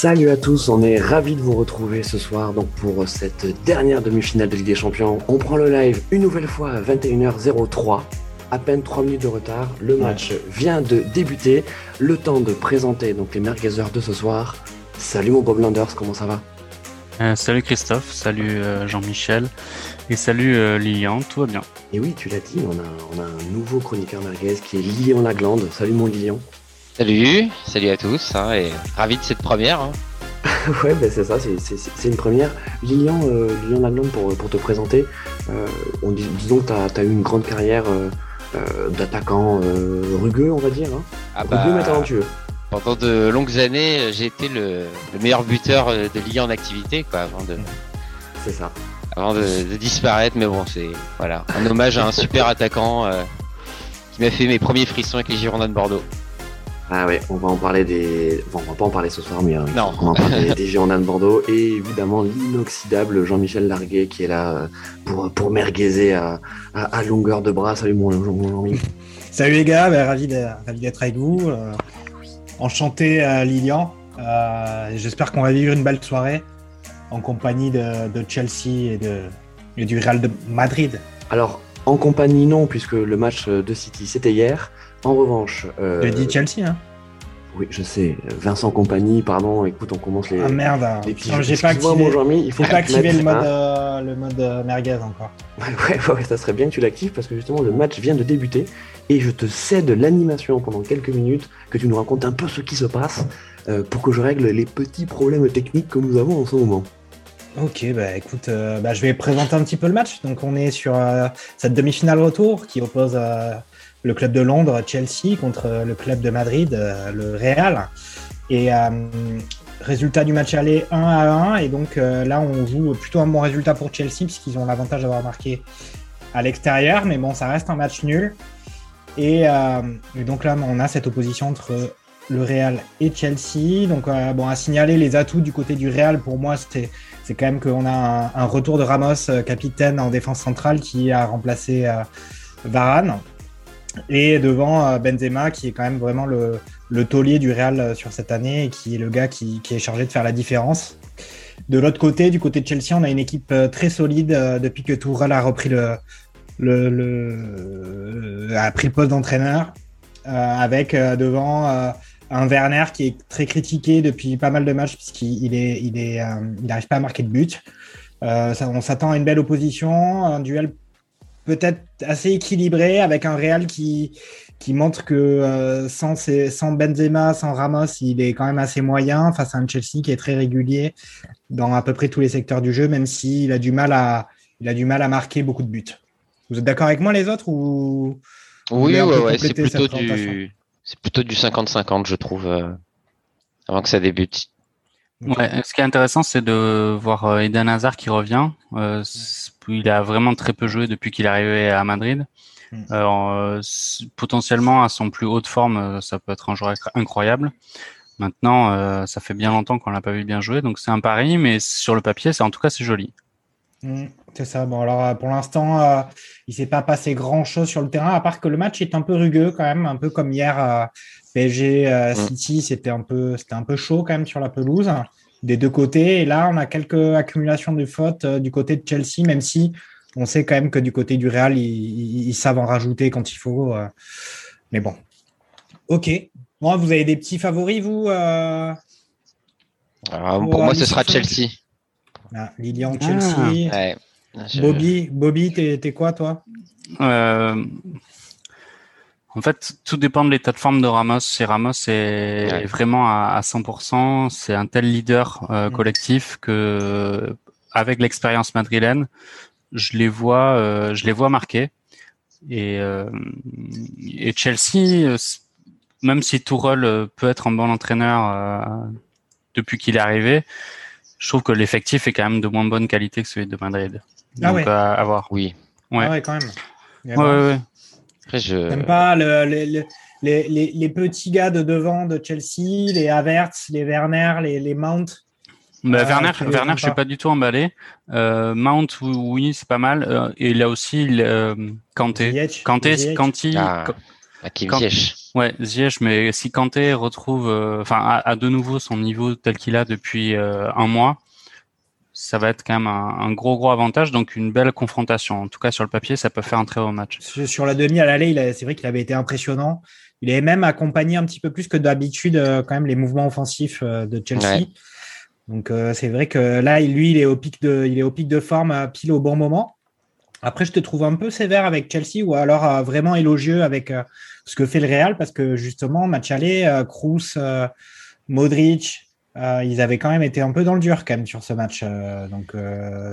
Salut à tous, on est ravis de vous retrouver ce soir donc pour cette dernière demi-finale de Ligue des Champions. On prend le live une nouvelle fois à 21h03. À peine 3 minutes de retard, le match vient de débuter. Le temps de présenter donc les merguezers de ce soir. Salut mon Bob Landers, comment ça va? Euh, Salut Christophe, salut euh, Jean-Michel et salut euh, Lilian, tout va bien. Et oui, tu l'as dit, on a, on a un nouveau chroniqueur merguez qui est Lilian Laglande. Salut mon Lilian. Salut, salut à tous, hein, et ravi de cette première. Hein. ouais, ben c'est ça, c'est une première. Lilian, euh, Lilian pour, pour te présenter, euh, on dit, disons que tu as, eu une grande carrière euh, euh, d'attaquant rugueux, on va dire. Hein. Ah rugueux bah, mais talentueux. Pendant de longues années, j'ai été le, meilleur buteur de Lilian en activité, quoi, avant de. C'est ça. Avant de, de, disparaître, mais bon, c'est voilà, un hommage à un super attaquant qui m'a fait mes premiers frissons avec les Girondins de Bordeaux. Ah ouais, on va en parler des. Bon, on va pas en parler ce soir, mais euh, non. on va en parler des Girondins de Bordeaux et évidemment l'inoxydable Jean-Michel Larguet qui est là euh, pour, pour merguezer à, à, longueur de bras. Salut mon, Jean-Mi. Salut les gars, ben, ravi d'être avec vous. Euh, enchanté Lilian. J'espère qu'on va vivre une belle soirée en compagnie de, de Chelsea et, de, et du Real de Madrid. Alors, en compagnie non, puisque le match de City c'était hier. En revanche. Euh... Je dis Chelsea, hein Oui, je sais. Vincent Compagnie, pardon, écoute, on commence les. Ah merde les J'ai pas activé, il faut pas activer le mode, euh, le mode euh, merguez encore. Ouais, ouais, ça serait bien que tu l'actives parce que justement le match vient de débuter et je te cède l'animation pendant quelques minutes, que tu nous racontes un peu ce qui se passe euh, pour que je règle les petits problèmes techniques que nous avons en ce moment. Ok, bah écoute, bah, je vais présenter un petit peu le match. Donc on est sur cette demi-finale retour qui oppose le club de Londres, Chelsea, contre le club de Madrid, euh, le Real. Et euh, résultat du match aller 1 à 1. Et donc euh, là, on joue plutôt un bon résultat pour Chelsea, puisqu'ils ont l'avantage d'avoir marqué à l'extérieur. Mais bon, ça reste un match nul. Et, donc là, on a cette opposition entre le Real et Chelsea. Donc, bon, à signaler les atouts du côté du Real, pour moi, c'est quand même qu'on a un, retour de Ramos, capitaine en défense centrale, qui a remplacé Varane. Et devant euh, Benzema, qui est quand même vraiment le, taulier du Real euh, sur cette année et qui est le gars qui, est chargé de faire la différence. De l'autre côté, du côté de Chelsea, on a une équipe euh, très solide depuis que Tourelle a repris le a pris le poste d'entraîneur, avec devant un Werner qui est très critiqué depuis pas mal de matchs puisqu'il est, il est, il n'arrive pas à marquer de but. on s'attend à une belle opposition, un duel peut-être assez équilibré avec un Real qui, qui montre que euh, sans, sans Benzema, sans Ramos, il est quand même assez moyen face à un Chelsea qui est très régulier dans à peu près tous les secteurs du jeu, même s'il a du mal à, il a du mal à marquer beaucoup de buts. Vous êtes d'accord avec moi les autres ou Oui, ouais, c'est plutôt du c'est plutôt du 50-50 je trouve euh, avant que ça débute. Ouais, ce qui est intéressant, c'est de voir euh, Eden Hazard qui revient. Euh, il a vraiment très peu joué depuis qu'il est arrivé à Madrid. Hmm. Euh, potentiellement, à son plus haut de forme, euh, ça peut être un joueur incroyable. Maintenant, euh, ça fait bien longtemps qu'on l'a pas vu bien jouer, donc c'est un pari, mais sur le papier, c'est en tout cas c'est joli. Hmm, c'est ça. Bon, alors pour l'instant, euh, il s'est pas passé grand chose sur le terrain, à part que le match est un peu rugueux quand même, un peu comme hier PSG euh, mm. City, c'était un peu c'était un peu chaud quand même sur la pelouse des deux côtés. Et là, on a quelques accumulations de fautes euh, du côté de Chelsea, même si on sait quand même que du côté du Real, ils, savent en rajouter quand il faut. Euh. mais bon. Ok. Moi, vous avez des petits favoris, vous ah, Pour, moi, ce sera Chelsea. Ah, Lilian, Chelsea. Bobby, Bobby t'es quoi, toi? En fait, tout dépend de l'état de forme de Ramos. Si Ramos est vraiment à, 100%, c'est un tel leader euh, mm. collectif que, avec l'expérience madrilène, je les vois, euh, je les vois marquer. Et, euh, et Chelsea, même si Tourelle peut être un bon entraîneur depuis qu'il est arrivé, je trouve que l'effectif est quand même de moins bonne qualité que celui de Madrid. Ah Donc, à, voir. Oui. Ouais. Ah ouais, quand même. Ouais, ouais, je... pas le, les, les, les, petits gars de devant de Chelsea, les Havertz, les Werner, les, les Mount? Bah, Werner, Werner, je suis pas du tout emballé. Euh, Mount, oui, c'est pas mal. Euh, et là aussi, euh, Kanté. Kanté, Kanté. Ah, Ouais, Ziyech, mais si Kanté retrouve, enfin, à, de nouveau son niveau tel qu'il a depuis un mois, ça va être quand même un, gros gros avantage, donc une belle confrontation. En tout cas, sur le papier, ça peut faire un très beau match. Sur la demi à l'aller, c'est vrai qu'il avait été impressionnant. Il avait même accompagné un petit peu plus que d'habitude quand même les mouvements offensifs de Chelsea. Donc euh, c'est vrai que là, lui, il est au pic de, il est au pic de forme à pile au bon moment. Après, je te trouve un peu sévère avec Chelsea ou alors euh, vraiment élogieux avec euh, ce que fait le Real parce que justement, match aller, Kroos, Modric, ils avaient quand même été un peu dans le dur quand même sur ce match. donc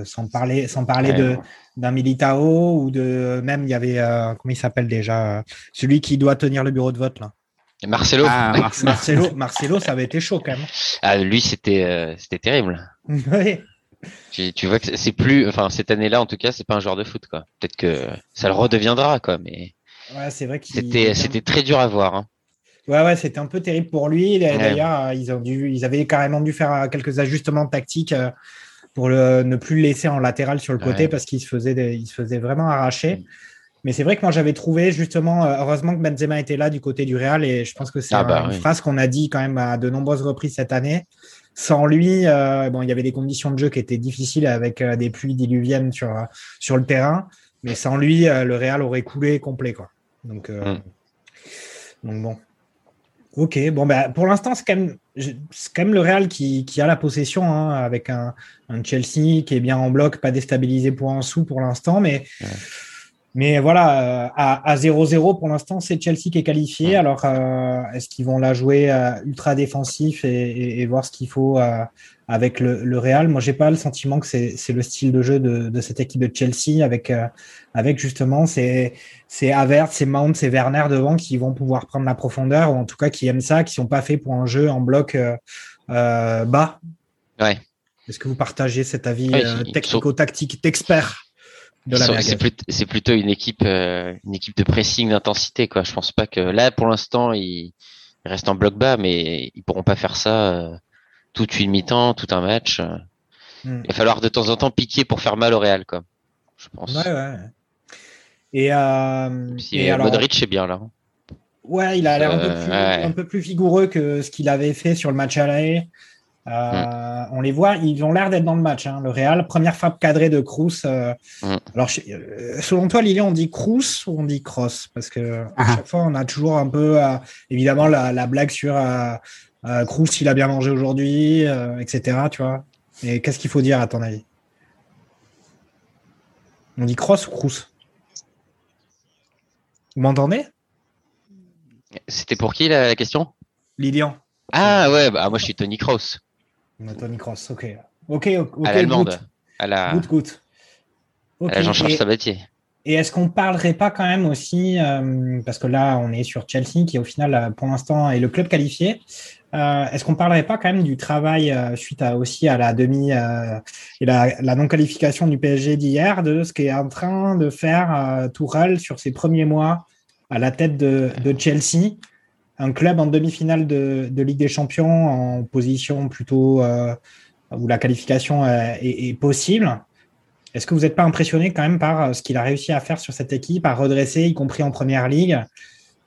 sans parler, sans parler de d'un Militao ou de même il y avait comment il s'appelle déjà celui qui doit tenir le bureau de vote là. Marcelo. Ah, Marcelo. Marcelo, ça avait été chaud quand même. Ah, lui, c'était, euh, c'était terrible. Oui. Tu, vois que c'est plus, enfin, cette année-là, en tout cas, c'est pas un joueur de foot, quoi. Peut-être que ça le redeviendra, quoi, mais. Ouais, c'est vrai C'était, c'était très dur à voir. Hein. Ouais, ouais, c'était un peu terrible pour lui. D'ailleurs, ils ont dû, ils avaient carrément dû faire euh, quelques ajustements tactiques euh, pour le, ne plus le laisser en latéral sur le côté parce qu'il se faisait, il se faisait vraiment arracher. Mm. Mais c'est vrai que moi, j'avais trouvé justement, euh, heureusement que Benzema était là du côté du Real, et je pense que c'est ah bah une phrase qu'on a dit quand même à de nombreuses reprises cette année. Sans lui, euh, bon, il y avait des conditions de jeu qui étaient difficiles avec euh, des pluies diluviennes sur, sur le terrain, mais sans lui, le Real aurait coulé complet. Quoi. Donc, mm. donc bon. Ok, bon, ben, pour l'instant, c'est quand, même, quand même le Real qui, qui a la possession, hein, avec un, un, Chelsea qui est bien en bloc, pas déstabilisé pour un sou pour l'instant, mais. Mais voilà, euh, à 0-0 pour l'instant, c'est Chelsea qui est qualifié. Alors, euh, est-ce qu'ils vont la jouer euh, ultra défensif et, voir ce qu'il faut avec le, Real? Moi, j'ai pas le sentiment que c'est le style de jeu de, cette équipe de Chelsea avec, avec justement ces, ces Havertz, ces Mount, ces Werner devant qui vont pouvoir prendre la profondeur ou en tout cas qui aiment ça, qui sont pas faits pour un jeu en bloc bas. Ouais. Est-ce que vous partagez cet avis technico-tactique d'expert? C'est plutôt une équipe, euh, une équipe de pressing d'intensité, quoi. Je pense pas que là, pour l'instant, ils, restent en bloc bas, mais ils pourront pas faire ça euh, toute une mi-temps, tout un match. Hmm. Il va falloir de temps en temps piquer pour faire mal au Real, quoi. Je pense. Ouais, ouais. Et, euh, et alors... Modric est bien là. Ouais, il a l'air un, peu plus, un peu plus vigoureux que ce qu'il avait fait sur le match à l'arrêt. Euh, on les voit, ils ont l'air d'être dans le match. Hein. Le Real, première frappe cadrée de Cruz. Euh, mm. Alors, euh, selon toi, Lilian, on dit Cruz ou on dit Cross Parce que à ah. chaque fois, on a toujours un peu, évidemment, la, blague sur Cruz, il a bien mangé aujourd'hui, etc. Tu vois Et qu'est-ce qu'il faut dire à ton avis? On dit Cross ou Cruz Vous m'entendez? C'était pour qui la, question? Lilian. Ah ouais, bah, moi je suis Tony Cross. Tony Cross, ok. Ok, ok. À l'allemande. À la... Good, good. Okay. Jean-Charles Sabatier. Et est-ce qu'on parlerait pas quand même aussi, euh, parce que là on est sur Chelsea qui au final euh, pour l'instant est le club qualifié, euh, est-ce qu'on parlerait pas quand même du travail suite à, aussi à la demi et la, la non-qualification du PSG d'hier, de ce qu'est en train de faire Tourelle sur ses premiers mois à la tête de, de Chelsea? Un club en demi-finale de, Ligue des Champions en position plutôt euh, où la qualification est, possible. Est-ce que vous n'êtes pas impressionné quand même par euh, ce qu'il a réussi à faire sur cette équipe, à redresser, y compris en première ligue?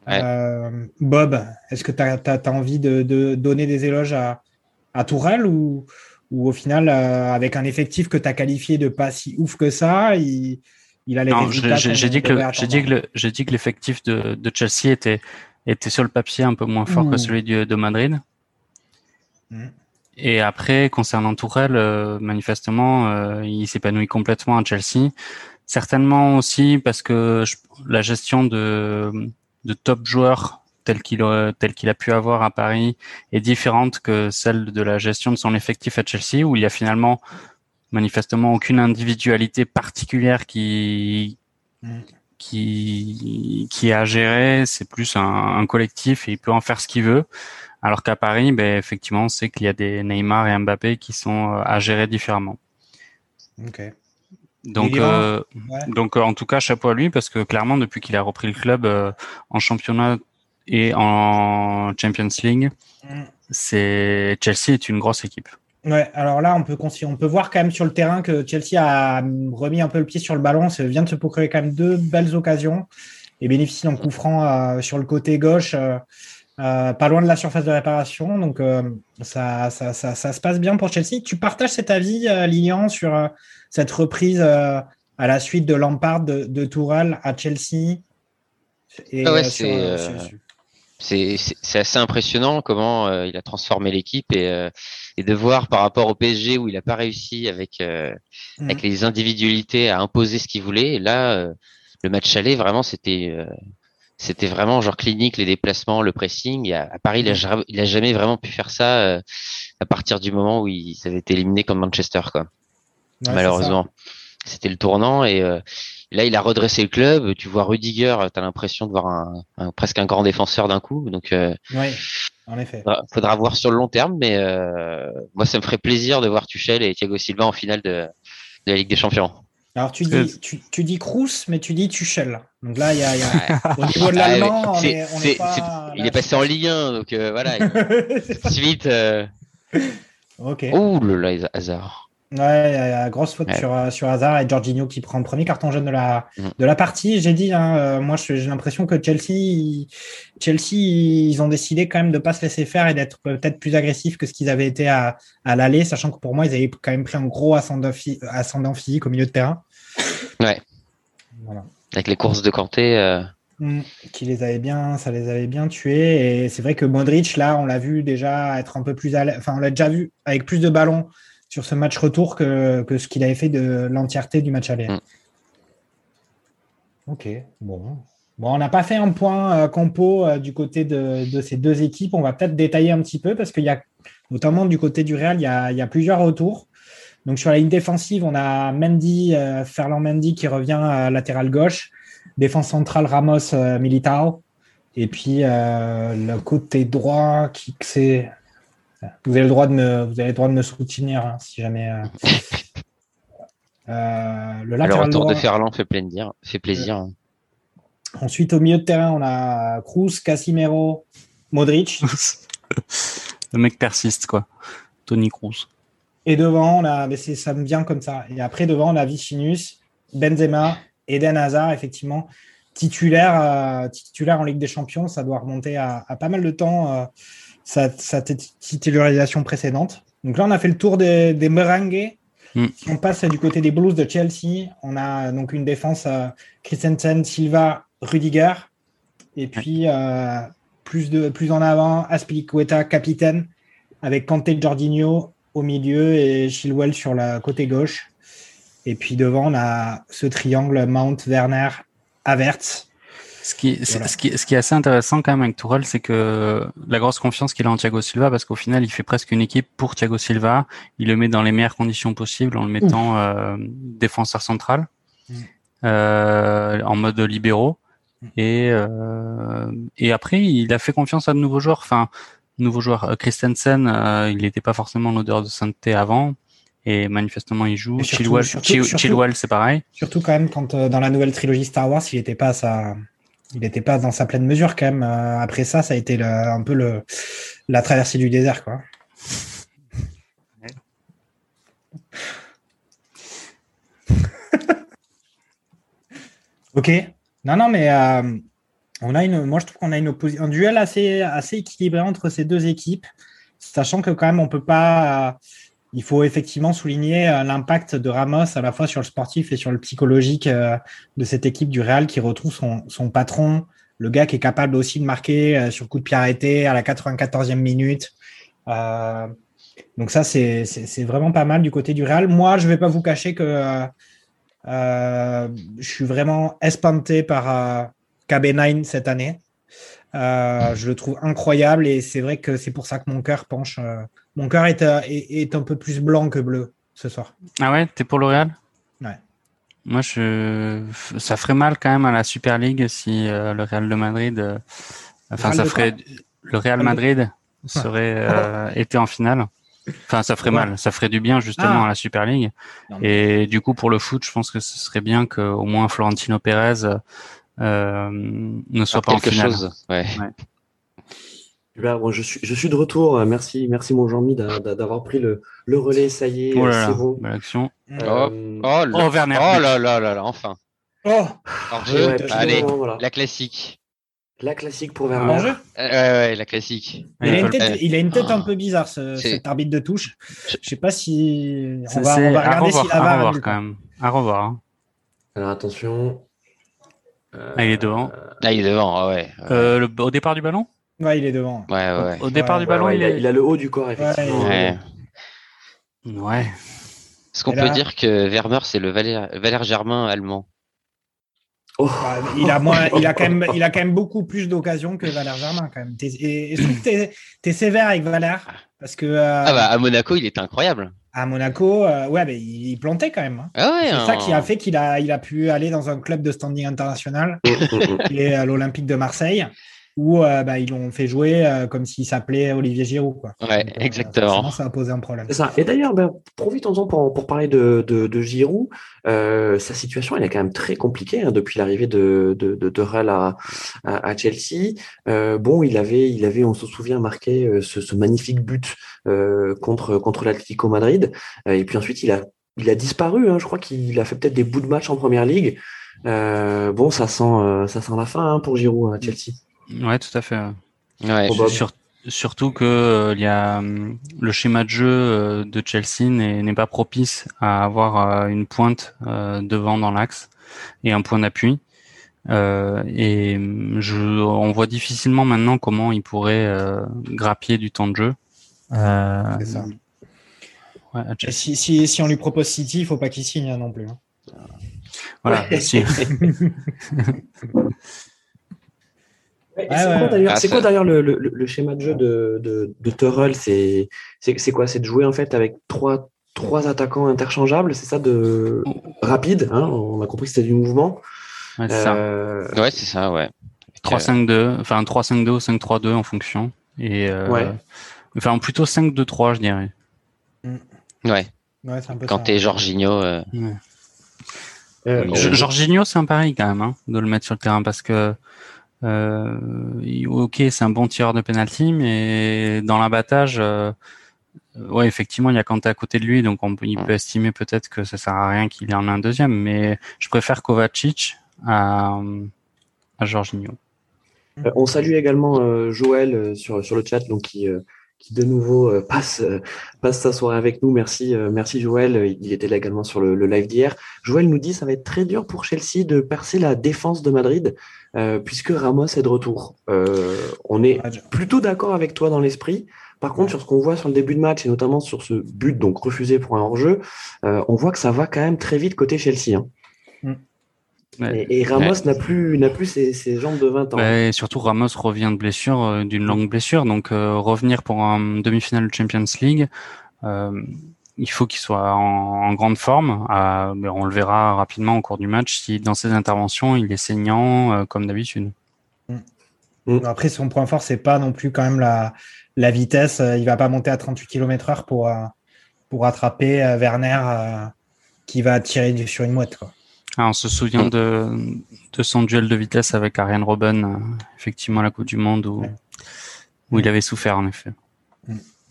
Euh, Bob, est-ce que tu as, envie de, donner des éloges à, à Tourelle ou, au final, avec un effectif que tu as qualifié de pas si ouf que ça, il, il a les J'ai dit, que l'effectif de, de Chelsea était, était sur le papier un peu moins fort que mmh. celui de, Madrid. Mmh. Et après, concernant Tourelle, euh, manifestement, euh, il s'épanouit complètement à Chelsea. Certainement aussi parce que la gestion de, de top joueurs tel qu'il tel qu'il a pu avoir à Paris est différente que celle de la gestion de son effectif à Chelsea, où il y a finalement manifestement aucune individualité particulière qui mmh qui, qui a géré, c'est plus un, un, collectif et il peut en faire ce qu'il veut. Alors qu'à Paris, ben, effectivement, c'est qu'il y a des Neymar et Mbappé qui sont euh, à gérer différemment. Okay. Donc, euh, donc en tout cas, chapeau à lui parce que clairement, depuis qu'il a repris le club euh, en championnat et en Champions League, mm. c'est Chelsea est une grosse équipe. Ouais, alors là, on peut, on peut voir quand même sur le terrain que Chelsea a remis un peu le pied sur le ballon, ça vient de se procurer quand même deux belles occasions. et bénéficie d'un coup franc sur le côté gauche, pas loin de la surface de réparation. Donc ça, ça, ça, se passe bien pour Chelsea. Tu partages cet avis, Lilian, sur cette reprise à la suite de Lampard de, de Toural à Chelsea et, ah ouais, c'est assez impressionnant comment euh, il a transformé l'équipe et, euh, et, de voir par rapport au PSG où il n'a pas réussi avec euh, mm. avec les individualités à imposer ce qu'il voulait. Et là, le match aller vraiment c'était c'était vraiment genre clinique les déplacements, le pressing. à Paris, il a, mm. il a, jamais vraiment pu faire ça à partir du moment où il avait été éliminé contre Manchester quoi. Malheureusement, c'était le tournant et Là, il a redressé le club. Tu vois Rudiger, tu as l'impression de voir un, presque un grand défenseur d'un coup. Donc, euh, oui, en effet. Faudra, voir sur le long terme, mais euh, moi, ça me ferait plaisir de voir Tuchel et Thiago Silva en finale de, la Ligue des Champions. Alors, tu dis, tu, tu dis Cruz, mais tu dis Tuchel. Donc là, il y a, y a... au niveau de l'allemand, on est, on est pas... il est passé en Ligue 1, donc euh, voilà. Suite. Ok. Ouh le hasard. Ouais, grosse faute sur, euh, sur Hazard et Jorginho qui prend le premier carton jaune de la, mm. de la partie. J'ai dit, hein, euh, moi j'ai l'impression que Chelsea, Chelsea, ils ont décidé quand même de pas se laisser faire et d'être peut-être plus agressifs que ce qu'ils avaient été à, à l'aller, sachant que pour moi ils avaient quand même pris un gros ascendant, ascendant physique au milieu de terrain. Ouais. Voilà. Avec les courses de Kanté. Euh... Mm. qui les avait bien, ça les avait bien tués. Et c'est vrai que Modric, là, on l'a vu déjà être un peu plus à Enfin, on l'a déjà vu avec plus de ballons sur ce match retour que, que ce qu'il avait fait de l'entièreté du match aller. Mm. Ok, bon. Bon, on n'a pas fait un point euh, compo euh, du côté de, de, ces deux équipes. On va peut-être détailler un petit peu parce qu'il y a, notamment du côté du Real, il y a, il y a plusieurs retours. Donc sur la ligne défensive, on a Mendy, euh, Ferland Mendy qui revient à latéral gauche. Défense centrale, Ramos, Militao. Et puis le côté droit, qui c'est vous avez le droit de me, vous avez le droit de me soutenir hein, si jamais. Euh, euh, le latéral retour de Ferland fait plaisir. Fait plaisir. Hein. Ensuite, au milieu de terrain, on a Cruz, Casimiro, Modric. le mec persiste, quoi. Tony Cruz. Et devant, on a, mais ça me vient comme ça. Et après, devant, on a Vicinus, Benzema, Eden Hazard, effectivement, titulaire, euh, titulaire en Ligue des Champions. Ça doit remonter à, pas mal de temps sa, sa titularisation précédente. Donc là, on a fait le tour des, des meringues. Si on passe du côté des Blues de Chelsea, on a donc une défense à Christensen, Silva, Rudiger. Et puis, euh, plus, de, plus en avant, Aspilicueta, capitaine, avec Kanté Jorginho au milieu et Chilwell sur la côté gauche. Et puis devant, on a ce triangle Mount, Werner, Avertz. Ce qui, ce, qui, ce qui est assez intéressant quand même avec Tourelle, c'est que la grosse confiance qu'il a en Thiago Silva, parce qu'au final, il fait presque une équipe pour Thiago Silva. Il le met dans les meilleures conditions possibles en le mettant euh, défenseur central, mmh. euh, en mode libéraux. Mmh. Et, euh, et après, il a fait confiance à de nouveaux joueurs. Enfin, nouveaux joueurs. Euh, Christensen, euh, il n'était pas forcément en odeur de sainteté avant et manifestement il joue. Chilwell, c'est pareil. Surtout quand même quand dans la nouvelle trilogie Star Wars, il n'était pas à sa, il n'était pas dans sa pleine mesure quand même. Euh, après ça, ça a été un peu la traversée du désert, quoi. ok. Non, non, mais euh, on a une, moi je trouve qu'on a une un duel assez, assez équilibré entre ces deux équipes, sachant que quand même on peut pas il faut effectivement souligner euh, l'impact de Ramos à la fois sur le sportif et sur le psychologique euh, de cette équipe du Real qui retrouve son, patron, le gars qui est capable aussi de marquer euh, sur coup de pied arrêté à la 94e minute. donc ça, c'est vraiment pas mal du côté du Real. Moi, je vais pas vous cacher que je suis vraiment espanté par KB9 cette année. je le trouve incroyable et c'est vrai que c'est pour ça que mon cœur penche mon cœur euh, est, un peu plus blanc que bleu ce soir. Ah ouais, t'es pour le Real Ouais. Moi, je... ça ferait mal quand même à la Super League si euh, le Real de Madrid, euh, enfin, ça ferait le Real Madrid serait été en finale. Enfin, ça ferait mal, ça ferait du bien justement ah. à la Super League. Et du coup, pour le foot, je pense que ce serait bien qu'au moins Florentino Pérez ne soit pas en finale. Chose. Ouais. Je suis, je suis de retour. Merci, merci mon Jean-Mi d'avoir pris le, le relais. Ça y est, oh c'est bon. action. Euh, oh, oh, oh, Werner. Oh là là là là, enfin. Oh allez, la classique. La classique pour Werner. Ouais, ouais, la classique. Il, a, une tête, il a une tête un peu bizarre, ce, cet arbitre de touche. Je sais pas si. On va, on va regarder s'il a À revoir, quand même. À revoir. Hein. Alors attention. Euh... Ah, il est devant. Ah, il est devant, ouais. Euh, le, au départ du ballon? Ouais, il est devant. Ouais, ouais. Au, départ ouais, du ballon, il, a, il, a, le haut du corps, effectivement. Ouais. Ouais. Est-ce qu'on peut dire que Werner, c'est le Valère, Valère Germain allemand? Oh. Bah, il, a moins, il, a quand même, il a quand même beaucoup plus d'occasions que Valère Germain. Quand même. Et, et je trouve que tu es, sévère avec Valère. Parce que, euh, ah bah, à Monaco, il était incroyable. À Monaco, euh, ouais, mais il, il, plantait quand même. Hein. Ah ouais, c'est hein. ça qui a fait qu'il a, il a pu aller dans un club de standing international, et à l'Olympique de Marseille, où euh, bah, ils l'ont fait jouer euh, comme s'il s'appelait Olivier Giroud. Quoi. Ouais, Donc, exactement. ça a posé un problème. Ça. Et d'ailleurs, ben, profitons-en pour, pour parler de, de, de Giroud. Euh, sa situation, elle est quand même très compliquée hein, depuis l'arrivée de, de, à, à, à Chelsea. Euh, bon, il avait, il avait, on se souvient, marqué ce, ce magnifique but contre, contre l'Atlético Madrid. et puis ensuite, il a, il a disparu. Hein. Je crois qu'il a fait peut-être des bouts de match en première ligue. bon, ça sent, ça sent la fin hein, pour Giroud à Chelsea. Ouais, tout à fait. Ouais, Sur, surtout que euh, il y a le schéma de jeu euh, de Chelsea n'est pas propice à avoir euh, une pointe devant dans l'axe et un point d'appui. et je, on voit difficilement maintenant comment il pourrait grappiller du temps de jeu. C'est ça. Ouais, si, si, si, on lui propose City, il faut pas qu'il signe hein, non plus. Hein. Voilà. si. Ouais, c'est quoi d'ailleurs, ah, quoi, d'ailleurs le, le, le, schéma de jeu de, de, de Tuchel C'est c'est quoi? C'est de jouer en fait avec trois, trois attaquants interchangeables, c'est ça de rapide. Hein? On a compris que c'était du mouvement. Ouais, c'est euh... ça. Ouais, c'est ça, ouais. 3-5-2, enfin 3-5-2 ou 5-3-2 en fonction. Et euh, ouais. Enfin plutôt 5-2-3, je dirais. Ouais. ouais un peu Quand t'es Jorginho. Euh... Ouais. Euh, Jorginho, c'est un pareil quand même, hein, de le mettre sur le terrain parce que euh, ok, c'est un bon tireur de penalty, mais dans l'abattage, euh, ouais, effectivement, il y a Kanté à côté de lui, donc on, il peut estimer peut-être que ça sert à rien qu'il y en ait un deuxième, mais je préfère Kovacic à, à Jorginho. Euh, on salue également euh, Joël euh, sur, sur le chat, donc qui, qui de nouveau passe, passe sa soirée avec nous. Merci, merci Joël. Il était là également sur le, le live d'hier. Joël nous dit ça va être très dur pour Chelsea de percer la défense de Madrid. Euh, puisque Ramos est de retour. Euh, on est plutôt d'accord avec toi dans l'esprit. Par contre, sur ce qu'on voit sur le début de match et notamment sur ce but donc refusé pour un hors-jeu, euh, on voit que ça va quand même très vite côté Chelsea. Hein. Mm. Ouais. Et, et, Ramos ouais. n'a plus n'a plus ses, ses, jambes de 20 ans. Bah, et surtout Ramos revient de blessure, euh, d'une longue blessure, donc euh, revenir pour un demi-finale de Champions League. Euh, il faut qu'il soit en, en, grande forme. Euh, mais on le verra rapidement au cours du match si dans ses interventions il est saignant euh, comme d'habitude. Mm. Après, son point fort, c'est pas non plus quand même la, la vitesse. Il va pas monter à 38 km/h pour, euh, pour attraper euh, Werner qui va tirer sur une mouette. Quoi. Ah, on se souvient de, de son duel de vitesse avec Ariane Robben, effectivement à la Coupe du Monde où, ouais. où il avait souffert en effet.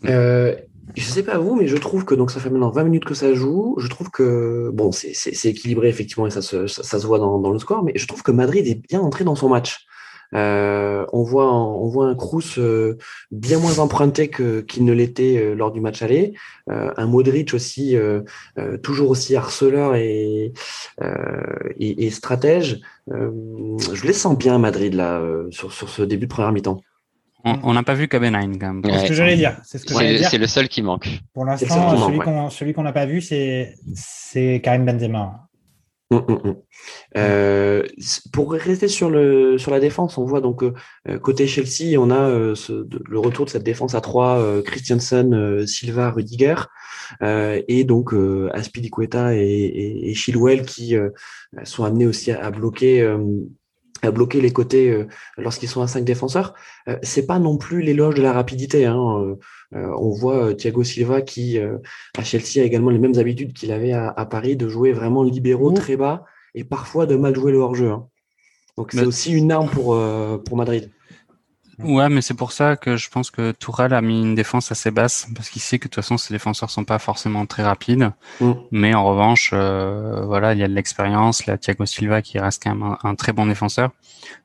Euh, je sais pas vous, mais je trouve que donc ça fait maintenant 20 minutes que ça joue. Je trouve que bon, c'est équilibré effectivement et ça se, ça, se voit dans, dans, le score, mais je trouve que Madrid est bien entré dans son match. Euh, on voit on voit un Cruz euh, bien moins emprunté qu'il ne l'était euh, lors du match aller. Euh, un Modric aussi euh, toujours aussi harceleur et et, et, stratège. je les sens bien Madrid là sur sur ce début de première mi-temps. On n'a pas vu quand même. C'est ce que j'allais dire. C'est ce le seul qui manque. Pour l'instant, celui qu'on qu'on n'a pas vu, c'est Karim Benzema. Mmh, mmh. Euh, pour rester sur le sur la défense, on voit donc euh, côté Chelsea, on a euh, ce, de, le retour de cette défense à trois euh, Christiansen, euh, Silva, Rudiger, et donc Aspilicueta et, et, et, Chilwell qui sont amenés aussi à, à bloquer bloquer les côtés euh, lorsqu'ils sont à cinq défenseurs. Euh, c'est pas non plus l'éloge de la rapidité. Hein. Euh, on voit Thiago Silva qui à Chelsea a également les mêmes habitudes qu'il avait à, à, Paris de jouer vraiment libéraux mmh. très bas et parfois de mal jouer le hors-jeu. Hein. Donc c'est aussi une arme pour pour Madrid. Ouais, mais c'est pour ça que je pense que Tourelle a mis une défense assez basse parce qu'il sait que de toute façon ses défenseurs sont pas forcément très rapides. Mm. Mais en revanche, euh, voilà, il y a de l'expérience. Là, Thiago Silva qui reste quand même un, très bon défenseur.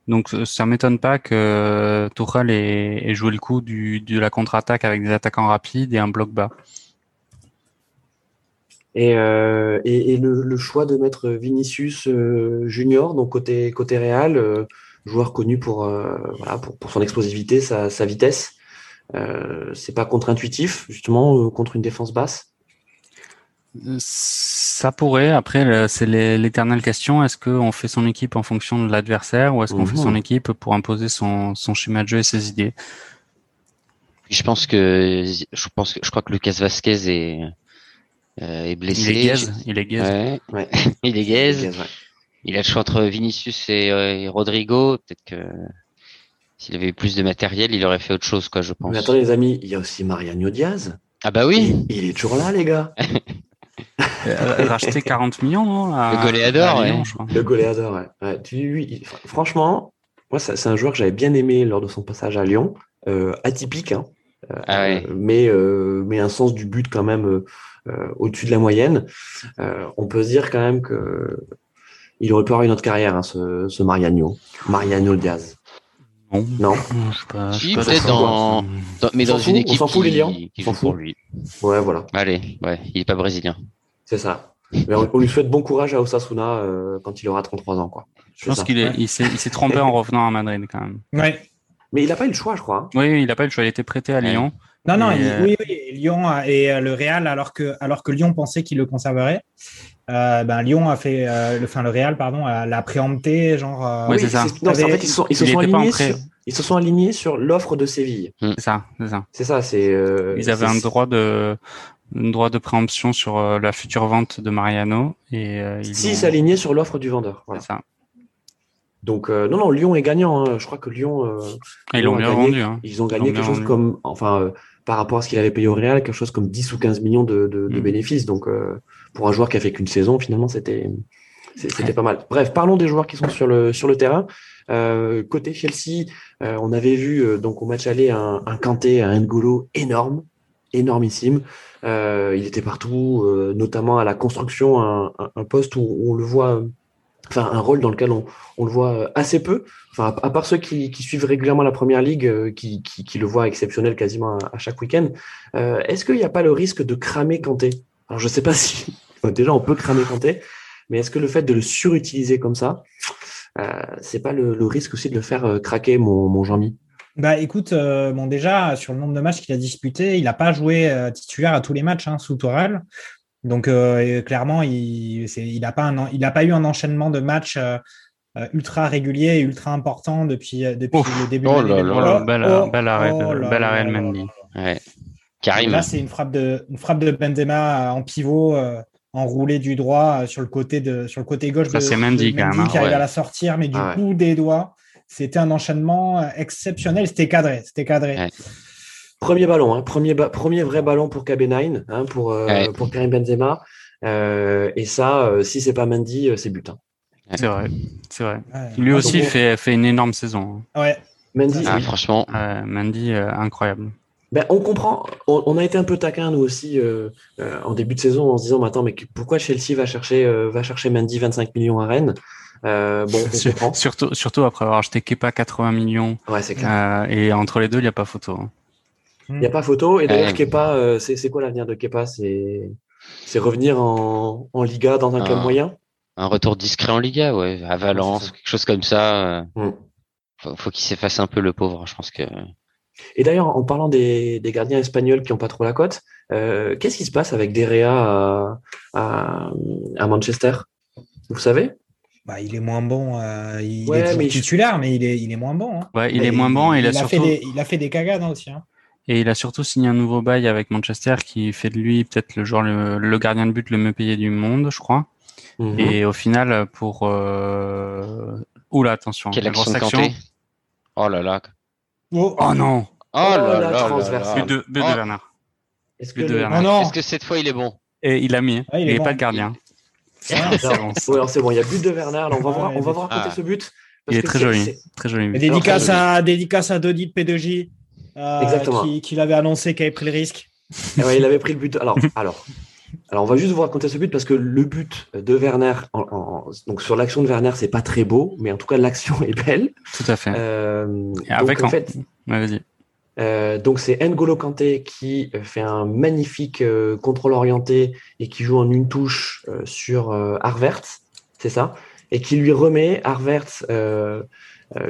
Donc ça m'étonne pas que Tourelle ait, joué le coup du, de la contre-attaque avec des attaquants rapides et un bloc bas. Et, euh, et, le, choix de mettre Vinicius euh, Junior, donc côté côté Real joueur connu pour, euh, voilà, pour, pour, son explosivité, sa, sa vitesse. Euh, c'est pas contre-intuitif, justement, euh, contre une défense basse ça pourrait. Après, c'est l'éternelle question. Est-ce qu'on fait son équipe en fonction de l'adversaire ou est-ce qu'on fait son équipe pour imposer son, son schéma de jeu et ses idées? Je pense que je pense que je crois que Lucas Vasquez est est blessé. Il est gaze. Il est gaze. Ouais. il est gaze. Il a le choix entre Vinicius et, Rodrigo. Peut-être que s'il avait eu plus de matériel, il aurait fait autre chose, quoi, je pense. Mais attendez, les amis, il y a aussi Mariano Diaz. Ah bah oui. Il, est toujours là, les gars. Racheté 40 millions, non Le goléador, ouais. Le goléador, ouais. Tu, franchement, moi, c'est un joueur que j'avais bien aimé lors de son passage à Lyon. Euh, atypique, hein. Euh, ah ouais. mais, euh, mais un sens du but quand même au-dessus de la moyenne. on peut se dire quand même que il aurait pu avoir une autre carrière, hein, ce, ce Mariano. Mariano Diaz. Non. Non. Je sais pas. Si, peut-être dans, mais dans une équipe on s'en fout, qui, qui joue pour lui. Ouais, voilà. Allez, ouais, il est pas brésilien. C'est ça. Mais on, lui souhaite bon courage à Osasuna euh, quand il aura 33 ans, quoi. Je pense qu'il est, il s'est, il s'est trompé en revenant à Madrid quand même. Ouais. Mais il n'a pas eu le choix, je crois. Oui, il n'a pas eu le choix. Il était prêté à Lyon. Non, non, euh, oui, oui, Lyon et euh, le Real, alors que, alors que Lyon pensait qu'il le conserverait, euh, ben, Lyon a fait, euh, le, enfin le Real pardon, l'a préempté, genre. Euh, oui, c'est ça. en fait, ils, sont, ils se sont alignés sur, ils se sont alignés sur l'offre de Séville. C'est ça, c'est ça. C'est ça, c'est. ils avaient un droit de, un droit de préemption sur la future vente de Mariano et. ils si, s'alignaient sur l'offre du vendeur. Voilà. C'est ça. Donc non, non, Lyon est gagnant. Hein. Je crois que Lyon. ils l'ont bien vendu. Hein. Ils ont gagné quelque chose comme, enfin, par rapport à ce qu'il avait payé au Real, quelque chose comme 10 ou 15 millions de, de, de mm. bénéfices. Donc pour un joueur qui a fait qu'une saison, finalement, c'était c'était pas mal. Bref, parlons des joueurs qui sont sur le sur le terrain. Euh, côté Chelsea, euh, on avait vu euh, donc au match aller un, un Kanté, un N'Golo énorme, énormissime. Euh, il était partout, notamment à la construction, un, un, poste où, on le voit, enfin un rôle dans lequel on, on le voit assez peu. Enfin, à, part ceux qui, suivent régulièrement la première ligue, qui, qui, le voient exceptionnel quasiment à, chaque week-end. Est-ce qu'il n'y a pas le risque de cramer Kanté? Alors je sais pas si déjà, on peut cramer Kanté, mais est-ce que le fait de le surutiliser comme ça, euh, c'est pas le, risque aussi de le faire euh, craquer, mon, Jean-Mi? Bah écoute, euh, bon déjà sur le nombre de matchs qu'il a disputé, il n'a pas joué titulaire à tous les matchs hein, sous Toral. Donc clairement, il n'a pas eu un enchaînement de matchs ultra régulier et ultra important depuis, depuis le début oh de l'année. Oh là là, belle, arrêt, de Mendy. Karim. Là, c'est une frappe de, une frappe de Benzema en pivot enroulé du droit euh, sur le côté, de, sur le côté gauche de, c'est Mendy, quand même, hein, qui arrive à la sortir, mais du ah bout des doigts. C'était un enchaînement euh, exceptionnel. C'était cadré. C'était cadré. Premier ballon, hein, premier, premier vrai ballon pour KB9, hein, pour, euh, pour Karim Benzema. et ça, si c'est pas Mendy, c'est butin. C'est vrai, c'est vrai. Lui aussi fait, fait une énorme saison. Ouais. Mendy, ah, franchement. Mendy, incroyable. Ben, on comprend, on, a été un peu taquin nous aussi euh, euh, en début de saison en se disant mais attends mais pourquoi Chelsea va chercher euh, va chercher Mendy 25 millions à Rennes? Bon, surtout surtout après avoir acheté Kepa 80 millions. Ouais, c'est clair. et entre les deux il n'y a pas photo. Hein. Il n'y a pas photo et d'ailleurs Kepa c'est quoi l'avenir de Kepa? C'est c'est revenir en, en Liga dans un club moyen? Un retour discret en Liga ouais à Valence quelque chose comme ça. Mm. Faut, faut qu'il s'efface un peu le pauvre je pense que. Et d'ailleurs, en parlant des, gardiens espagnols qui n'ont pas trop la cote, euh, qu'est-ce qui se passe avec Derea à, à, Manchester? Vous savez? Bah, il est moins bon. Euh, il est titulaire, mais il est, il est moins bon. Hein. Ouais, il est moins bon. Il, il, a, surtout... fait des, il a fait des cagades aussi. Hein. Et il a surtout signé un nouveau bail avec Manchester qui fait de lui peut-être le joueur, le, gardien de but le mieux payé du monde, je crois. Mhm. Et au final, pour. Euh... Oula, attention. Quelle action, action. Oh là là. Oh, oh non Oh, là là, But de, but oh. de Bernard. Est-ce que, Est que cette fois il est bon? Et il a mis, ah, il n'est pas de gardien. C'est bon. c'est bon, il y a but de Werner. on va voir, on va voir ah. ce but. Il est très joli. Très joli. dédicace, à, dédicace à Denis de P2J. Euh, qui, l'avait annoncé qu'il avait pris le risque. ouais, il avait pris le but. Alors, alors, alors, on va juste vous raconter ce but parce que le but de Werner, donc sur l'action de Werner, c'est pas très beau, mais en tout cas l'action est belle. Tout à fait. Euh, avec en fait, euh, donc c'est N'Golo Kanté qui fait un magnifique euh, contrôle orienté et qui joue en une touche euh, sur Arvert, c'est ça, et qui lui remet Arvert.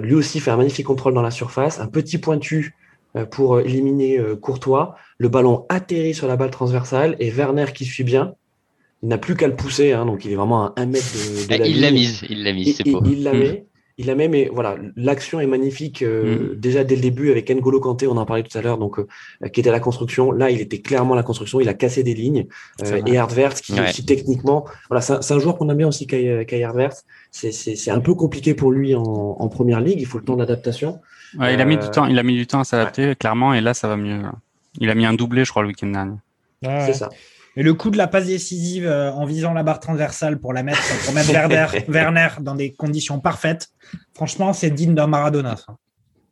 lui aussi fait un magnifique contrôle dans la surface, un petit pointu pour éliminer Courtois. Le ballon atterrit sur la balle transversale et Werner qui suit bien. Il n'a plus qu'à le pousser, hein, donc il est vraiment à un mètre de, la Il l'a mise, il l'a mise, c'est beau. Il la met. Il a même, voilà, l'action est magnifique euh, mm. déjà dès le début avec N'Golo Kanté, on en parlait tout à l'heure, donc euh, qui était à la construction. Là, il était clairement à la construction, il a cassé des lignes. Euh, et Hardvert, qui aussi techniquement, voilà, c'est un, joueur qu'on aime bien aussi, Kai, Kai C'est un peu compliqué pour lui en, en, première ligue. Il faut le temps d'adaptation. Ouais, il a mis du temps, il a mis du temps à s'adapter clairement, et là, ça va mieux. Il a mis un doublé, je crois, le week-end dernier. C'est ça. Et le coup de la passe décisive euh, en visant la barre transversale pour la mettre, pour mettre Werner, Werner dans des conditions parfaites, franchement, c'est digne d'un Maradona.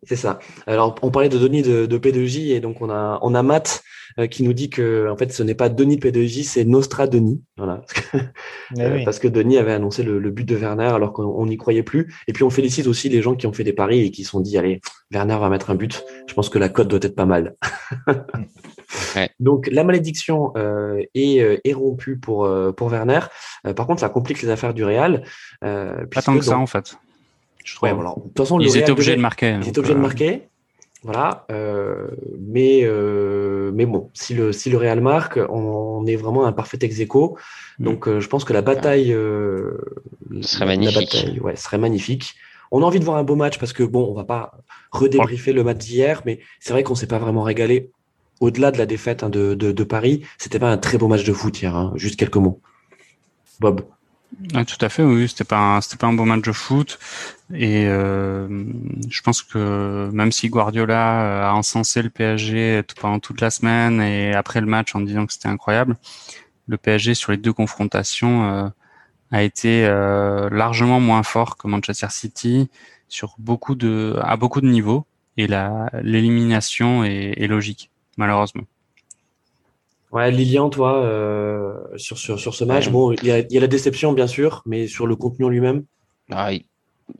C'est ça. Alors, on parlait de Denis de, de P2J et donc on a, on a Matt euh, qui nous dit que en fait, ce n'est pas Denis de P2J, c'est Nostra Denis. Voilà. Eh euh, parce que Denis avait annoncé le, but de Werner alors qu'on n'y croyait plus. Et puis, on félicite aussi les gens qui ont fait des paris et qui se sont dit, allez, Werner va mettre un but. Je pense que la cote doit être pas mal. Donc la malédiction euh, est, est, rompue pour, pour Werner. par contre, ça complique les affaires du Real. Pas tant que ça en fait. Je trouve. de toute façon, ils étaient obligés de marquer. Ils étaient obligés de marquer. Voilà, mais mais bon, si le si le Real marque, on, est vraiment un parfait ex -aequo. Mm. Donc, je pense que la bataille serait magnifique. ouais, serait magnifique. On a envie de voir un beau match parce que bon, on va pas redébriefer le match d'hier, mais c'est vrai qu'on s'est pas vraiment régalé au-delà de la défaite hein, de, de, Paris, c'était pas un très beau match de foot hier. Hein. Juste quelques mots. Bob. tout à fait, oui, c'était pas c'était pas un beau match de foot et euh, je pense que même si Guardiola euh, a encensé le PSG pendant toute la semaine et après le match en disant que c'était incroyable, le PSG sur les deux confrontations euh, a été largement moins fort que Manchester City sur beaucoup de à beaucoup de niveaux. Et l'élimination est logique malheureusement. Ouais, Lilian, toi, euh, sur, sur, sur ce match, bon, il y, a, y, a, la déception, bien sûr, mais sur le contenu en lui-même. Ah,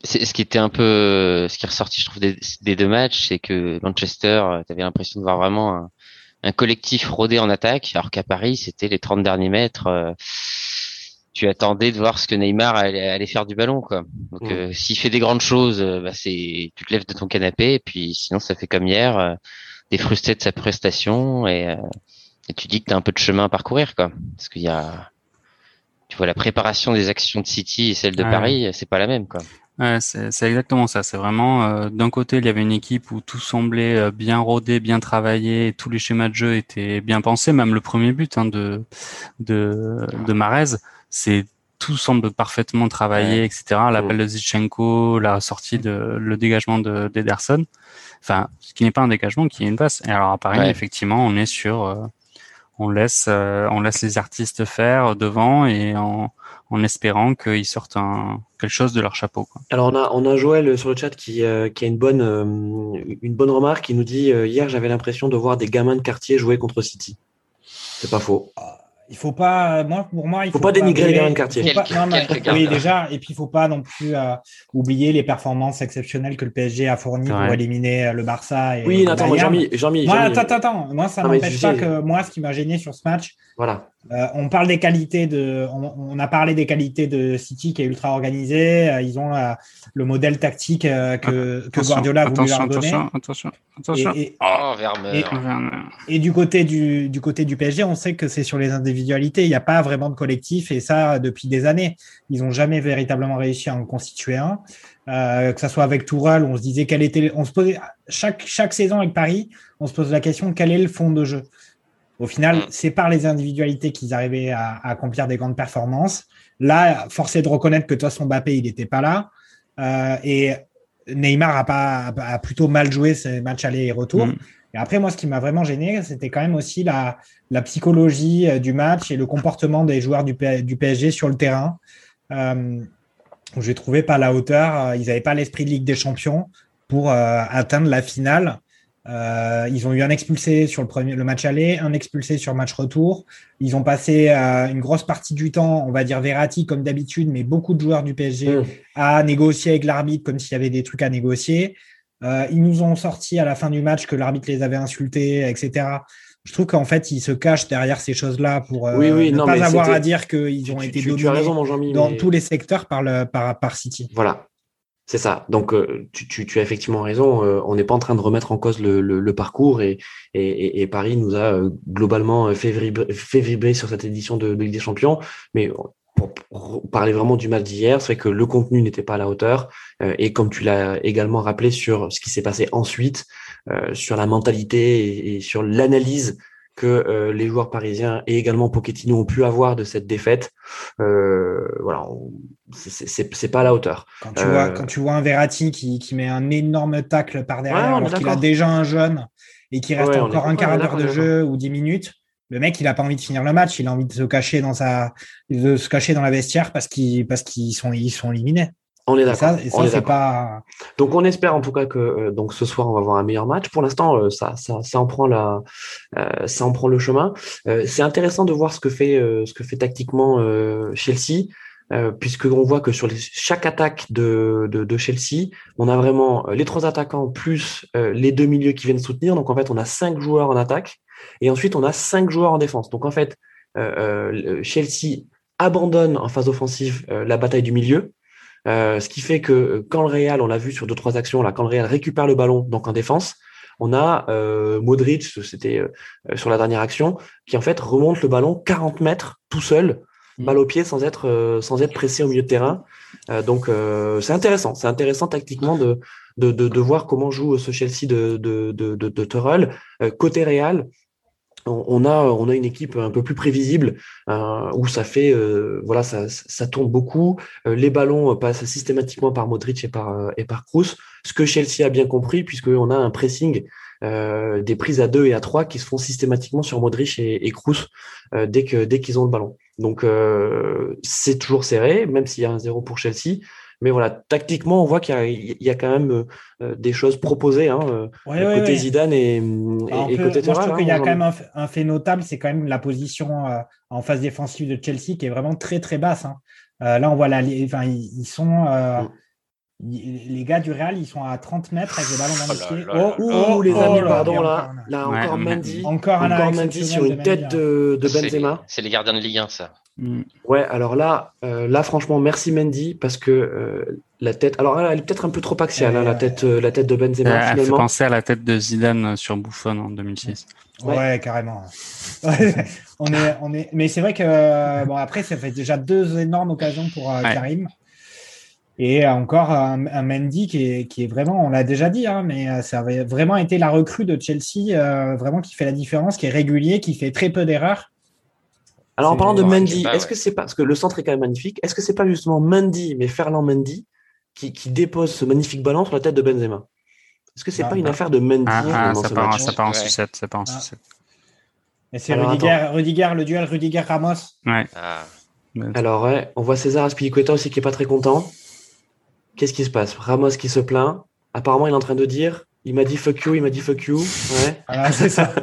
c'est Ce qui était un peu, ce qui est ressorti, je trouve, des, des deux matchs, c'est que Manchester, euh, tu avais l'impression de voir vraiment un, un, collectif rodé en attaque, alors qu'à Paris, c'était les 30 derniers mètres. Euh, tu attendais de voir ce que Neymar allait, faire du ballon, quoi. Donc, mmh. s'il fait des grandes choses, bah, c'est, tu te lèves de ton canapé, et puis sinon, ça fait comme hier t'es frustré de sa prestation et, euh, et tu dis que tu as un peu de chemin à parcourir, quoi. Parce qu'il y a, tu vois, la préparation des actions de City et celle de Paris, c'est pas la même, quoi. Ouais, c'est exactement ça. C'est vraiment euh, d'un côté, il y avait une équipe où tout semblait euh, bien rodé, bien travaillé, et tous les schémas de jeu étaient bien pensés. Même le premier but hein, de de de Marez, c'est tout semble parfaitement travaillé, etc. L'appel de Zichenko, la sortie de le dégagement de d'Ederson. Enfin, ce qui n'est pas un dégagement, qui est une passe. Et alors à Paris, effectivement, on est sur, euh, on laisse, euh, on laisse les artistes faire devant et en, en espérant qu'ils sortent un, quelque chose de leur chapeau. Quoi. Alors on a, on a Joël sur le chat qui, euh, qui a une bonne, une bonne remarque. qui nous dit hier j'avais l'impression de voir des gamins de quartier jouer contre City. C'est pas faux. Il faut pas, moi, pour moi, il faut, faut pas dénigrer les quartier. oui, déjà, et puis il faut pas non plus euh, oublier les performances exceptionnelles que le PSG a fournies pour éliminer euh, le Barça. Et oui, attends, Jean-Mi, Jean-Mi. Attends, attends, moi, ça m'empêche pas que moi, ce qui m'a gêné sur ce match, voilà. Euh, on parle des qualités de, on, a parlé des qualités de City qui est ultra organisé. Euh, ils ont euh, le modèle tactique que, que, Guardiola a voulu leur donner. Attention, attention, attention. Et, oh, et, du côté du, du côté du PSG, on sait que c'est sur les individualités. Il n'y a pas vraiment de collectif et ça depuis des années. Ils n'ont jamais véritablement réussi à en constituer un. que ça soit avec Tourelle, on se disait quel était, on se posait chaque chaque saison avec Paris, on se pose la question quel est le fond de jeu? Au final, mm. c'est par les individualités qu'ils arrivaient à, accomplir des grandes performances. Là, forcé de reconnaître que toi, son Mbappé, il n'était pas là. Euh, et Neymar a, pas, a plutôt mal joué ces matchs aller et retour. Mm. Et après, moi, ce qui m'a vraiment gêné, c'était quand même aussi la, la, psychologie euh, du match et le comportement des joueurs du, du PSG sur le terrain. Euh, j'ai trouvé pas à la hauteur. Ils n'avaient pas l'esprit de Ligue des Champions pour atteindre la finale. Euh, ils ont eu un expulsé sur le, premier, le match aller, un expulsé sur le match retour. Ils ont passé euh, une grosse partie du temps, on va dire Verratti comme d'habitude, mais beaucoup de joueurs du PSG mm. à négocier avec l'arbitre comme s'il y avait des trucs à négocier. Euh, ils nous ont sorti à la fin du match que l'arbitre les avait insultés, etc. Je trouve qu'en fait, ils se cachent derrière ces choses-là pour ne pas avoir à dire qu'ils ont été dominés dans tous les secteurs par, le, par, par City. Voilà, c'est ça. Donc, euh, tu, as effectivement raison. Euh, on n'est pas en train de remettre en cause le, parcours et, Paris nous a euh, globalement fait vibrer, sur cette édition de, Ligue des Champions. Mais pour, parler vraiment du match d'hier, c'est que le contenu n'était pas à la hauteur. et comme tu l'as également rappelé sur ce qui s'est passé ensuite, sur la mentalité et sur l'analyse que euh, les joueurs parisiens et également Pochettino ont pu avoir de cette défaite. Euh, voilà, c'est pas à la hauteur. Quand tu, vois, euh, quand tu vois un Verratti qui, qui met un énorme tacle par derrière alors qu'il a déjà un jeune et qui reste encore un quart d'heure de jeu ou dix minutes, le mec, il n'a pas envie de finir le match, il a envie de se cacher dans sa, de se cacher dans la vestiaire parce qu'ils parce qu'ils sont ils sont éliminés. On est d'accord. Ça, pas... Donc on espère en tout cas que euh, donc ce soir on va avoir un meilleur match. Pour l'instant, euh, ça, ça, ça en prend la, euh, ça en prend le chemin. c'est intéressant de voir ce que fait, ce que fait tactiquement Chelsea. puisque on voit que sur chaque attaque de, de, de, Chelsea, on a vraiment les trois attaquants plus les deux milieux qui viennent soutenir. Donc en fait, on a cinq joueurs en attaque et ensuite on a cinq joueurs en défense. Donc en fait, Chelsea abandonne en phase offensive la bataille du milieu euh, ce qui fait que euh, quand le Real, on l'a vu sur deux trois actions là, quand le Real récupère le ballon donc en défense, on a euh, Modric, c'était euh, sur la dernière action, qui en fait remonte le ballon 40 mètres tout seul, mmh. balle au pied sans être sans être pressé au milieu de terrain. donc c'est intéressant, c'est intéressant tactiquement de, de, de, de voir comment joue ce Chelsea de de de, de, de côté Real, on a on a une équipe un peu plus prévisible euh, où ça fait euh, voilà ça, ça tourne beaucoup. Euh, les ballons passent systématiquement par Modric et par et par Kroos ce que Chelsea a bien compris puisqu'on a un pressing des prises à 2 et à 3 qui se font systématiquement sur Modric et, et Kroos dès que dès qu'ils ont le ballon. Donc c'est toujours serré même s'il y a un zéro pour Chelsea mais voilà, tactiquement, on voit qu'il y, a quand même euh, euh, des choses proposées hein, euh, côté Zidane et, bah, et, côté Moi, je trouve qu'il y a quand même un, fait notable, c'est quand même la position en phase défensive de Chelsea qui est vraiment très très basse. Hein. là, on voit la, enfin, ils, sont. Les gars du Real, ils sont à 30 mètres avec le ballon dans les oh, pieds. Oh, les amis, pardon, là, là encore Mendy. Encore, encore Mendy sur une tête de, de Benzema. C'est les gardiens de Ligue 1, ça. Mm. Ouais, alors là, euh, là franchement, merci Mendy parce que euh, la tête. Alors elle est peut-être un peu trop axiale, hein, la tête, euh, la tête de Benzema. elle fait penser à la tête de Zidane sur Buffon en 2006. Ouais, carrément. on est, on est. Mais c'est vrai que bon après, ça fait déjà deux énormes occasions pour Karim. Et encore un, Mendy qui est, qui est, vraiment, on l'a déjà dit, hein, mais ça avait vraiment été la recrue de Chelsea, vraiment qui fait la différence, qui est régulier, qui fait très peu d'erreurs. Alors en parlant de Mendy, est-ce que c'est pas parce que le centre est quand même magnifique, est-ce que c'est pas justement Mendy, mais Ferland Mendy, qui, dépose ce magnifique ballon sur la tête de Benzema? Est-ce que c'est ah, pas une bah. affaire de Mendy ah, ah, ça, part, ça part en sucette, ça part en sucette. Mais c'est Rudiger, le duel Rudiger-Ramos. Ouais. Alors ouais, on voit César Aspilicueta aussi qui est pas très content. Qu'est-ce qui se passe? Ramos qui se plaint. Apparemment, il est en train de dire il m'a dit fuck you, il m'a dit fuck you. Ouais. Ah, c'est ça.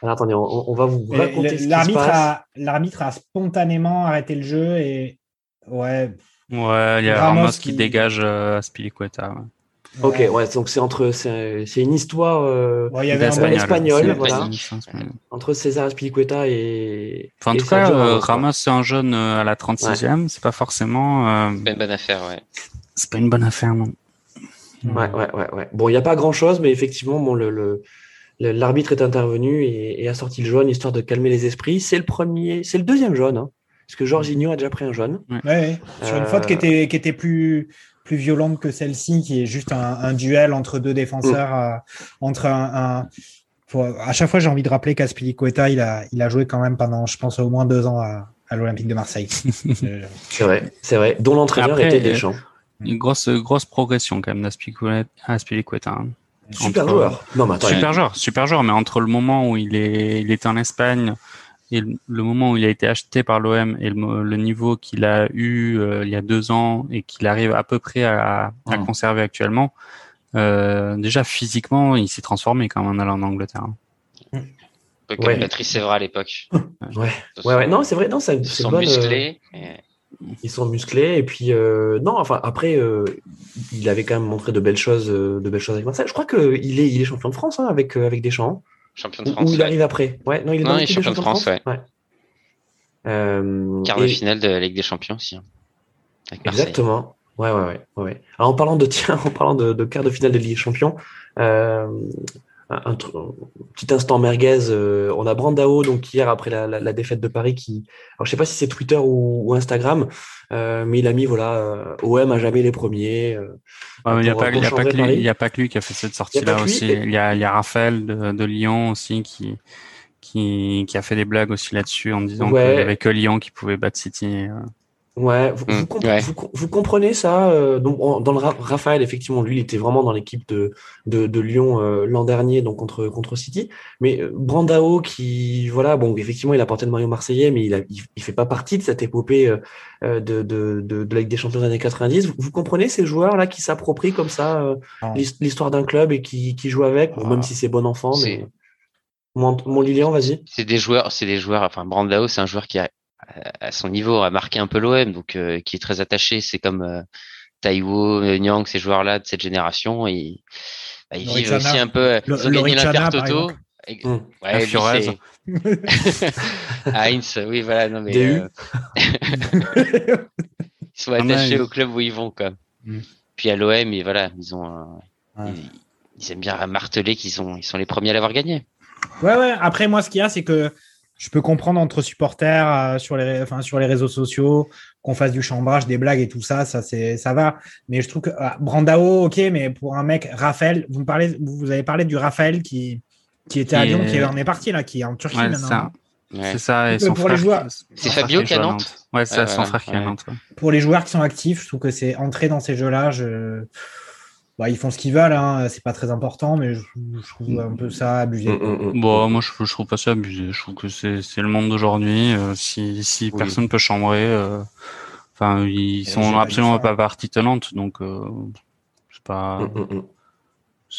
Alors, attendez, on, va vous raconter ce qui se passe. L'arbitre a spontanément arrêté le jeu et ouais. Ouais, il y a Ramos, qui, dégage euh, Spilicueta. Ok, ouais, donc c'est entre c'est une histoire euh, espagnole, voilà, entre César Spilicueta et. Enfin, en tout cas, euh, Ramos c'est un jeune euh, à la 36e, c'est pas forcément. Euh, pas une bonne affaire, ouais. C'est pas une bonne affaire, non. Ouais, ouais, ouais, ouais. Bon, il n'y a pas grand chose, mais effectivement, bon, le, le L'arbitre est intervenu et, a sorti le jaune histoire de calmer les esprits. C'est le premier, c'est le deuxième jaune, hein, parce que Jorginho a déjà pris un jaune. Ouais, sur une faute qui était, qui était plus, plus violente que celle-ci, qui est juste un, duel entre deux défenseurs, mm. euh, entre un, à chaque fois, j'ai envie de rappeler qu'Aspilicueta, il a, il a joué quand même pendant, je pense, au moins deux ans à, l'Olympique de Marseille. c'est vrai, c'est vrai. Dont l'entraîneur était Deschamps. Une grosse, grosse progression quand même d'Aspilicueta. Hein. Super joueur. Non, mais super joueur, super joueur. Mais entre le moment où il est, il était en Espagne, et le, moment où il a été acheté par l'OM et le, niveau qu'il a eu euh, il y a deux ans et qu'il arrive à peu près à, à mmh. conserver actuellement, euh, déjà physiquement, il s'est transformé quand même en allant en Angleterre. Peu comme ouais. Patrice Evra à l'époque. ouais. ouais, ouais, non, c'est vrai, non, c'est Ils sont musclés. Ils sont musclés et puis euh, non, enfin après, euh, il avait quand même montré de belles choses, de belles choses avec Marseille. Je crois qu'il est, il est champion de France hein, avec avec Deschamps. Champion de France. Ou il arrive après. Ouais, non, il est, non, il est champion de France, ouais. ouais. Euh, Quart de finale de la Ligue des Champions aussi. Hein, Exactement. Ouais, ouais, ouais, ouais. Alors, en parlant de tiens, en parlant de, de quart de finale de Ligue des Champions, euh, un, petit instant merguez. Euh, on a Brandao donc hier après la, la, la, défaite de Paris qui, alors je sais pas si c'est Twitter ou, ou Instagram, euh, mais il a mis voilà euh, OM à jamais les premiers. Euh, il n'y a, pas, y a, pas que lui, y a pas que lui qui a fait cette sortie là aussi. Il y a, il y a Raphaël de, de, Lyon aussi qui qui qui a fait des blagues aussi là-dessus en disant qu'il n'y avait que Lyon qui pouvait battre City. Ouais, vous, vous, mmh, vous, comprenez ça euh, donc, Dans le Raphaël, effectivement, lui, il était vraiment dans l'équipe de, de, de, Lyon euh, l'an dernier, donc contre, contre City. Mais euh, Brandao, qui, voilà, bon, effectivement, il a porté le maillot marseillais, mais il, a, il, fait pas partie de cette épopée de, de, de, de, la Ligue des Champions des années 90. Vous, comprenez ces joueurs-là qui s'approprient comme ça l'histoire d'un club et qui, qui jouent avec, bon, même si c'est bon enfant, mais. Mon, mon Lilian, vas-y. C'est des joueurs, c'est des joueurs. Enfin, Brandao, c'est un joueur qui a à son niveau a marqué un peu l'OM, donc euh, qui est très attaché. C'est comme euh, Taiwo, Nyang, ces joueurs-là de cette génération. Et, bah, ils vivent aussi un peu. Ils ont gagné l'Intertoto. Mmh. Ouais, Fiorez. Heinz, oui, voilà. Non, mais, euh... ils sont attachés au club où ils vont, quoi. Mmh. Puis à l'OM, et voilà, ils ont. Ouais. Ils, ils, aiment bien marteler qu'ils sont, ils sont les premiers à l'avoir gagné. Ouais, ouais. Après, moi, ce qu'il y a, c'est que je peux comprendre entre supporters euh, sur, les, enfin, sur les réseaux sociaux qu'on fasse du chambrage, des blagues et tout ça, ça c'est ça va. Mais je trouve que ah, Brandao, ok, mais pour un mec, Raphaël, vous me parlez, vous avez parlé du Raphaël qui qui était à Lyon, qui en est parti là, qui est en Turquie ouais, maintenant. C'est ça, et son pour frère. Les joueurs... C'est Fabio qui est à Nantes. Ouais, c'est son frère qui est à Nantes. Pour les joueurs qui sont actifs, je trouve que c'est entrer dans ces jeux-là. Je bah, ils font ce qu'ils veulent, hein. c'est pas très important, mais je, trouve un peu ça abusé. Mm, mm, mm, bon, moi, je, je trouve pas ça abusé. Je trouve que c'est le monde d'aujourd'hui. Euh, si si oui. personne peut chambrer, euh, enfin, ils sont absolument pas partie tenante, donc euh, c'est pas.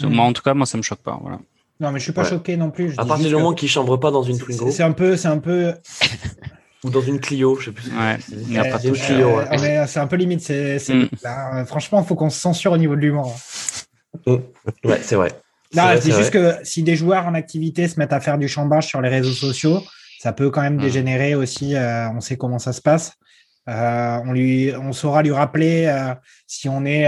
Moi, en tout cas, moi, ça me choque pas. Voilà. Non, mais je suis pas ouais. choqué non plus. Je à partir du moment qu'ils chambrent pas dans une Twingo. C'est un peu, c'est un peu. Ou dans une Clio, je sais plus. Ouais, il n'y a pas de Clio. Ouais. C'est un peu limite. C'est, mm. là, franchement, il faut qu'on se censure au niveau de l'humour. Mm. Ouais, c'est vrai. Non, c'est juste que si des joueurs en activité se mettent à faire du chambage sur les réseaux sociaux, ça peut quand même mm. dégénérer aussi. Euh, on sait comment ça se passe. Euh, on, lui, on saura lui rappeler euh, si on est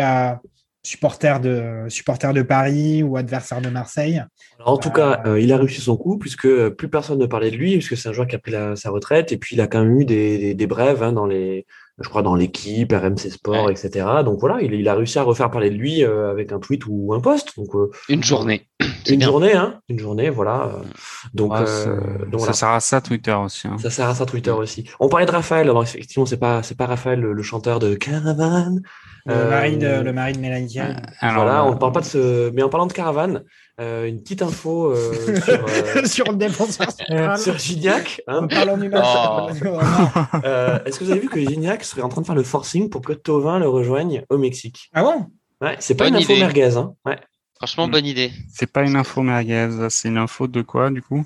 supporter de, supporter de Paris ou adversaire de Marseille. Alors en tout euh, cas, euh, il a réussi son coup puisque plus personne ne parlait de lui puisque c'est un joueur qui a pris la, sa retraite et puis il a quand même eu des, des, des brèves hein, dans les, je crois dans l'équipe, RMC Sport, ouais. etc. Donc voilà, il, il, a réussi à refaire parler de lui euh, avec un tweet ou un post. Donc euh, une journée, une bien. journée, hein, une journée, voilà. Donc, ouais, donc ça voilà. sert à ça Twitter aussi. Hein. Ça sert à ça Twitter aussi. On parlait de Raphaël. Alors effectivement, c'est pas c'est pas Raphaël le, le chanteur de Caravane. Le, euh, mari de, le mari de Mélanie. Euh, voilà, on ne parle pas de ce. Mais en parlant de caravane, euh, une petite info euh, sur, euh, sur le défenseur sur Gignac. Hein. Parlons du match. Oh. Est-ce que vous avez vu que Gignac serait en train de faire le forcing pour que Tovin le rejoigne au Mexique? Ah bon? Ouais, c'est pas une info idée. merguez. Hein. Ouais. Franchement, bonne idée. C'est pas une info merguez, c'est une info de quoi du coup?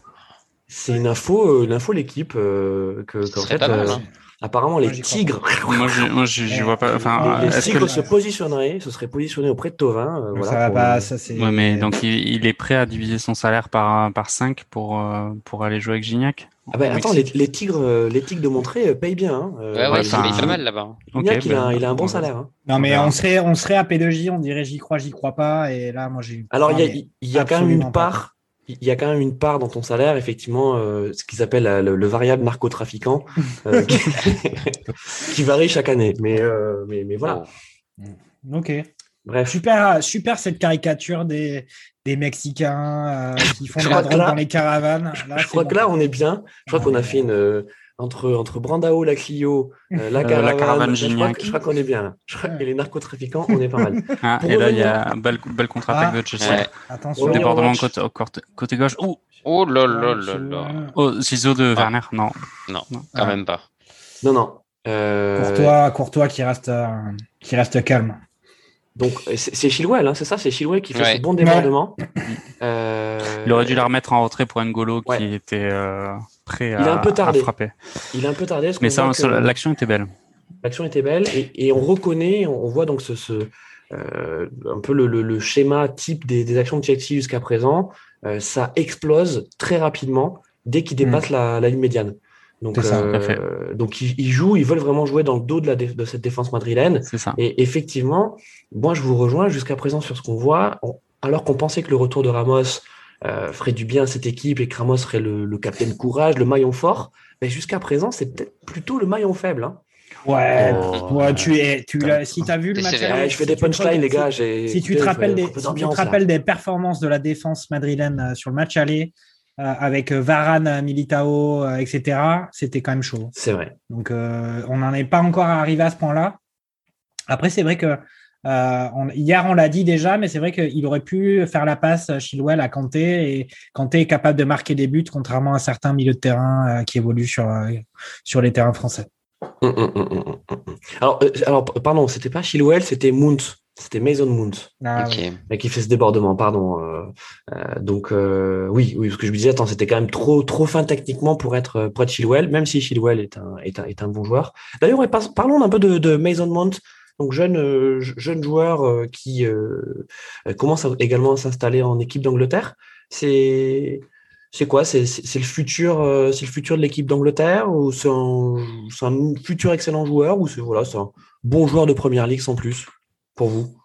C'est une info, l'info l'équipe que qu'en fait. Pas mal, hein. Apparemment, les Tigres. moi, je, moi, je, je vois pas. Enfin, les Tigres que... se positionneraient, ce serait positionné auprès de Tovin. Euh, voilà, ça va pas, ça c'est. Ouais, mais donc il, il, est prêt à diviser son salaire par par 5 pour euh, pour aller jouer avec Gignac? Ah bah, attends, les, les, Tigres, euh, les Tigres de Montré payent bien. Hein. Ouais, ouais, ça paye pas mal là-bas. Gignac, okay, il, a, il a un bon salaire. Hein. Non, mais on serait, on serait à P2J, on dirait j'y crois, j'y crois pas. Et là, moi, j'ai. Alors, il y a, il y a quand même une part il y a quand même une part dans ton salaire, effectivement, euh, ce qu'ils appellent euh, le, le, variable narcotrafiquant, euh, qui, qui, varie chaque année. Mais, mais, mais voilà. Ok. Bref. Super, super cette caricature des, des Mexicains qui font de la drogue dans les caravanes. Là, je crois bon. que là, on est bien. Je crois qu'on a fait une entre, entre Brandao, la Clio, euh, la caravane, la caravane je, crois, je crois qu'on est bien là. Je crois, et les narcotrafiquants, on est pas mal. Ah, et là, il y a un bel, bel contre-attaque ah, de Chelsea. Ouais. Attention. Débordement côté, côté, côté gauche. Ouh Oh là là là là. Oh, ciseau de ah. Werner, non. Non, quand même pas. Non, non. Euh... Courtois, qui reste, euh, qui reste calme. Donc c'est Chilwell, hein, c'est ça, c'est Chilwell qui fait ce bon débordement. Euh... Il aurait dû la remettre en retrait pour N'Golo qui était euh, prêt à, Il a un peu tardé. frapper. Il a un peu tardé. Mais ça, l'action était belle. L'action était belle et, et, on reconnaît, on voit donc ce, ce euh, un peu le, le, le, schéma type des, des actions de Chelsea jusqu'à présent. Euh, ça explose très rapidement dès qu'il dépasse mm. la, la ligne médiane. Donc, euh, donc ils, ils, jouent, ils veulent vraiment jouer dans le dos de, la de cette défense madrilène. Ça. Et effectivement, moi je vous rejoins jusqu'à présent sur ce qu'on voit. alors qu'on pensait que le retour de Ramos euh, ferait du bien à cette équipe et que Ramos serait le, le capitaine courage, le maillon fort, mais jusqu'à présent c'est peut-être plutôt le maillon faible. Hein. Ouais, oh, ouais, tu es, tu si t'as vu le match, ouais, je fais des punchlines, les gars. Si, tu te rappelles, des, si tu te rappelles des performances de la défense madrilène euh, sur le match aller, avec euh, Varane, Militao, etc., c'était quand même chaud. C'est vrai. Donc, on n'en est pas encore arrivé à ce point-là. Après, c'est vrai que on, hier, on l'a dit déjà, mais c'est vrai qu'il aurait pu faire la passe Chilwell à Kanté et Kanté est capable de marquer des buts, contrairement à certains milieux de terrain qui évoluent sur, sur les terrains français. Hum, hum, hum, alors, alors, pardon, c'était pas Chilwell, c'était Mount. C'était Mason Mount ah, qui fait ce débordement, pardon. Euh, euh, donc euh, oui, oui, ce que je me disais, attends, c'était quand même trop trop fin techniquement pour être pour être Chilwell, même si Chilwell est un est un, est un bon joueur. D'ailleurs, parlons un peu de, de Mason Mount, donc jeune jeune joueur qui commence également à s'installer en équipe d'Angleterre. C'est c'est quoi? C'est le futur, c'est le futur de l'équipe d'Angleterre ou c'est un, un, futur excellent joueur ou c'est voilà, c'est un bon joueur de première ligue sans plus? Pour vous?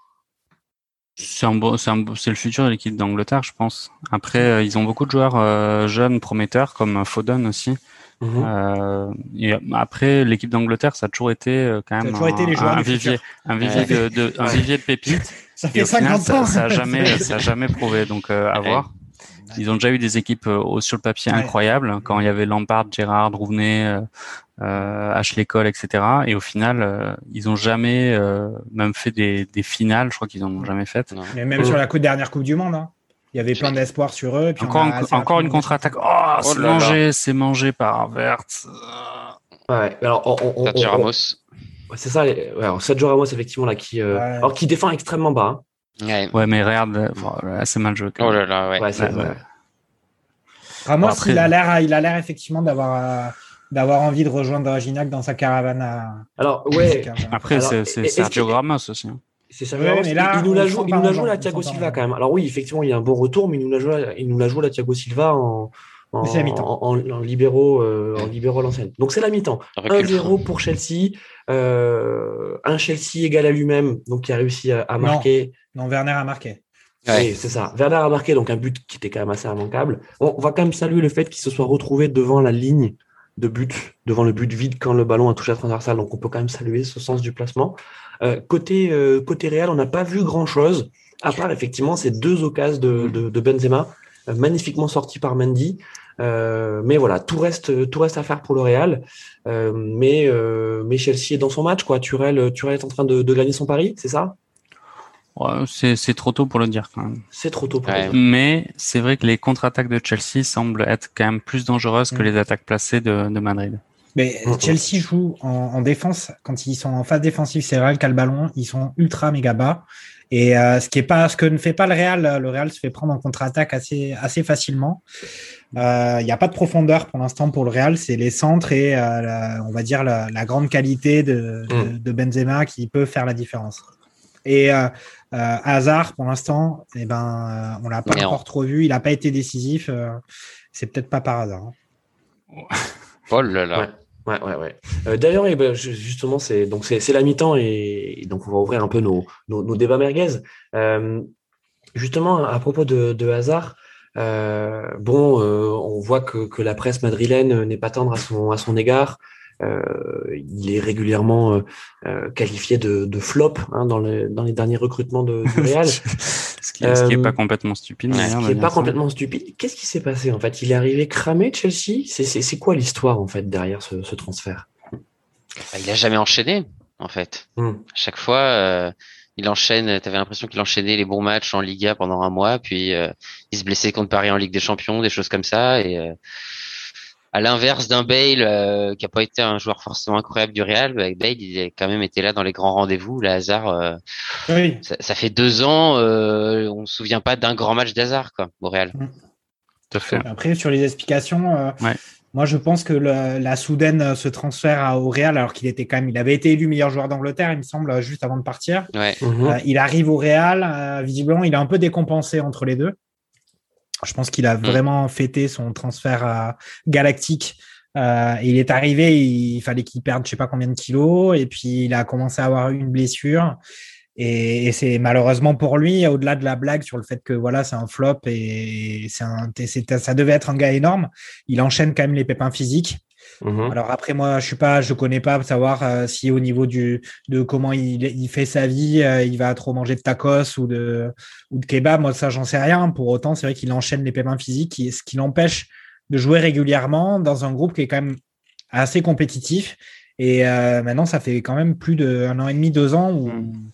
C'est un c'est le futur de l'équipe d'Angleterre, je pense. Après, euh, ils ont beaucoup de joueurs euh, jeunes prometteurs comme Foden aussi. Mhm. euh, et après, l'équipe d'Angleterre, ça a toujours été euh, quand même un, vivier, un vivier de, de un vivier de pépites. ça fait 50 ans. Ça, a jamais, ça a jamais prouvé. Donc, à voir. Ils ont déjà eu des équipes sur le papier incroyables quand il y avait Lampard, Gérard, Rouvenet, euh, Ashley Cole, etc. Et au final, euh, ils ont jamais euh, même fait des, des, finales. Je crois qu'ils en ont jamais fait. Mais même sur la coup, dernière Coupe du Monde, hein. il y avait plein d'espoir sur eux. Puis encore, une, encore une contre-attaque. Oh, oh c'est mangé, c'est mangé par Vert. Ouais. Alors, on, on, on, Ramos. C'est ça. Ouais, Sergio Ramos, effectivement, là, qui, euh, alors, qui défend extrêmement bas. Hein. Ouais. ouais. mais regarde, assez mal joué. Oh là là, ouais. ouais, ouais. Ramos, bon, après... il a l'air, il a l'air effectivement d'avoir d'avoir envie de rejoindre Gignac dans sa caravane à. Alors, ouais. Après, c'est Sergio Ramos aussi. Hein. C'est Sergio Ramos. il, nous la joue, il nous la joue la Thiago Silva quand même. Alors oui, effectivement, il y a un bon retour, mais il nous la joue, il nous la joue la Thiago Silva en. En, en, en, libéraux, euh, en libéraux l'ancienne. Donc c'est la mi-temps. 1-0 pour Chelsea, euh, un Chelsea égal à lui-même, donc qui a réussi à, à marquer. Non, Werner a marqué. Oui, c'est ça. Werner a marqué donc un but qui était quand même assez immanquable. On, on va quand même saluer le fait qu'il se soit retrouvé devant la ligne de but devant le but vide quand le ballon a touché la transversale. Donc on peut quand même saluer ce sens du placement. Euh, côté euh, côté Real, on n'a pas vu grand chose à part effectivement ces deux occasions de, de, de Benzema euh, magnifiquement sorties par Mendy. Euh, mais voilà, tout reste tout reste à faire pour le Real. Euh, mais mais Chelsea est dans son match quoi. Turel Turel est en train de, de gagner son pari, c'est ça? C'est trop tôt pour le dire quand même. C'est trop tôt pour le dire. Mais c'est vrai que les contre-attaques de Chelsea semblent être quand même plus dangereuses que mm. les attaques placées de, de Madrid. Mais mm, mm. Chelsea joue en, en, défense quand ils sont en phase défensive, c'est Real qui a le ballon, ils sont ultra méga bas. Et euh, ce qui est pas, ce que ne fait pas le Real, le Real se fait prendre en contre-attaque assez assez facilement. Il euh, n'y a pas de profondeur pour l'instant pour le Real, c'est les centres et euh, la, on va dire la, la grande qualité de, de, de, Benzema qui peut faire la différence. Et euh, euh, Hazard, pour l'instant, eh ben, euh, on l'a pas encore trop vu. Il n'a pas été décisif. Euh, c'est peut-être pas par hasard. Hein. Oh là là. Ouais, ouais, ouais. Euh, D'ailleurs, eh ben, justement, c'est donc c'est la mi-temps et, donc on va ouvrir un peu nos, nos, nos débats merguez. Euh, justement, à propos de, de Hazard, euh, bon, on voit que, que la presse madrilène n'est pas tendre à son à son égard. Euh, il est régulièrement euh, euh, qualifié de, de flop hein, dans, les, dans les derniers recrutements de, du Real. ce qui n'est pas complètement stupide. ce qui n'est pas complètement stupide. Qu'est-ce qui s'est passé en fait? Il est arrivé cramé Chelsea? C'est quoi l'histoire en fait derrière ce, ce transfert? Il a jamais enchaîné en fait. Hmm. Chaque fois, il enchaîne. T'avais l'impression qu'il enchaînait les bons matchs en Liga pendant un mois, puis il se blessait contre Paris en Ligue des Champions, des choses comme ça. Et à l'inverse d'un Bale qui a pas été un joueur forcément incroyable du Real, bah, Bale il a quand même été là dans les grands rendez-vous. Le hasard, oui. ça, fait deux ans, on se souvient pas d'un grand match d'hasard quoi au Real. Mm. Après, sur les explications, euh, moi je pense que la soudaine euh, se transfère au Real alors qu'il était quand même, il avait été élu meilleur joueur d'Angleterre, il me semble, juste avant de partir. Mhm. Euh, il arrive au Real, visiblement, il est un peu décompensé entre les deux. Je pense qu'il a mm. vraiment fêté son transfert à Galactique. il est arrivé, il fallait qu'il perde je sais pas combien de kilos, et puis il a commencé à avoir une blessure. Et, c'est malheureusement pour lui, au-delà de la blague sur le fait que voilà, c'est un flop et c'est un, ça devait être un gars énorme. Il enchaîne quand même les pépins physiques. Mhm. Alors après moi, je suis pas, je connais pas savoir euh, si au niveau du de comment il, il fait sa vie, euh, il va trop manger de tacos ou de ou de kebab. Moi ça, j'en sais rien. Pour autant, c'est vrai qu'il enchaîne les pépins physiques, ce qui l'empêche de jouer régulièrement dans un groupe qui est quand même assez compétitif. Et euh, maintenant, ça fait quand même plus d'un an et demi, deux ans où mhm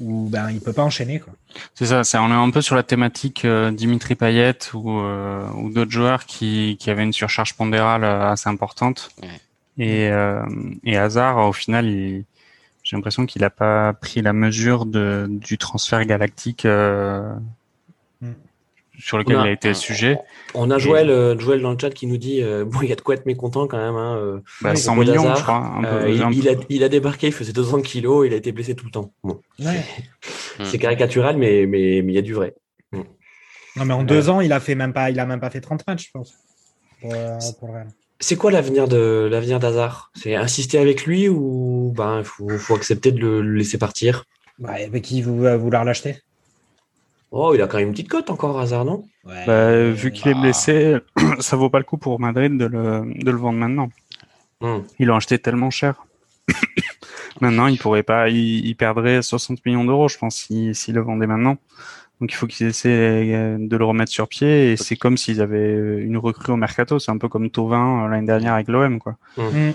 où ben il peut pas enchaîner quoi. C'est ça, c'est on est un peu sur la thématique euh, Dimitri Payet ou, euh, ou d'autres joueurs qui, qui avaient une surcharge pondérale euh, assez importante. Et, et Hazard au final, j'ai l'impression qu'il n'a pas pris la mesure de, du transfert galactique sur lequel il a été sujet. On a Joël, euh, Joël dans le chat qui nous dit euh, bon, il y a de quoi être mécontent quand même. Hein, euh, bah, 100 millions, je crois. il, a, il, a, débarqué, il faisait 200 kilos, il a été blessé tout le temps. Bon, C'est caricatural, mais il mais, mais y a du vrai. Non, mais en deux ans, il a fait même pas, il a même pas fait 30 matchs, je pense. c'est quoi l'avenir de l'avenir d'Hazard C'est insister avec lui ou ben faut, faut accepter de le, laisser partir? Bah, Avec qui vous vouloir l'acheter? Oh, il a quand même une petite cote encore, hasard, non? Bah, Vu qu'il est bah. blessé, ça vaut pas le coup pour Madrid de le, de le vendre maintenant. Hmm. Ils l'ont acheté tellement cher. maintenant, il pourrait pas, il, perdrait 60 millions d'euros, je pense, s'il si, le vendait maintenant. Donc il faut qu'ils essaient de le remettre sur pied et c'est comme s'ils avaient une recrue au mercato. C'est un peu comme Tovin euh, l'année dernière avec l'OM, quoi. Hmm.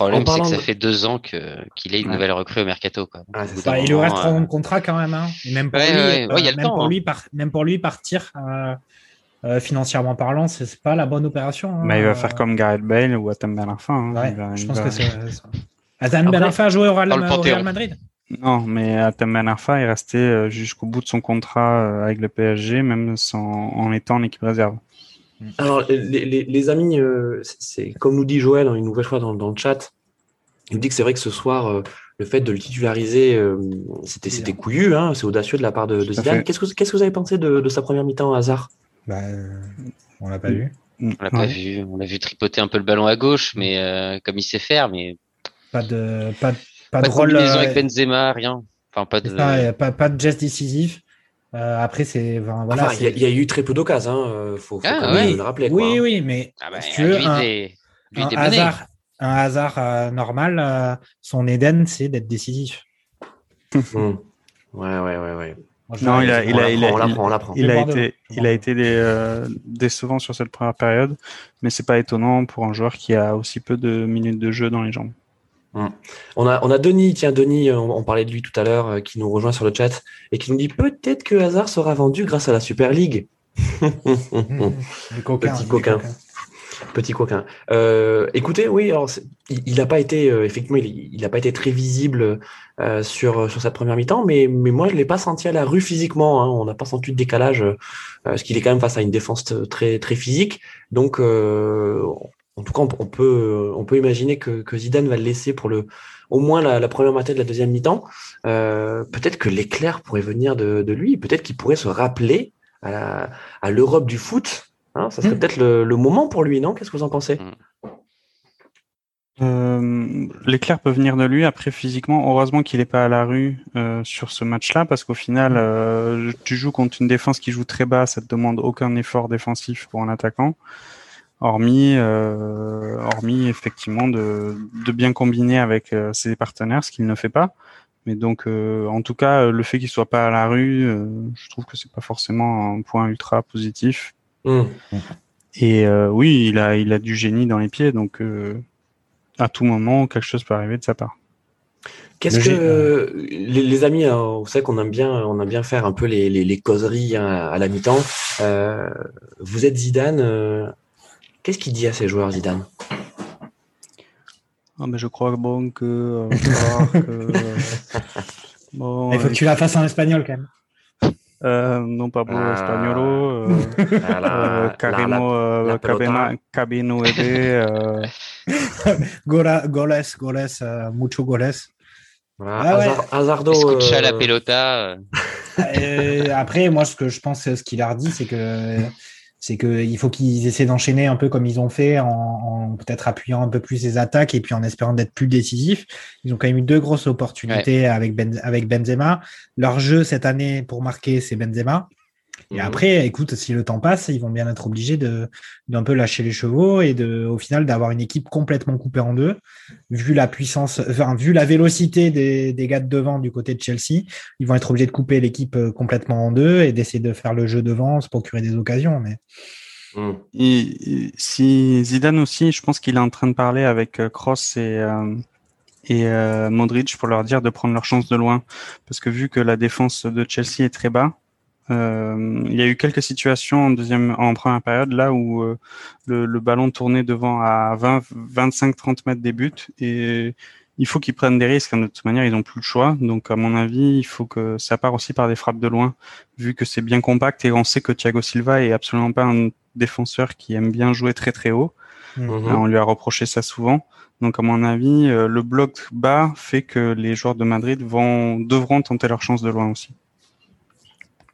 Le problème, c'est que ça fait deux ans que qu'il ait une nouvelle recrue au mercato. Quoi. Ah, il lui reste trois ans de contrat quand même. Hein. même pour, lui, même pour lui, partir euh, euh, financièrement parlant, c'est pas la bonne opération. Hein. Mais il va faire comme Gareth Bale ou Atem Ben Arfa. Hein. je pense que c'est Ben a joué au Real, Madrid. Non, mais Atem Ben Arfa est resté euh, jusqu'au bout de son contrat avec le PSG, même sans, en étant en équipe réserve. Alors, les, amis, euh, c'est comme nous dit Joël, hein, une nouvelle fois dans, le chat, il nous dit que c'est vrai que ce soir, euh, le fait de le titulariser, euh, c'était c'était couillu, hein, c'est audacieux de la part de, Zidane. Qu'est-ce que, qu'est-ce que vous avez pensé de, sa première mi-temps au hasard? Bah, On l'a pas vu. On l'a pas vu. On l'a vu tripoter un peu le ballon à gauche, mais comme il sait faire, mais pas de pas, pas, de, combinaison avec Benzema, rien. Enfin, pas de pas, pas, de geste décisif. Euh, après, c'est voilà. il y, a eu très peu d'occasions. Hein. Euh, faut, faut ah, le rappeler. Oui, oui, mais ah bah, tu veux, un, hasard, un hasard euh, normal, son Eden, c'est d'être décisif. Hmm. Ouais, ouais, ouais, ouais. non, il a, il a, il a, il a été, il a été décevant sur cette première période, mais c'est pas étonnant pour un joueur qui a aussi peu de minutes de jeu dans les jambes. Hum. On a, on a Denis, tiens, Denis, on, parlait de lui tout à l'heure, euh, qui nous rejoint sur le chat et qui nous dit peut-être que Hazard sera vendu grâce à la Super League. Petit coquin. Petit coquin. Euh, écoutez, oui, alors il n'a pas été euh, effectivement, il n'a pas été très visible sur sur cette première mi-temps, mais mais moi je l'ai pas senti à la rue physiquement. Hein. on n'a pas senti de décalage, parce qu'il est quand même face à une défense très très physique. Donc en tout cas, on peut, on peut imaginer que, que Zidane va le laisser pour le, au moins la, première moitié de la deuxième mi-temps. Euh, peut-être que l'éclair pourrait venir de, de lui. Peut-être qu'il pourrait se rappeler à, à l'Europe du foot. Hein, ça serait mm. peut-être le, le, moment pour lui, non? Qu'est-ce que vous en pensez? Mm. euh, L'éclair peut venir de lui. Après, physiquement, heureusement qu'il n'est pas à la rue euh, sur ce match-là, parce qu'au final, euh, tu joues contre une défense qui joue très bas, ça te demande aucun effort défensif pour un attaquant hormis, euh, hormis effectivement de, de, bien combiner avec euh, ses partenaires, ce qu'il ne fait pas. Mais donc, euh, en tout cas, le fait qu'il soit pas à la rue, je trouve que c'est pas forcément un point ultra positif. Mmh. Et oui, il a, il a du génie dans les pieds, donc à tout moment, quelque chose peut arriver de sa part. Qu'est-ce que les, amis, hein, vous savez qu'on aime bien, on aime bien faire un peu les, les, causeries hein, à la mi-temps. Euh, vous êtes Zidane. Euh, qu'est-ce qu'il dit à ses joueurs, Zidane? Ah, mais je crois bon que, euh, bon, il faut que tu la fasses en espagnol quand même. Euh, non pas pour ah. espagnolo, euh, Carino, Cabino goles, goles, mucho goles. Voilà. Ah Azardo. Escucha la pelota. après, moi, ce que je pense, ce qu'il a dit, c'est que c'est qu'il faut qu'ils essaient d'enchaîner un peu comme ils ont fait en, peut-être appuyant un peu plus les attaques et puis en espérant d'être plus décisifs. Ils ont quand même eu deux grosses opportunités avec, ben, avec Benzema. Leur jeu cette année pour marquer, c'est Benzema. Et mhm. après, écoute, si le temps passe, ils vont bien être obligés de d'un peu lâcher les chevaux et de, au final, d'avoir une équipe complètement coupée en deux. Vu la puissance, enfin, vu la vélocité des, des gars de devant du côté de Chelsea, ils vont être obligés de couper l'équipe euh, complètement en deux et d'essayer de faire le jeu devant, se procurer des occasions. Mais mhm. et, si Zidane aussi, je pense qu'il est en train de parler avec Cross euh, et euh, et Modric pour leur dire de prendre leur chance de loin, parce que vu que la défense de Chelsea est très bas euh, il y a eu quelques situations en deuxième, en première période là où euh, le, le, ballon tournait devant à 20, 25, 30 mètres des buts et il faut qu'ils prennent des risques. De toute manière, ils n'ont plus le choix. Donc, à mon avis, il faut que ça part aussi par des frappes de loin, vu que c'est bien compact et on sait que Thiago Silva est absolument pas un défenseur qui aime bien jouer très très haut. Mhm. On lui a reproché ça souvent. Donc, à mon avis, euh, le bloc bas fait que les joueurs de Madrid vont devront tenter leur chance de loin aussi.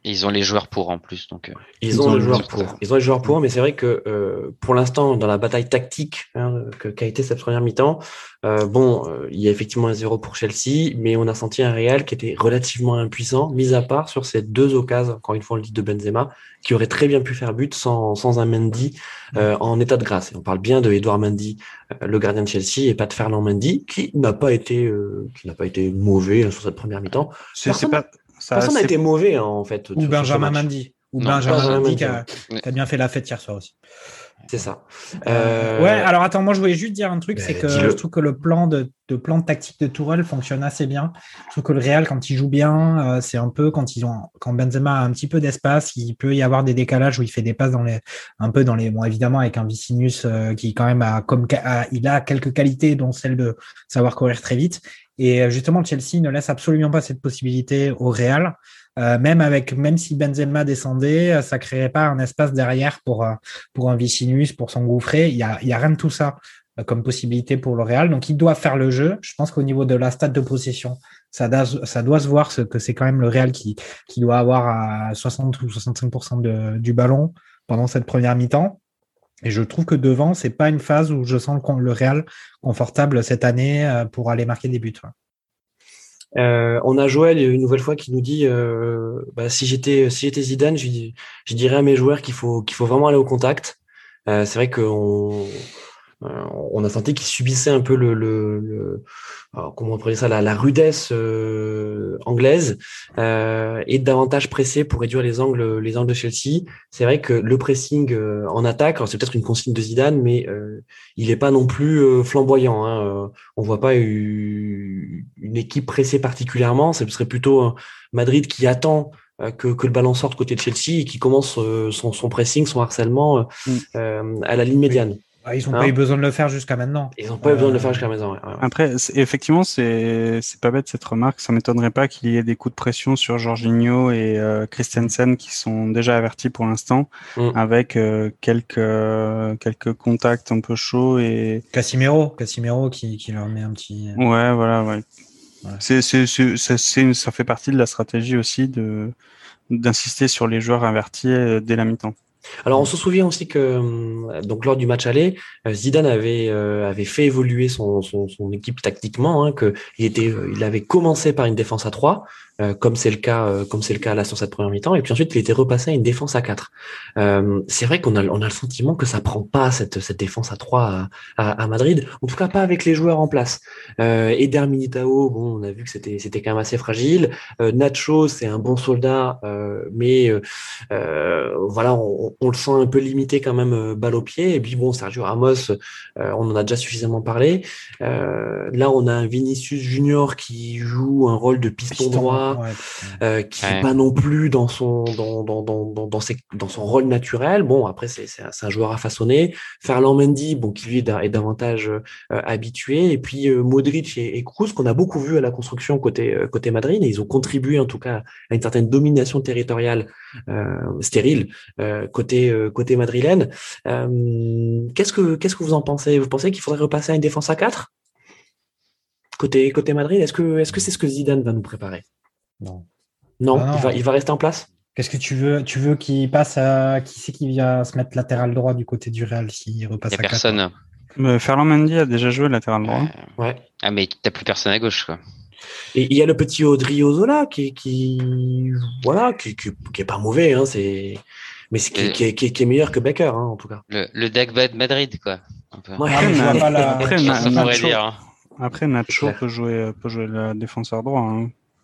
Ils ont les joueurs pour en plus, donc. Euh, ils, ont, les joueurs pour. Ils ont les joueurs pour, mais c'est vrai que euh, pour l'instant, dans la bataille tactique hein, qu'a été cette première mi-temps, euh, bon, euh, il y a effectivement un zéro pour Chelsea, mais on a senti un Real qui était relativement impuissant, mis à part sur ces deux occasions, encore une fois on le dit de Benzema, qui aurait très bien pu faire but sans, sans un Mendy en état de grâce. Et on parle bien de Edouard Mendy, le gardien de Chelsea, et pas de Fernand Mendy, qui n'a pas été qui n'a pas été mauvais hein, sur cette première mi-temps. C'est pas Personne n'a été mauvais, hein, en fait. Ou Benjamin Mendy. Ou Benjamin Mendy qui a, bien fait la fête hier soir aussi. C'est ça. Euh, ouais, alors attends, moi je voulais juste dire un truc, c'est que je trouve que le plan de, de plan de tactique de Tourelle fonctionne assez bien. Je trouve que le Real, quand il joue bien, euh, c'est un peu quand ils ont quand Benzema a un petit peu d'espace, il peut y avoir des décalages où il fait des passes dans les un peu dans les bon évidemment avec un Vicinus euh, qui quand même a comme il a quelques qualités dont celle de savoir courir très vite et euh, justement, Chelsea ne laisse absolument pas cette possibilité au Real. Euh, même avec, même si Benzema descendait, euh, ça créerait pas un espace derrière pour un Vicinus, pour s'engouffrer. Il y a, rien de tout ça comme possibilité pour le Real. Donc, il doit faire le jeu. Je pense qu'au niveau de la stade de possession, ça doit, se voir que c'est quand même le Real qui, qui doit avoir à 60 ou 65% de, du ballon pendant cette première mi-temps. Et je trouve que devant, c'est pas une phase où je sens le Real confortable cette année euh, pour aller marquer des buts. Euh, on a Joël une nouvelle fois qui nous dit euh, bah, si j'étais si j'étais Zidane, je, je, dirais à mes joueurs qu'il faut qu'il faut vraiment aller au contact. c'est vrai qu'on euh, on a senti qu'il subissait un peu le, le, comment on pourrait dire ça, la, rudesse euh, anglaise euh, et davantage pressé pour réduire les angles, les angles de Chelsea. C'est vrai que le pressing en attaque, c'est peut-être une consigne de Zidane, mais il n'est pas non plus flamboyant. Hein. On voit pas une, équipe pressée particulièrement. Ce serait plutôt Madrid qui attend que, que, le ballon sorte côté de Chelsea et qui commence son, son pressing, son harcèlement mm. à la ligne médiane. Bah, ils n'ont pas eu besoin de le faire jusqu'à maintenant. Ils n'ont pas eu besoin de le faire jusqu'à maintenant. Après, effectivement, c'est c'est pas bête cette remarque. Ça m'étonnerait pas qu'il y ait des coups de pression sur Jorginho et euh, Christensen qui sont déjà avertis pour l'instant, mm. avec euh, quelques quelques contacts un peu chauds et Casimiro, Casimiro qui, qui leur met un petit. Euh, ouais, voilà, ouais. C'est c'est c'est ça fait partie de la stratégie aussi de d'insister sur les joueurs avertis euh, dès la mi-temps. Alors on se souvient aussi que euh, donc lors du match aller, euh, Zidane avait euh, avait fait évoluer son, son, équipe tactiquement, hein, que il était il avait commencé par une défense à 3 comme c'est le cas, comme c'est le cas là sur cette première mi-temps. Et puis ensuite, il était repassé à une défense à 4. c'est vrai qu'on a, on a le sentiment que ça prend pas cette, cette défense à 3 à, à, Madrid. En tout cas, pas avec les joueurs en place. Eder Militao, bon, on a vu que c'était, c'était quand même assez fragile. Nacho, c'est un bon soldat, mais voilà, on, on, le sent un peu limité quand même balle au pied. Et puis bon, Sergio Ramos, on en a déjà suffisamment parlé. là, on a un Vinicius Junior qui joue un rôle de piston, droit, euh, qui n'est pas non plus dans son dans dans dans dans, ses, dans son rôle naturel. Bon, après c'est c'est un, joueur à façonner. Ferland Mendy, bon, qui lui est, davantage euh, habitué, et puis euh, Modric et, et Kroos qu'on a beaucoup vu à la construction côté côté Madrid, et ils ont contribué en tout cas à une certaine domination territoriale stérile côté côté madrilène. qu'est-ce que qu'est-ce que vous en pensez? Vous pensez qu'il faudrait repasser à une défense à 4 Côté, côté Madrid, est-ce que est-ce que c'est ce que Zidane va nous préparer? Non. Non, ah Il, va, rester en place Qu'est-ce que tu veux Tu veux qu'il passe à qui c'est qui vient se mettre latéral droit du côté du Real s'il repasse Il n'y a personne. Mais Ferland Mendy a déjà joué latéral droit. ouais. Ah mais t'as plus personne à gauche quoi. Et il y a le petit Audrey Ozola qui, qui voilà qui, qui, est pas mauvais hein, c'est mais qui, qui, est, qui, est meilleur que Becker hein, en tout cas. Le, le Dagba de Madrid quoi. Ouais, après, pas la... après, dire. Après, Nacho peut jouer, peut jouer le défenseur droit.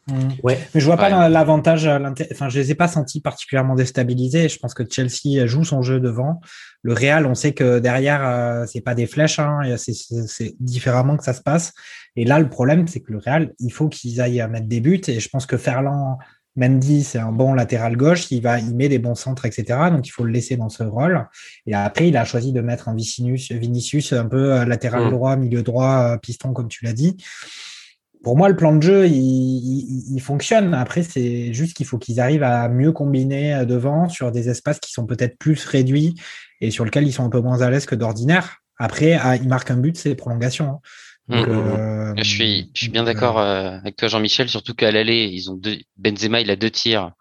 Mmh. Ouais. Mais je vois pas l'avantage. Enfin, je les ai pas sentis particulièrement déstabilisés. Je pense que Chelsea joue son jeu devant. Le Real, on sait que derrière, euh, c'est pas des flèches. Hein, c'est différemment que ça se passe. Et là, le problème, c'est que le Real, il faut qu'ils aillent mettre des buts. Et je pense que Ferland Mendy, c'est un bon latéral gauche, il va, il met des bons centres, etc. Donc il faut le laisser dans ce rôle. Et après, il a choisi de mettre un Vinicius, Vinicius un peu euh, latéral mm. droit, milieu droit, euh, piston, comme tu l'as dit. Pour moi, le plan de jeu, il, fonctionne. Après, c'est juste qu'il faut qu'ils arrivent à mieux combiner euh, devant sur des espaces qui sont peut-être plus réduits et sur lesquels ils sont un peu moins à l'aise que d'ordinaire. Après, ah, il marque un but, c'est prolongation. Hein. Mm, mm, mm. Euh, je suis, je suis bien d'accord euh, avec toi, Jean-Michel, surtout qu'à l'aller, ils ont deux, Benzema, il a deux tirs.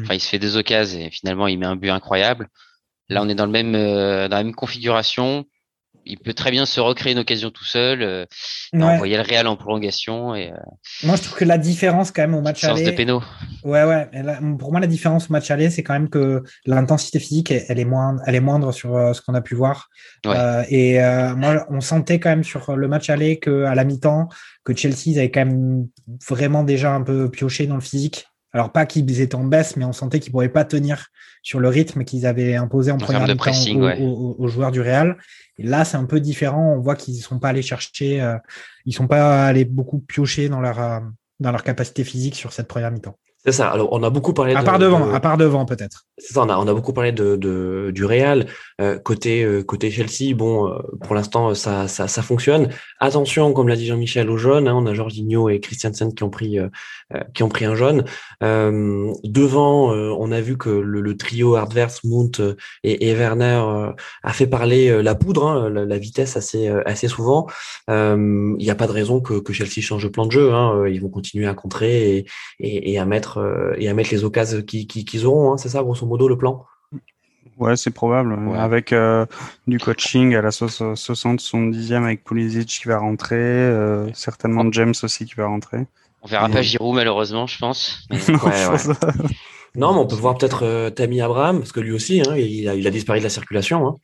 Enfin, il se fait deux occasions et finalement, il met un but incroyable. Là, on est dans le même, euh, dans la même configuration il peut très bien se recréer une occasion tout seul, euh, envoyer le Real en prolongation. Et, euh, moi, je trouve que la différence quand même au match aller. de pénaux. Ouais, ouais. pour moi, la différence au match aller, c'est quand même que l'intensité physique, elle est moindre, elle est moindre sur euh, ce qu'on a pu voir. et moi, on sentait quand même sur le match aller que à la mi-temps, que Chelsea avait quand même vraiment déjà un peu pioché dans le physique. Alors pas qu'ils étaient en baisse, mais on sentait qu'ils ne pourraient pas tenir sur le rythme qu'ils avaient imposé en, première mi-temps aux, joueurs du Real. Et là, c'est un peu différent. On voit qu'ils ne sont pas allés chercher, euh, ils sont pas allés beaucoup piocher dans leur, euh, dans leur capacité physique sur cette première mi-temps. C'est ça. Alors, on a beaucoup parlé. À part devant, à part devant peut-être. C'est ça. On a, on a beaucoup parlé de, de du Real euh, côté euh, côté Chelsea. Bon, euh, pour l'instant, ça, ça, ça fonctionne. Attention, comme l'a dit Jean-Michel, aux jeunes. Hein, on a Jorginho et Christiansen qui ont pris qui ont pris un jaune. devant, on a vu que le, le trio adverse Mount et, et Werner a fait parler la poudre, hein, la, vitesse assez assez souvent. Il n'y a pas de raison que, que Chelsea change de plan de jeu. Hein. Ils vont continuer à contrer et, et, et à mettre euh, et à mettre les occasions qu'ils auront. Hein, c'est ça, grosso modo, le plan? Ouais, c'est probable. Avec euh, du coaching à la 60, 70e avec Pulisic qui va rentrer, euh, certainement James aussi qui va rentrer. On verra pas Giroud malheureusement, je pense. non, mais on peut voir peut-être Tammy Abraham parce que lui aussi, hein, il, a, il, a, disparu de la circulation. Hein.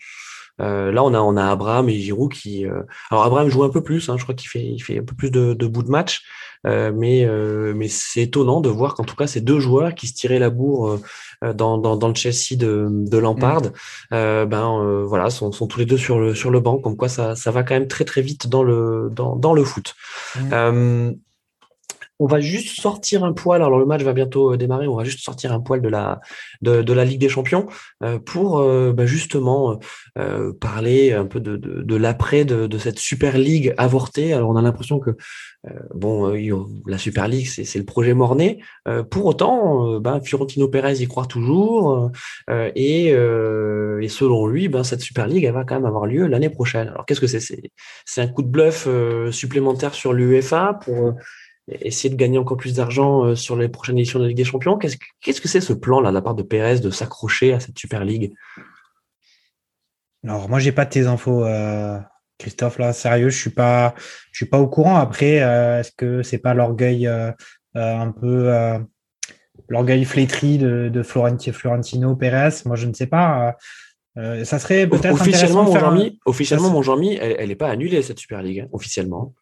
Euh, là, on a, on a Abraham et Giroud qui. Euh, alors, Abraham joue un peu plus. Hein, je crois qu'il fait, il fait un peu plus de, de bout de match. Euh, mais euh, mais c'est étonnant de voir qu'en tout cas, ces deux joueurs qui se tiraient la bourre dans, dans, dans le Chelsea de, de Lampard, mm. ben voilà, sont, sont tous les deux sur le sur le banc. Comme quoi, ça, ça va quand même très très vite dans le dans, dans le foot. Mm. On va juste sortir un poil. Alors le match va bientôt euh, démarrer. On va juste sortir un poil de la de, la Ligue des Champions euh, pour euh, bah, justement parler un peu de, de, l'après de, de, cette Super League avortée. Alors on a l'impression que bon, la Super League c'est le projet morné. pour autant, ben, Fiorentino Pérez y croit toujours et, et selon lui, ben, cette Super League elle va quand même avoir lieu l'année prochaine. Alors qu'est-ce que c'est? C'est un coup de bluff supplémentaire sur l'UEFA pour essayer de gagner encore plus d'argent euh, sur les prochaines éditions de la Ligue des Champions. Qu'est-ce que c'est ce plan là de la part de Pérez de s'accrocher à cette Super League? Alors moi j'ai pas de tes infos, euh, Christophe là. Sérieux, je suis pas, je suis pas au courant. Après, euh, est-ce que c'est pas l'orgueil un peu l'orgueil flétri de, de Florentino Pérez? Moi, je ne sais pas. ça serait peut-être officiellement, mon Jean-Mi, officiellement, mon Jean-Mi, elle n'est pas annulée cette Super League, hein, officiellement.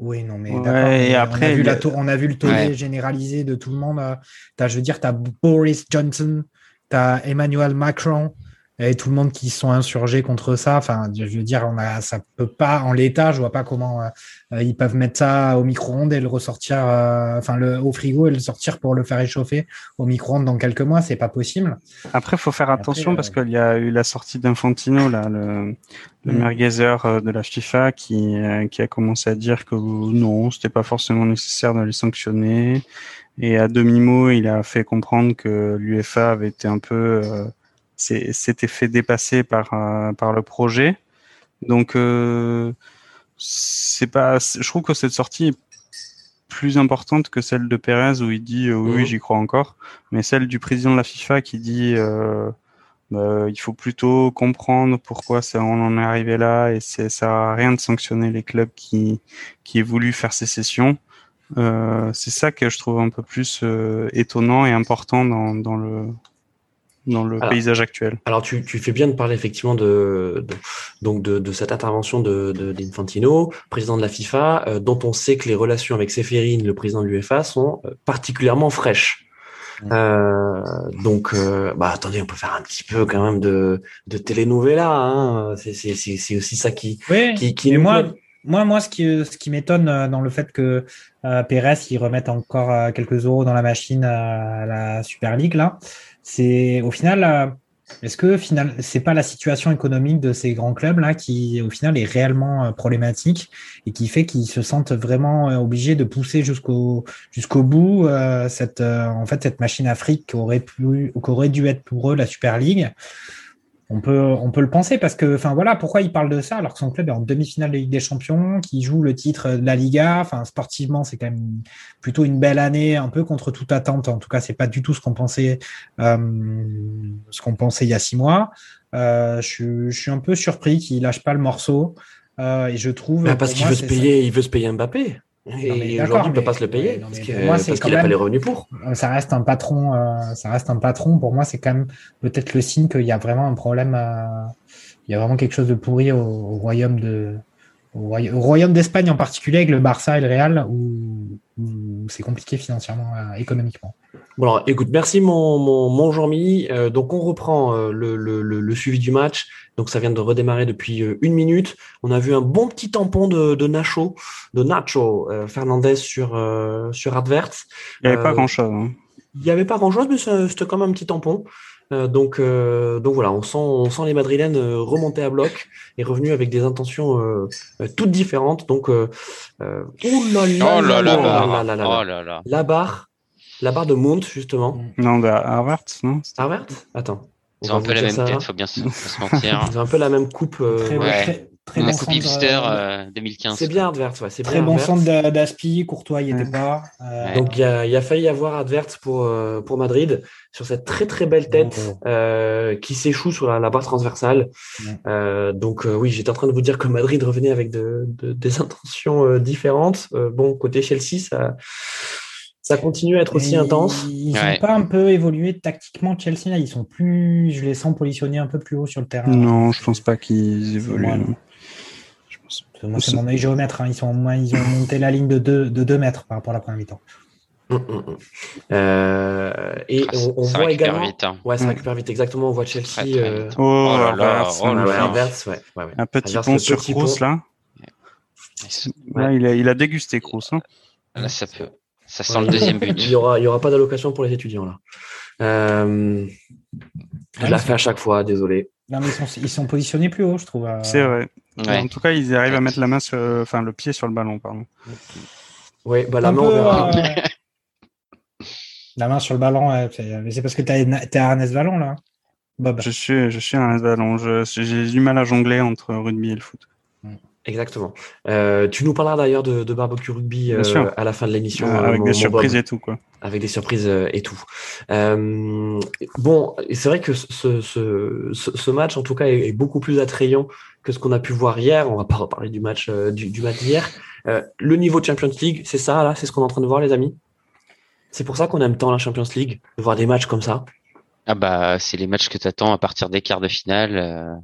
Oui, non, mais d'accord. Et après, on a, vu la on a vu le tollé généralisé de tout le monde. As, je veux dire, tu as Boris Johnson, tu as Emmanuel Macron, et tout le monde qui sont insurgés contre ça. Enfin, je veux dire, on a, ça peut pas, en l'état, je vois pas comment euh, ils peuvent mettre ça au micro-ondes et le ressortir, euh, enfin, le, au frigo et le sortir pour le faire réchauffer au micro-ondes dans quelques mois. C'est pas possible. Après, faut faire attention parce euh, qu'il y a eu la sortie d'Infantino, là, le, le mm. de la FIFA qui, qui a commencé à dire que non, c'était pas forcément nécessaire de les sanctionner. Et à demi-mot, il a fait comprendre que l'UFA avait été un peu s'était fait dépasser par euh, par le projet. Donc euh, c'est pas, je trouve que cette sortie est plus importante que celle de Perez où il dit euh, oui, mhm. j'y crois encore, mais celle du président de la FIFA qui dit bah, il faut plutôt comprendre pourquoi ça, on en est arrivé là et ça sert à rien de sanctionner les clubs qui qui aient voulu faire ces sessions. Euh, c'est ça que je trouve un peu plus étonnant et important dans, dans le dans le paysage actuel. Alors tu, tu, fais bien de parler effectivement de, donc de, de, cette intervention de d'Infantino, président de la FIFA, euh, dont on sait que les relations avec Seferin, le président de l'UEFA, sont euh, particulièrement fraîches. Euh, donc, euh, bah attendez, on peut faire un petit peu quand même de, de telenovela. Hein. C'est aussi ça qui, qui, qui nous moi, moi, moi, ce qui, ce qui m'étonne dans le fait que euh, Pérez il remette encore quelques euros dans la machine à la Super League là, c'est au final, euh, est-ce que final, c'est pas la situation économique de ces grands clubs là qui au final est réellement euh, problématique et qui fait qu'ils se sentent vraiment euh, obligés de pousser jusqu'au jusqu'au bout cette en fait cette machine Afrique qui aurait pu qui aurait dû être pour eux la Super League? On peut, on peut le penser parce que, enfin voilà, pourquoi il parle de ça alors que son club est en demi-finale de Ligue des Champions, qui joue le titre de la Liga. Enfin, sportivement, c'est quand même plutôt une belle année, un peu contre toute attente. En tout cas, c'est pas du tout ce qu'on pensait, euh, ce qu'on pensait il y a six mois. Euh, je, je, suis un peu surpris qu'il lâche pas le morceau. Euh, et je trouve. Bah, parce qu'il veut se payer, il veut se payer Mbappé. Et aujourd'hui, il ne peut pas se le payer parce qu'il n'a pas les revenus pour. Ça reste un patron. Euh, ça reste un patron. Pour moi, c'est quand même peut-être le signe qu'il y a vraiment un problème. il y a vraiment quelque chose de pourri au, royaume de, au, royaume d'Espagne en particulier avec le Barça et le Real où, c'est compliqué financièrement, euh, économiquement. Bon alors, écoute, merci mon, mon, mon Jean-Mi. Euh, donc on reprend le, le, le, suivi du match. Donc ça vient de redémarrer depuis euh, une minute. On a vu un bon petit tampon de, de Nacho, de Nacho euh, Fernandez sur euh, sur Advert. Il n'y avait pas grand chose. Hein. Il n'y avait pas grand chose, mais c'était quand même un petit tampon. Donc, donc voilà, on sent, on sent les Madrilènes remonter à bloc et revenus avec des intentions toutes différentes. Donc, oh là là, là, la barre, la barre de Mount justement. Non, de Harvard, non Harvard? Attends. Ils ont un peu la même tête, faut bien se, mentir. Ils ont un peu la même coupe. Euh, très, ouais. Très, coupe hipster euh, 2015. C'est bien Advert, ouais. C'est très bon centre d'Aspi, Courtois, il était pas. Euh... Donc il y a, y a, failli y avoir Advert pour euh, pour Madrid sur cette très très belle tête euh, qui s'échoue sur la, la, barre transversale. donc oui, j'étais en train de vous dire que Madrid revenait avec de, de des intentions différentes. bon, côté Chelsea, ça ça continue à être aussi intense. Ils n'ont pas un peu évolué tactiquement Chelsea là? Ils sont plus, je les sens positionnés un peu plus haut sur le terrain. Non, je pense pas qu'ils évoluent. Moi, c'est mon œil géomètre. Hein. Ils, sont, ils ont monté la ligne de 2 de deux mètres par rapport à la première mi-temps. Hum, hum, hum. Euh, et on, voit également. Vite, hein. Ouais, ça récupère vite, exactement. On voit Chelsea. Euh... Oh, là là, oh ouais, ouais, Un petit pont sur Kroos, là. là il, a, il a dégusté Kroos. Hein. Là, ça peut. Ça sent le deuxième but. il n'y aura, il y aura pas d'allocation pour les étudiants là. Euh, je la fais à chaque fois, désolé. Non, mais ils sont, ils sont positionnés plus haut, je trouve. Euh. C'est vrai. En tout cas, ils arrivent à mettre la main sur, enfin, le pied sur le ballon, pardon. Oui, bah, la main, on verra. Euh, la main sur le ballon, c'est parce que tu es à Ernest Ballon là. Bob. Je suis, je suis un Ernest Ballon. J'ai du mal à jongler entre rugby et le foot. Exactement. Euh, tu nous parleras d'ailleurs de, de, barbecue rugby euh, à la fin de l'émission. Euh, avec des surprises et tout, quoi. Avec des surprises et tout. bon, c'est vrai que ce, ce, ce, match, en tout cas, est, beaucoup plus attrayant que ce qu'on a pu voir hier. On va pas reparler du match du, du match d'hier. le niveau de Champions League, c'est ça, là, c'est ce qu'on est en train de voir, les amis? C'est pour ça qu'on aime tant la Champions League, de voir des matchs comme ça? Ah bah c'est les matchs que tu attends à partir des quarts de finale.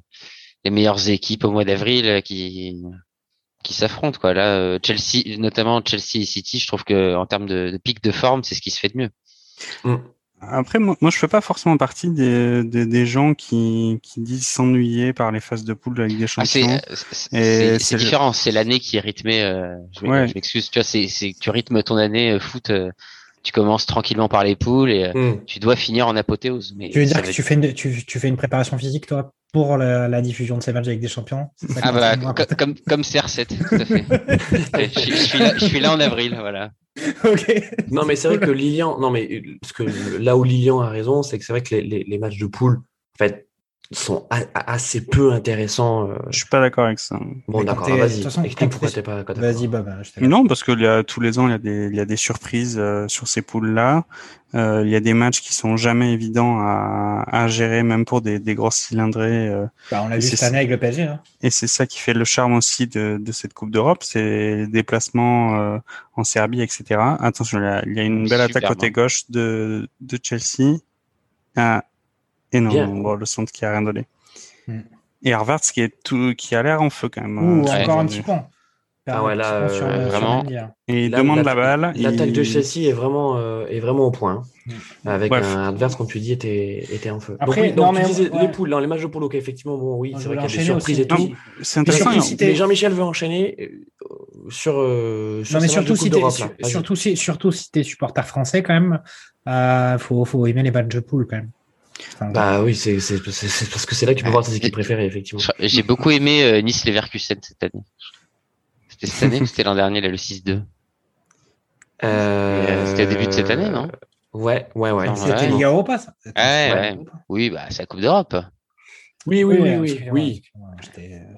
Euh, les meilleures équipes au mois d'avril euh, qui qui s'affrontent quoi. Là, euh, Chelsea, notamment Chelsea et City, je trouve que en termes de, pic de forme, c'est ce qui se fait de mieux. Mm. Après, moi, moi, je fais pas forcément partie des, des, gens qui, qui disent s'ennuyer par les phases de poule de la Ligue des ah, Champions. c'est différent. C'est l'année qui est rythmée. je m'excuse. Tu vois, c'est tu rythmes ton année foot tu commences tranquillement par les poules et euh, hmm. tu dois finir en apothéose. Mais tu veux dire que tu, fais une, tu, fais une préparation physique, toi, pour la, diffusion de ces matchs avec des champions? Ah bah, comme, comme CR7, tout à fait. je, suis là, en avril, voilà. Non, mais c'est vrai que Lilian, non, mais parce que là où Lilian a raison, c'est que c'est vrai que les, les, matchs de poule, en fait, sont assez peu intéressants. Euh. Je suis pas d'accord avec ça. Bon, d'accord, vas-y. Explique pourquoi t'es pas d'accord. Vas-y, bah, Non, parce que y a, tous les ans, il y a des, il y a des surprises euh, sur ces poules-là. Euh, il y a des matchs qui sont jamais évidents à, à gérer, même pour des, des grosses cylindrées. Bah, on l'a vu cette année avec le PSG. Hein. Et c'est ça qui fait le charme aussi de, de cette Coupe d'Europe, c'est les déplacements en Serbie, etc. Attention, il y a, une belle attaque côté gauche de, de Chelsea. Ah, et non, le centre qui a rien donné. Hmm. Et Harvard, qui, est tout, qui a l'air en feu quand même. Ouh, encore un petit peu. Ah ouais, là, euh, vraiment. Et il demande la, balle. L'attaque de Chelsea est vraiment, euh, est vraiment au point. Hein. Hmm. Avec un adverse, comme tu dis, était, était en feu. Après, donc, donc tu disais les poules, dans les matchs de poule, ok, effectivement, bon, oui, c'est vrai qu'il y a des surprises et tout. C'est intéressant. Mais Jean-Michel veut enchaîner euh, sur, sur non, mais surtout si, surtout, si, surtout si t'es supporter français, quand même, il faut, faut aimer les matchs de poule, quand même bah oui, c'est parce que c'est là que tu peux voir tes équipes préférées, effectivement. J'ai beaucoup aimé euh, Nice Leverkusen cette année. C'était cette année ou c'était l'an dernier, là, le 6-2 euh... C'était au début de cette année, non? Ouais, ouais, ouais. C'était Liga Europa, ça ouais, ouais. Oui, bah, c'est la Coupe d'Europe. Oui, oui, oui, oui. Oui,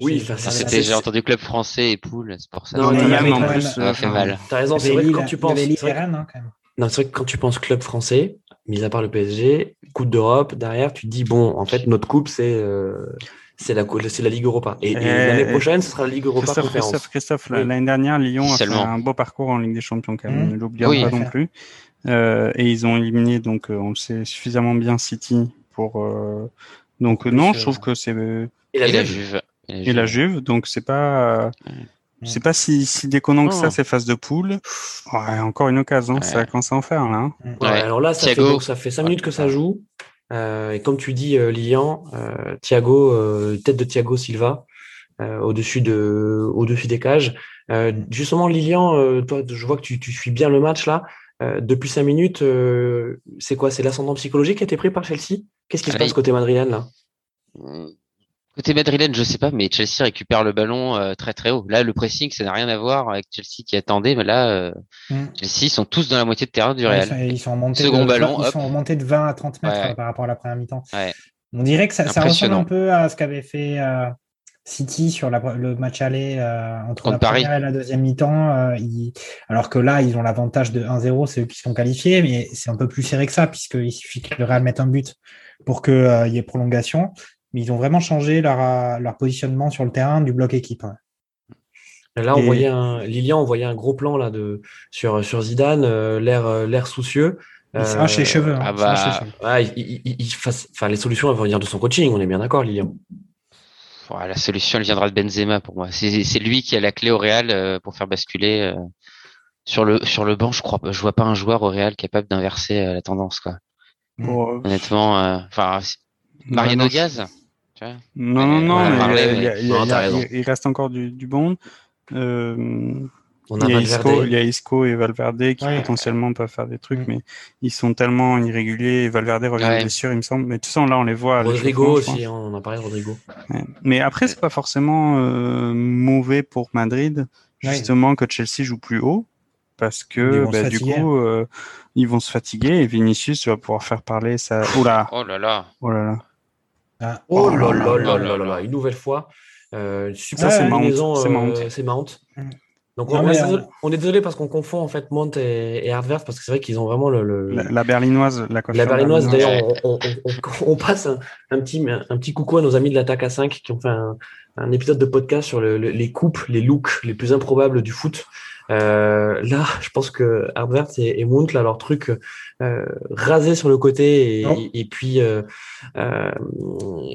oui c'était, j'ai entendu club français et poule, c'est pour ça. Non, non en plus, ça fait mal. T'as raison, c'est vrai que quand tu penses. Non, c'est vrai que quand tu penses club français, mis à part le PSG, Coupe d'Europe, derrière, tu te dis, bon, en fait, notre coupe, c'est euh, c'est la, la Ligue Europa. Et, l'année prochaine, ce sera la Ligue Europa Christophe, conférence. Christophe, Christophe l'année dernière, Lyon a fait un beau parcours en Ligue des Champions, quand même. Mmh. Ne l'oublions pas non plus. Euh, et ils ont éliminé, donc, euh, on le sait suffisamment bien, City pour. Euh, donc, non, je trouve que c'est. Et la, Juve. Et la Juve, donc c'est pas. Je sais pas si, si déconnant que ça, ces phases de poule. Ouais, encore une occasion, ça commence à en faire là. Hein. Ouais, alors là, ça fait, ça fait 5 minutes que ça joue. Euh, et comme tu dis, euh, Lilian, euh, Thiago, euh, tête de Thiago Silva, euh, au-dessus de, au-dessus des cages. justement, Lilian, toi, je vois que tu, tu suis bien le match là. depuis 5 minutes, c'est quoi? C'est l'ascendant psychologique qui a été pris par Chelsea? Qu'est-ce qui se passe côté madrilène là? Mmh. Côté madrilène, je sais pas, mais Chelsea récupère le ballon euh, très très haut. Là, le pressing, ça n'a rien à voir avec Chelsea qui attendait, mais là, euh, mm. Chelsea sont tous dans la moitié de terrain du Real. ils, sont, montés Second de, ballon, ils sont de 20 à 30 mètres par rapport à la première mi-temps. On dirait que ça, ressemble un peu à ce qu'avait fait euh, City sur le match aller entre la première et la deuxième mi-temps. Alors que là, ils ont l'avantage de 1-0, c'est eux qui sont qualifiés, mais c'est un peu plus serré que ça, puisqu'il suffit que le Real mette un but pour qu'il y ait prolongation mais ils ont vraiment changé leur, euh, leur positionnement sur le terrain du bloc équipe. Là, on voyait un, Lilian, on voyait un gros plan là de sur sur Zidane, euh, l'air euh, l'air soucieux. Il s'arrache les cheveux. Hein, ah bah, il, il, enfin, les solutions vont venir de son coaching, on est bien d'accord, Lilian. la solution, elle viendra de Benzema pour moi. C'est lui qui a la clé au Real pour faire basculer. sur le sur le banc, je crois, je vois pas un joueur au Real capable d'inverser la tendance, quoi. Honnêtement, enfin, Mariano Diaz. Non, non, non, il, reste encore du, du bon. Euh, on a il, y a Isco, il y a Isco et Valverde qui potentiellement peuvent faire des trucs, mm. mais ils sont tellement irréguliers. Et Valverde revient ouais. bien sûr, il me semble. Mais de toute façon, là, on les voit. Rodrigo aussi, hein, on en parlait de Rodrigo. Mais après, c'est pas forcément euh, mauvais pour Madrid, justement, que Chelsea joue plus haut, parce que bah, du coup, euh, ils vont se fatiguer et Vinicius va pouvoir faire parler ça. Oh là. Oh là là. Oh là là. Ah, oh, là là là là là Une nouvelle fois. Euh, super c'est Mount. C'est Mount. Mm. Donc on, est désolé, parce qu'on confond en fait Mount et, et parce que c'est vrai qu'ils ont vraiment le, La, berlinoise la, la berlinoise d'ailleurs on, passe un, petit un petit coucou à nos amis de l'attaque à 5 qui ont fait un, un épisode de podcast sur les coupes, les looks les plus improbables du foot. Euh, là, je pense que Hardvert et, et Mount, là, leur truc euh, rasé sur le côté et, et, puis euh, euh,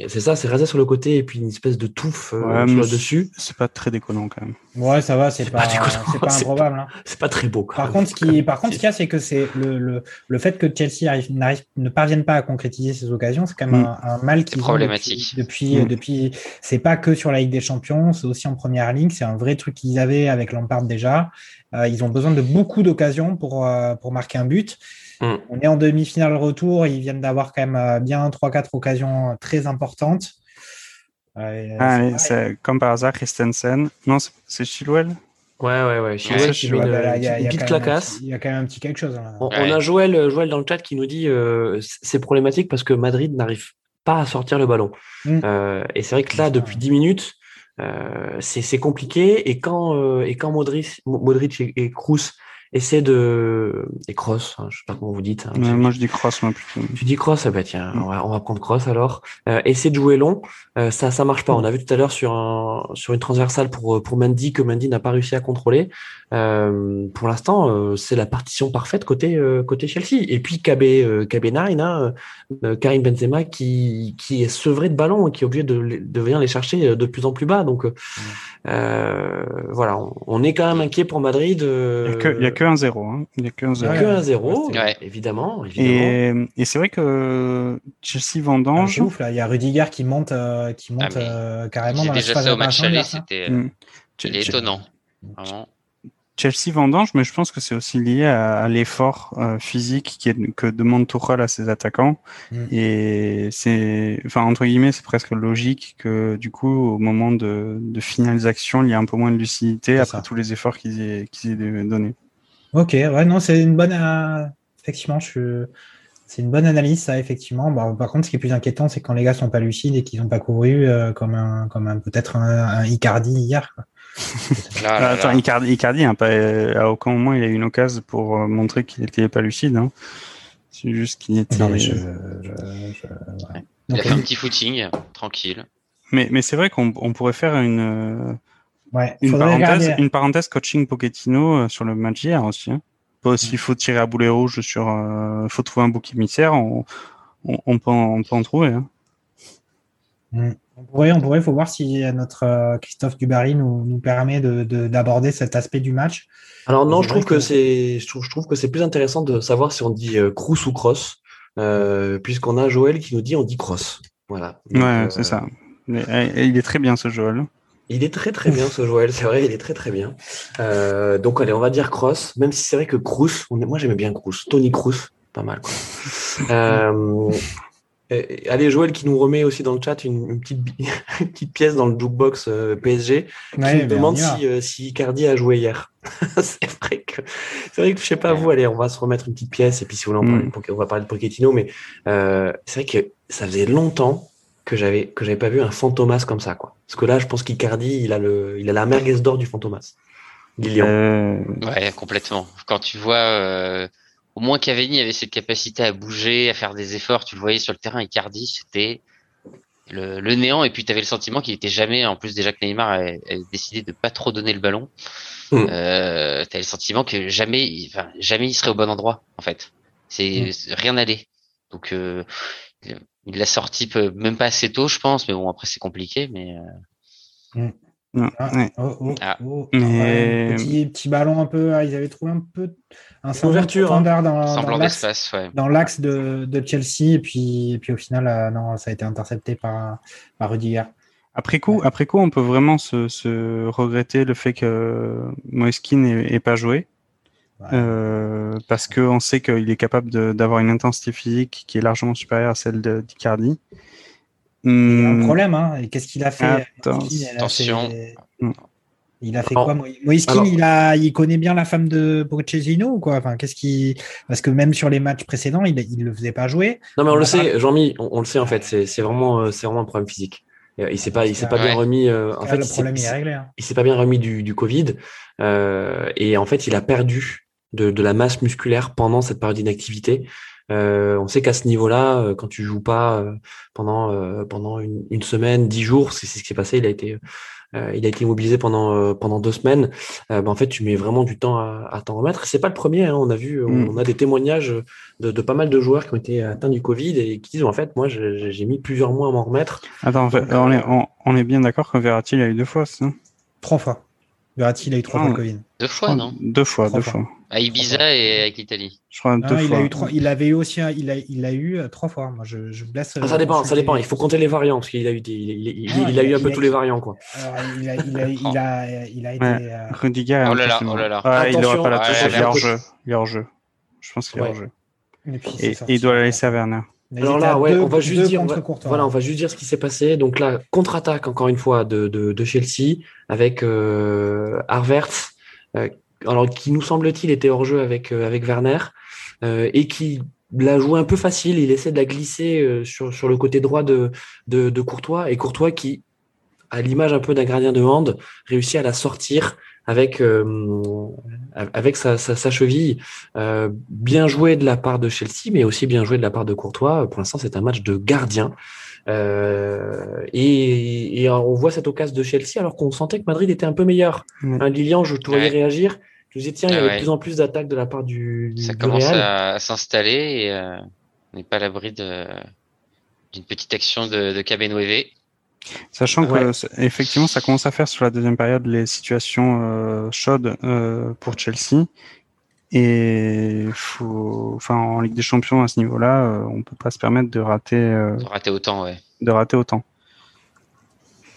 c'est ça, c'est rasé sur le côté et puis une espèce de touffe euh, sur le dessus. C'est pas très déconnant quand même. Ouais, ça va, c'est pas, c'est pas improbable. Hein. C'est pas très beau. par contre, ce qui, par contre, ce qu'il y a, c'est que c'est le, le, le fait que Chelsea arrive, n'arrive, ne parvienne pas à concrétiser ses occasions, c'est quand même mm. un, mal qui problématique. Depuis, depuis, mm. depuis c'est pas que sur la Ligue des Champions, c'est aussi en première ligne. C'est un vrai truc qu'ils avaient avec Lampard déjà. Euh, ils ont besoin de beaucoup d'occasions pour, euh, pour marquer un but. Mm. On est en demi-finale retour. Ils viennent d'avoir quand même euh, bien 3-4 occasions très importantes. ah, c'est comme par hasard, Christensen. Non, c'est Chilwell Ouais, ouais, ouais. Chilwell, qui met une, petite clacasse. Il y a quand même un petit quelque chose. Hein. On, a Joël, Joël dans le chat qui nous dit euh, c'est problématique parce que Madrid n'arrive pas à sortir le ballon. Mm. Euh, et c'est vrai que là, depuis 10 minutes, c'est compliqué. Et quand, euh, et quand Modric, Modric et, et Kroos essaie de et cross hein, je sais pas comment vous dites hein, moi je dis cross moi plutôt. Tu dis cross ah bah tiens mm. on va, on va prendre cross alors. Euh, essaie de jouer long. Euh, ça ça marche pas. On a vu tout à l'heure sur un sur une transversale pour pour Mendy que Mendy n'a pas réussi à contrôler. Euh, pour l'instant euh, c'est la partition parfaite côté euh, côté Chelsea. Et puis KB KB 9 hein, Karim Benzema qui qui est sevré de ballon et qui est obligé de de venir les chercher de plus en plus bas. Donc mm. voilà on, on, est quand même inquiet pour Madrid il y a que, il y a que un 0 hein. Il n'y a que un 0. Que un 0, évidemment. évidemment. Et, et c'est vrai que Chelsea vendange. Ah, ouf, là. Il y a Rudiger qui monte, euh, qui ah, monte ah, euh, carrément dans la déjà ça au match aller, c'était étonnant. Vraiment. Chelsea vendange, mais je pense que c'est aussi lié à, à l'effort euh, physique qui est, que demande Tuchel à ses attaquants. Mm. Et c'est, enfin entre guillemets, c'est presque logique que du coup, au moment de, de finalisation, il y a un peu moins de lucidité après ça. tous les efforts qu'ils aient, qu'ils aient donnés. Ok, ouais, non, c'est une bonne. Euh, effectivement, je C'est une bonne analyse, ça, effectivement. Bah, par contre, ce qui est plus inquiétant, c'est quand les gars sont pas lucides et qu'ils n'ont pas couru euh, comme un, comme un peut-être un, un, Icardi hier. Quoi. là, là, Attends, Icardi, Icardi hein, pas, à aucun moment il a eu une occasion pour euh, montrer qu'il était pas lucide. Hein. C'est juste qu'il était. Non, mais je, je, je... Ouais. Il a fait un petit footing, tranquille. Mais, mais c'est vrai qu'on pourrait faire une Ouais, une, parenthèse, une parenthèse coaching Pochettino euh, sur le match hier aussi. Hein. S'il faut tirer à boulet rouge sur, euh, faut trouver un bouc émissaire, on, on, on, peut, en, on peut en trouver. Hein. Mm. On pourrait, on pourrait, faut voir si notre euh, Christophe Dubarry nous, nous permet d'aborder de, de, cet aspect du match. Alors non, je trouve que, que c'est, je trouve, je trouve que c'est plus intéressant de savoir si on dit euh, Crous ou Cross, euh, puisqu'on a Joël qui nous dit on dit Cross. Voilà. Donc, ouais, c'est ça. Mais, il est très bien ce Joël. Il est très très bien ce Joël, c'est vrai, il est très très bien. Euh, donc allez, on va dire Cross, même si c'est vrai que Cruz, on est, moi j'aimais bien Cruz, Tony Cruz, pas mal. Quoi. euh, allez, Joël qui nous remet aussi dans le chat une, une petite, une petite pièce dans le jukebox euh, PSG qui ouais, nous demande si, euh, si Icardi a joué hier. c'est vrai que c'est vrai que je sais pas vous, allez, on va se remettre une petite pièce et puis si vous voulez, mm. on, va parler de Pochettino, mais euh, c'est vrai que ça faisait longtemps que j'avais que j'avais pas vu un fantomas comme ça quoi. Parce que là, je pense qu'Icardi, il a le il a la merguez d'or du fantomas. Euh... Ouais, complètement. Quand tu vois euh, au moins Cavani avait cette capacité à bouger, à faire des efforts, tu le voyais sur le terrain Icardi, c'était le, le, néant et puis tu avais le sentiment qu'il était jamais en plus déjà que Neymar avait, décidé de pas trop donner le ballon. Mm. Euh, tu avais le sentiment que jamais enfin, jamais il serait au bon endroit en fait. C'est mm. rien n'allait. Donc euh, il l'a sorti peu, même pas assez tôt, je pense, mais bon, après c'est compliqué, mais. Euh... Mm. Ah, ouais. oh, oh, ah. oh, mais... petit, petit, ballon un peu, ils avaient trouvé un peu un ouverture hein. dans, dans l'axe ouais. de, de, Chelsea et puis, et puis au final euh, non ça a été intercepté par, par Rudiger. Après coup, ouais. après coup, on peut vraiment se, se regretter le fait que Moeskin n'ait pas joué. Euh, parce qu'on sait qu'il est capable d'avoir une intensité physique qui est largement supérieure à celle d'Icardi. Il a un hmm. problème, hein. Et qu'est-ce qu'il a fait Attention. Il a fait quoi Moïse? Il, a, il connaît bien la femme de Pochettino ou quoi? Enfin, qu'est-ce qui Parce que même sur les matchs précédents, il ne le faisait pas jouer. Non, mais on, on le sait, Jean-Mi, on, on, le sait en fait. C'est vraiment, euh, c'est vraiment un problème physique. Il s'est pas, il s'est pas ouais. bien remis. Euh, en fait, le problème est, est réglé. Hein. Il s'est pas bien remis du, du Covid euh, et en fait, il a perdu de, de, la masse musculaire pendant cette période d'inactivité. on sait qu'à ce niveau-là, quand tu joues pas pendant pendant une, une, semaine, dix jours, c'est ce qui s'est passé. Il a été euh, il a été immobilisé pendant euh, pendant deux semaines. Euh, bah, en fait, tu mets vraiment du temps à, à t'en remettre. C'est pas le premier. Hein. On a vu, mm. on, a des témoignages de, de, pas mal de joueurs qui ont été atteints du Covid et qui disent en fait, moi, j'ai mis plusieurs mois à m'en remettre. Attends, on, est, on, est bien d'accord que Verratti il a eu deux fois, ça? Trois fois. Verratti, il a eu trois fois le Covid. Deux fois, non Deux fois, deux fois. À Ibiza et avec l'Italie. Je crois deux il fois. A eu trois, il avait eu aussi, il a, il a eu euh, trois fois. Moi, je, je blesse. Ah, ça dépend, ça dépend. Il faut compter les variants parce qu'il a eu, il, il, il, il a, eu un peu tous les variants, quoi. Alors, il a, il a, il a, il a été. Ouais. Euh... Rudiger. Oh là là, oh là là. Ah, il n'aura pas la touche. il est hors jeu. Il est hors jeu. Je pense qu'il est hors jeu. Et, et il doit la laisser à Werner. Alors là, ouais, on va juste dire, on va, voilà, on va juste dire ce qui s'est passé. Donc là, contre-attaque encore une fois de, de, de Chelsea avec euh, Harvert, euh, alors qui nous semble-t-il était hors jeu avec euh, avec Werner euh, et qui l'a joué un peu facile. Il essaie de la glisser euh, sur sur le côté droit de de, de Courtois et Courtois qui, à l'image un peu d'un gardien de hand, réussit à la sortir avec euh, avec sa, sa, sa cheville. Euh, bien joué de la part de Chelsea, mais aussi bien joué de la part de Courtois. Pour l'instant, c'est un match de gardien. Euh, et, et, on voit cette occasion de Chelsea alors qu'on sentait que Madrid était un peu meilleur. Mmh. Hein, Lilian, je te voyais ouais. réagir. Je me disais, tiens, il y avait de plus en plus d'attaques de la part du. Ça du commence Real. à, s'installer et euh, on n'est pas à l'abri d'une petite action de, de Cabenueve. Sachant ouais. que effectivement, ça commence à faire sur la deuxième période les situations euh, chaudes euh, pour Chelsea. Et faut, enfin, en Ligue des Champions à ce niveau-là, euh, on peut pas se permettre de rater. Euh, de rater autant, ouais. De rater autant.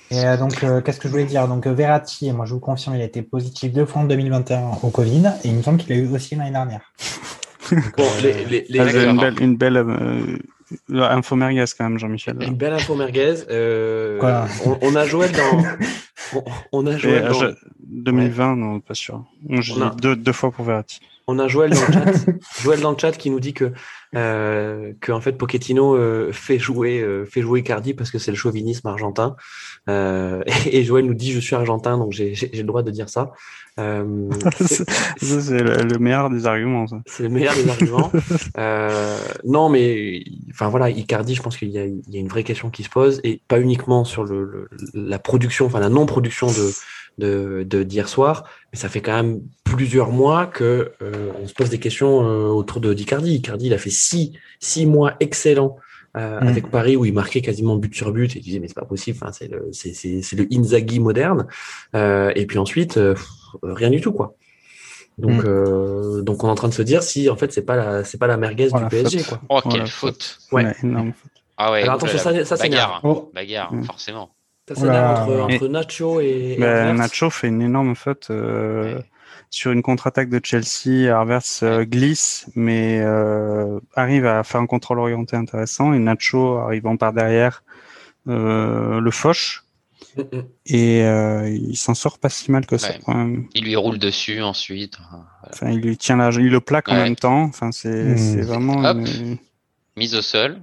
Et euh, donc, qu'est-ce que je voulais dire? Donc, Verratti, moi, je vous confirme, il a été positif deux fois en 2021 au Covid, et il me semble qu'il a eu aussi l'année dernière. bon, les, les, les... Ah, une belle, une belle info merguez quand même, Jean-Michel. Une belle info merguez. Euh, on, on, a Joël dans. On, on a Joël Et, dans. Je, 2020, ouais. non, pas sûr. J'ai a... deux, deux fois pour Verratti. On a Joël dans le chat, Joël dans le chat qui nous dit que euh, que en fait Pochettino euh, fait jouer euh, fait jouer Cardi parce que c'est le chauvinisme argentin. Euh, et, et, Joël nous dit je suis argentin donc j'ai le droit de dire ça. Euh, c'est le, le, meilleur des arguments. C'est le meilleur des arguments. Euh, non mais enfin voilà Icardi je pense qu'il y, y, a une vraie question qui se pose et pas uniquement sur le, le la production enfin la non production de de d'hier soir, mais ça fait quand même plusieurs mois que euh, on se pose des questions euh, autour de d'Icardi. Icardi, il a fait six six mois excellents euh, mmh. avec Paris où il marquait quasiment but sur but et tu disais mais c'est pas possible. Enfin c'est le c'est c'est c'est le Inzaghi moderne. Euh, et puis ensuite pff, rien du tout quoi. Donc mmh. donc on est en train de se dire si en fait c'est pas la c'est pas la merguez oh, du PSG quoi. Oh quelle faute. Ouais. ouais énorme faute. Ah ouais. Alors attention ça ça bagarre. Oh. Bagarre mmh. forcément. Ça s'énerve entre, entre, Nacho et, et bah, Nacho fait une énorme faute euh, ouais. Sur une contre-attaque de Chelsea. Harvers euh, glisse, mais euh, arrive à faire un contrôle orienté intéressant. Et Nacho, arrivant par derrière, euh, le fauche. Mm. Et euh, il s'en sort pas si mal que ça. Ouais. Quand même. Il lui roule dessus ensuite. Voilà. Enfin, il lui tient la, il le plaque en même temps. Enfin, c'est mmh. vraiment une... mise au sol.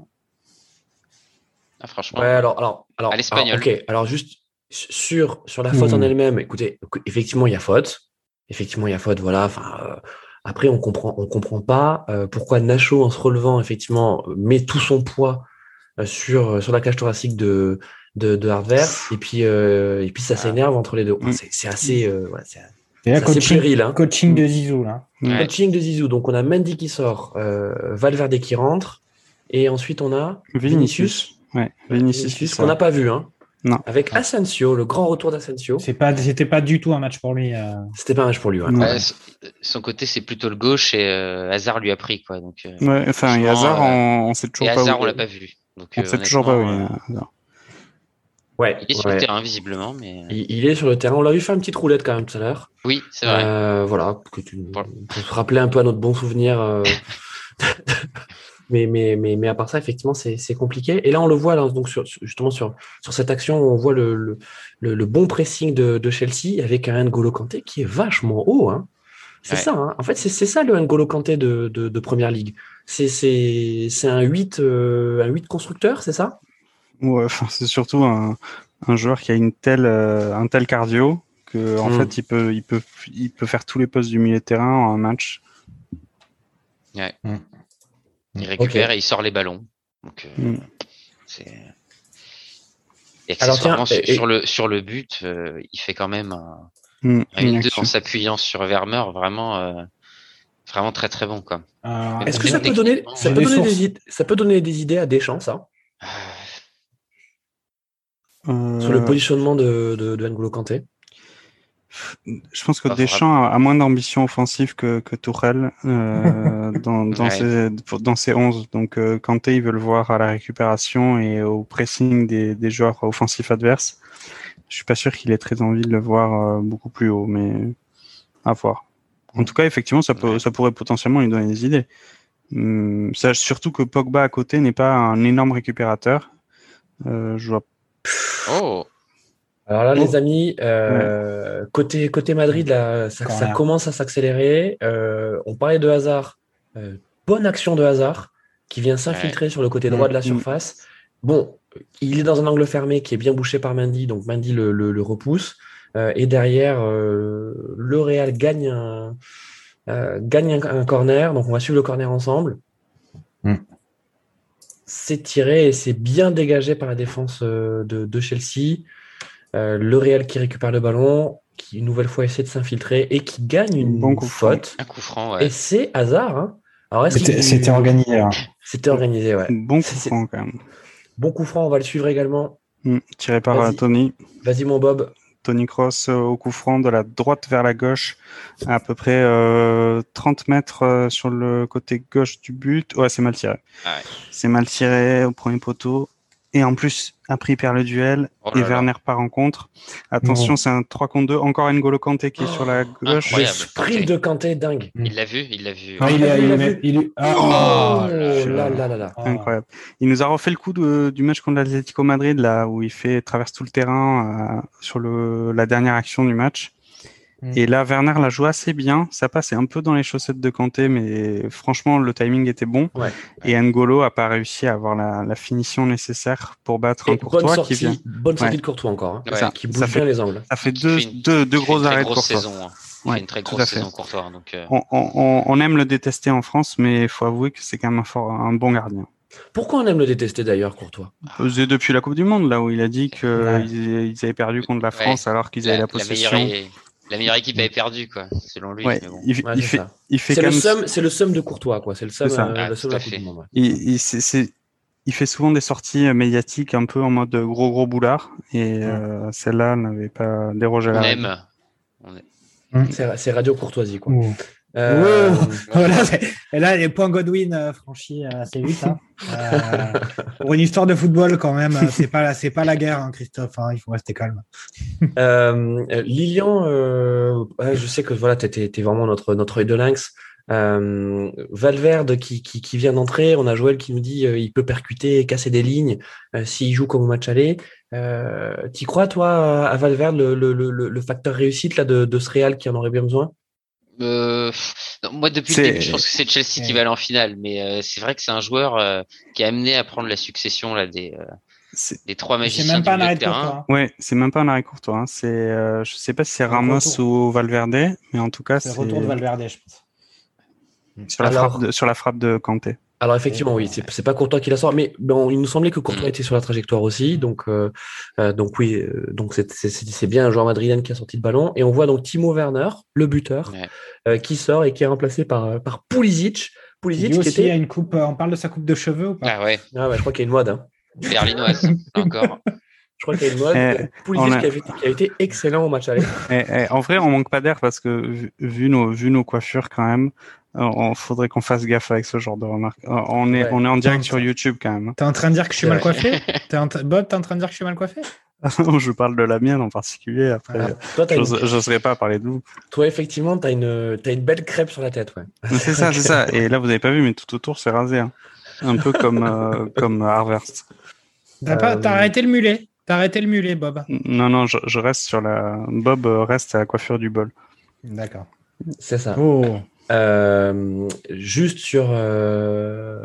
Ah, franchement. Ouais, alors, alors, alors, à l'espagnol. Ok, alors juste sur, sur la faute mmh. en elle-même, écoutez, effectivement, il y a faute. Effectivement, il y a faute, voilà. Enfin, euh, après, on comprend, on comprend pas euh, pourquoi Nacho, en se relevant, effectivement, met tout son poids euh, sur, sur la cage thoracique de, de, de Hardware, et puis, et puis ça s'énerve entre les deux. Enfin, c'est assez, voilà, c'est là, coaching, péril, hein. coaching de Zizou, là. Ouais. Coaching de Zizou. Donc, on a Mendy qui sort, Valverde qui rentre, et ensuite, on a Vinicius. Vinicius. Ouais, Vinicius, qu'on n'a pas vu, hein. Non. Avec Asensio, le grand retour d'Asensio. C'est pas, c'était pas du tout un match pour lui. Euh... C'était pas un match pour lui. Ouais. Ouais, son côté, c'est plutôt le gauche et euh, Hazard lui a pris quoi. Donc. Euh, ouais, enfin, et Hazard, on, on sait toujours et pas. Hazard, où... on l'a pas vu. Donc, on sait toujours pas où. il est. Ouais. Il est sur ouais. le terrain visiblement, mais. Il, il, est sur le terrain. On l'a vu faire une petite roulette quand même tout à l'heure. Oui, c'est vrai. Euh, voilà, que tu pour se rappeler un peu à notre bon souvenir. mais, mais, mais, mais à part ça, effectivement, c'est compliqué. Et là, on le voit, là, donc sur, justement, sur, sur cette action, on voit le, le, le, le bon pressing de, de, Chelsea avec un N'Golo Kanté qui est vachement haut. Hein. C'est ouais. ça. Hein. En fait, c'est ça le N'Golo Kanté de, de, de Première Ligue. C'est un 8, euh, un 8 constructeur, c'est ça? Ouais, enfin, c'est surtout un, un joueur qui a une telle, euh, un tel cardio que, en mm. fait, il peut, il, peut, il peut faire tous les postes du milieu de terrain en un match. Ouais. Mm. Il récupère et il sort les ballons. Donc, mm. c'est. Alors, sur, le, sur le but, il fait quand même un, mm, une en s'appuyant sur Vermeer, vraiment, vraiment très très bon. Quoi. Est-ce que ça peut, donner, ça, peut donner des idées, ça peut donner des idées à Deschamps, ça? Sur le positionnement de, de, de N'Golo Kanté? Je pense que Deschamps a, moins d'ambition offensive que, que Tourelle euh, dans, dans, ses, dans ses 11. Donc euh, Kanté, il veut le voir à la récupération et au pressing des, des joueurs offensifs adverses. Je suis pas sûr qu'il ait très envie de le voir euh, beaucoup plus haut, mais à voir. En tout cas, effectivement, ça, peut, ça pourrait potentiellement lui donner des idées. Hum, surtout que Pogba à côté n'est pas un énorme récupérateur. Euh, je vois. Oh alors là, les amis, euh, côté, côté Madrid, là, ça, commence à s'accélérer. Euh, on parlait de hasard. Euh, bonne action de hasard qui vient s'infiltrer sur le côté droit de la mm. surface. Bon, il est dans un angle fermé qui est bien bouché par Mendy, donc Mendy le, le, repousse. et derrière, le Real gagne un, gagne un, corner. Donc on va suivre le corner ensemble. Mm. C'est tiré et c'est bien dégagé par la défense de, de Chelsea. Euh, le Real qui récupère le ballon, qui une nouvelle fois essaie de s'infiltrer et qui gagne une bon coup faute. Un coup franc, ouais. Et c'est hasard. Hein. C'était organisé. Hein. C'était organisé, ouais. Bon coup franc quand même. Bon coup franc, on va le suivre également. Hmm, tiré par euh, Tony. Vas-y mon Bob. Tony Cross euh, au coup franc de la droite vers la gauche, à, peu près 30 mètres sur le côté gauche du but. Ouais, c'est mal tiré. Ah c'est mal tiré au premier poteau. Et en plus, après, il perd le duel oh et Werner part en contre. Attention, c'est un 3 contre 2. Encore N'Golo Kanté qui est sur la gauche. Le sprint de Kanté, dingue. Il l'a vu, il l'a vu. Ah, il, l'a vu. Il... Ah, oh, là, là, là, ah. Incroyable. Il nous a refait le coup du match contre l'Atlético Madrid, là, où il fait traverse tout le terrain euh, sur le, la dernière action du match. Mm. Et là, Werner l'a joué assez bien. Ça passait un peu dans les chaussettes de Kanté, mais franchement, le timing était bon. Et N'Golo a pas réussi à avoir la, finition nécessaire pour battre un Courtois qui vient. Bonne sortie de Courtois encore, hein. qui bouge bien les angles. Ça fait deux, deux, deux gros arrêts de Courtois. Saison, hein. Il une très grosse saison Courtois. Donc, euh. on, aime le détester en France, mais il faut avouer que c'est quand même un, fort, un bon gardien. Pourquoi on aime le détester d'ailleurs, Courtois? C'est depuis la Coupe du Monde, là où il a dit qu'ils ils avaient perdu contre la France alors qu'ils avaient la possession. La meilleure équipe avait perdu, quoi, selon lui. il, fait, il fait c'est le seum, c'est le seum de Courtois, quoi. C'est le seum, euh, le seum de la Coupe du Monde. Il, il fait souvent des sorties euh, médiatiques un peu en mode gros gros boulard, et euh, celle-là n'avait pas dérogé à la. On aime. On C'est radio courtoisie, quoi. Euh... voilà, et là, les points Godwin euh, franchis euh, assez vite. Hein. Euh, pour une histoire de football, quand même, c'est pas c'est pas la guerre, hein, Christophe. Hein, il faut rester calme. Lilian, je sais que voilà, t'es, t'es vraiment notre notre œil de lynx. Valverde qui, qui, qui vient d'entrer, on a Joël qui nous dit il peut percuter, casser des lignes s'il joue comme au match aller. T'y crois toi à Valverde le, le, le, le facteur réussite là de, de ce Real qui en aurait bien besoin? Euh, moi, depuis le début, je pense que c'est Chelsea qui va aller en finale, mais euh, c'est vrai que c'est un joueur euh, qui est amené à prendre la succession là des euh, des trois magiciens du milieu de terrain. Ouais, c'est même pas un arrêt courtois. Hein. C'est, je sais pas si c'est Ramos ou Valverde, mais en tout cas, c'est retour de Valverde, je pense. Sur la, frappe de, sur la frappe de Kanté. Alors effectivement, oui, c'est pas Courtois qui la sort, mais bon, il nous semblait que Courtois mm. était sur la trajectoire aussi, donc euh, euh, donc oui, euh, donc c'est bien un joueur madrilène qui a sorti le ballon, et on voit donc Timo Werner, le buteur, qui sort et qui est remplacé par par Pulisic. Pulisic qui aussi était... a une coupe. on parle de sa coupe de cheveux ou pas? Ah ouais. Ah ouais, je crois qu'il y a une mode. Hein. Berlinoise encore. Je crois qu'il y a une mode. Eh, Pulisic qui, a, qui, a, été excellent au match aller. Eh, eh, en vrai, on manque pas d'air parce que vu nos, vu nos coiffures quand même, il faudrait qu'on fasse gaffe avec ce genre de remarques. On est, on est en direct sur YouTube quand même. T'es en train de dire que je suis mal coiffé? Es en Bob, t'es en train de dire que je suis mal coiffé? Je parle de la mienne en particulier. Après, ah, je n'oserais pas parler de vous. Toi, effectivement, tu as une, as une belle crêpe sur la tête. Ouais. C'est ça, c'est ça. Et là, vous n'avez pas vu, mais tout autour, c'est rasé. Hein. Un peu comme, euh, comme Harvest. T'as euh... arrêté le mulet. T'as arrêté le mulet, Bob. Non, non, je, je, reste sur la. Bob reste à la coiffure du bol. D'accord. C'est ça. Oh. Euh, juste sur, euh,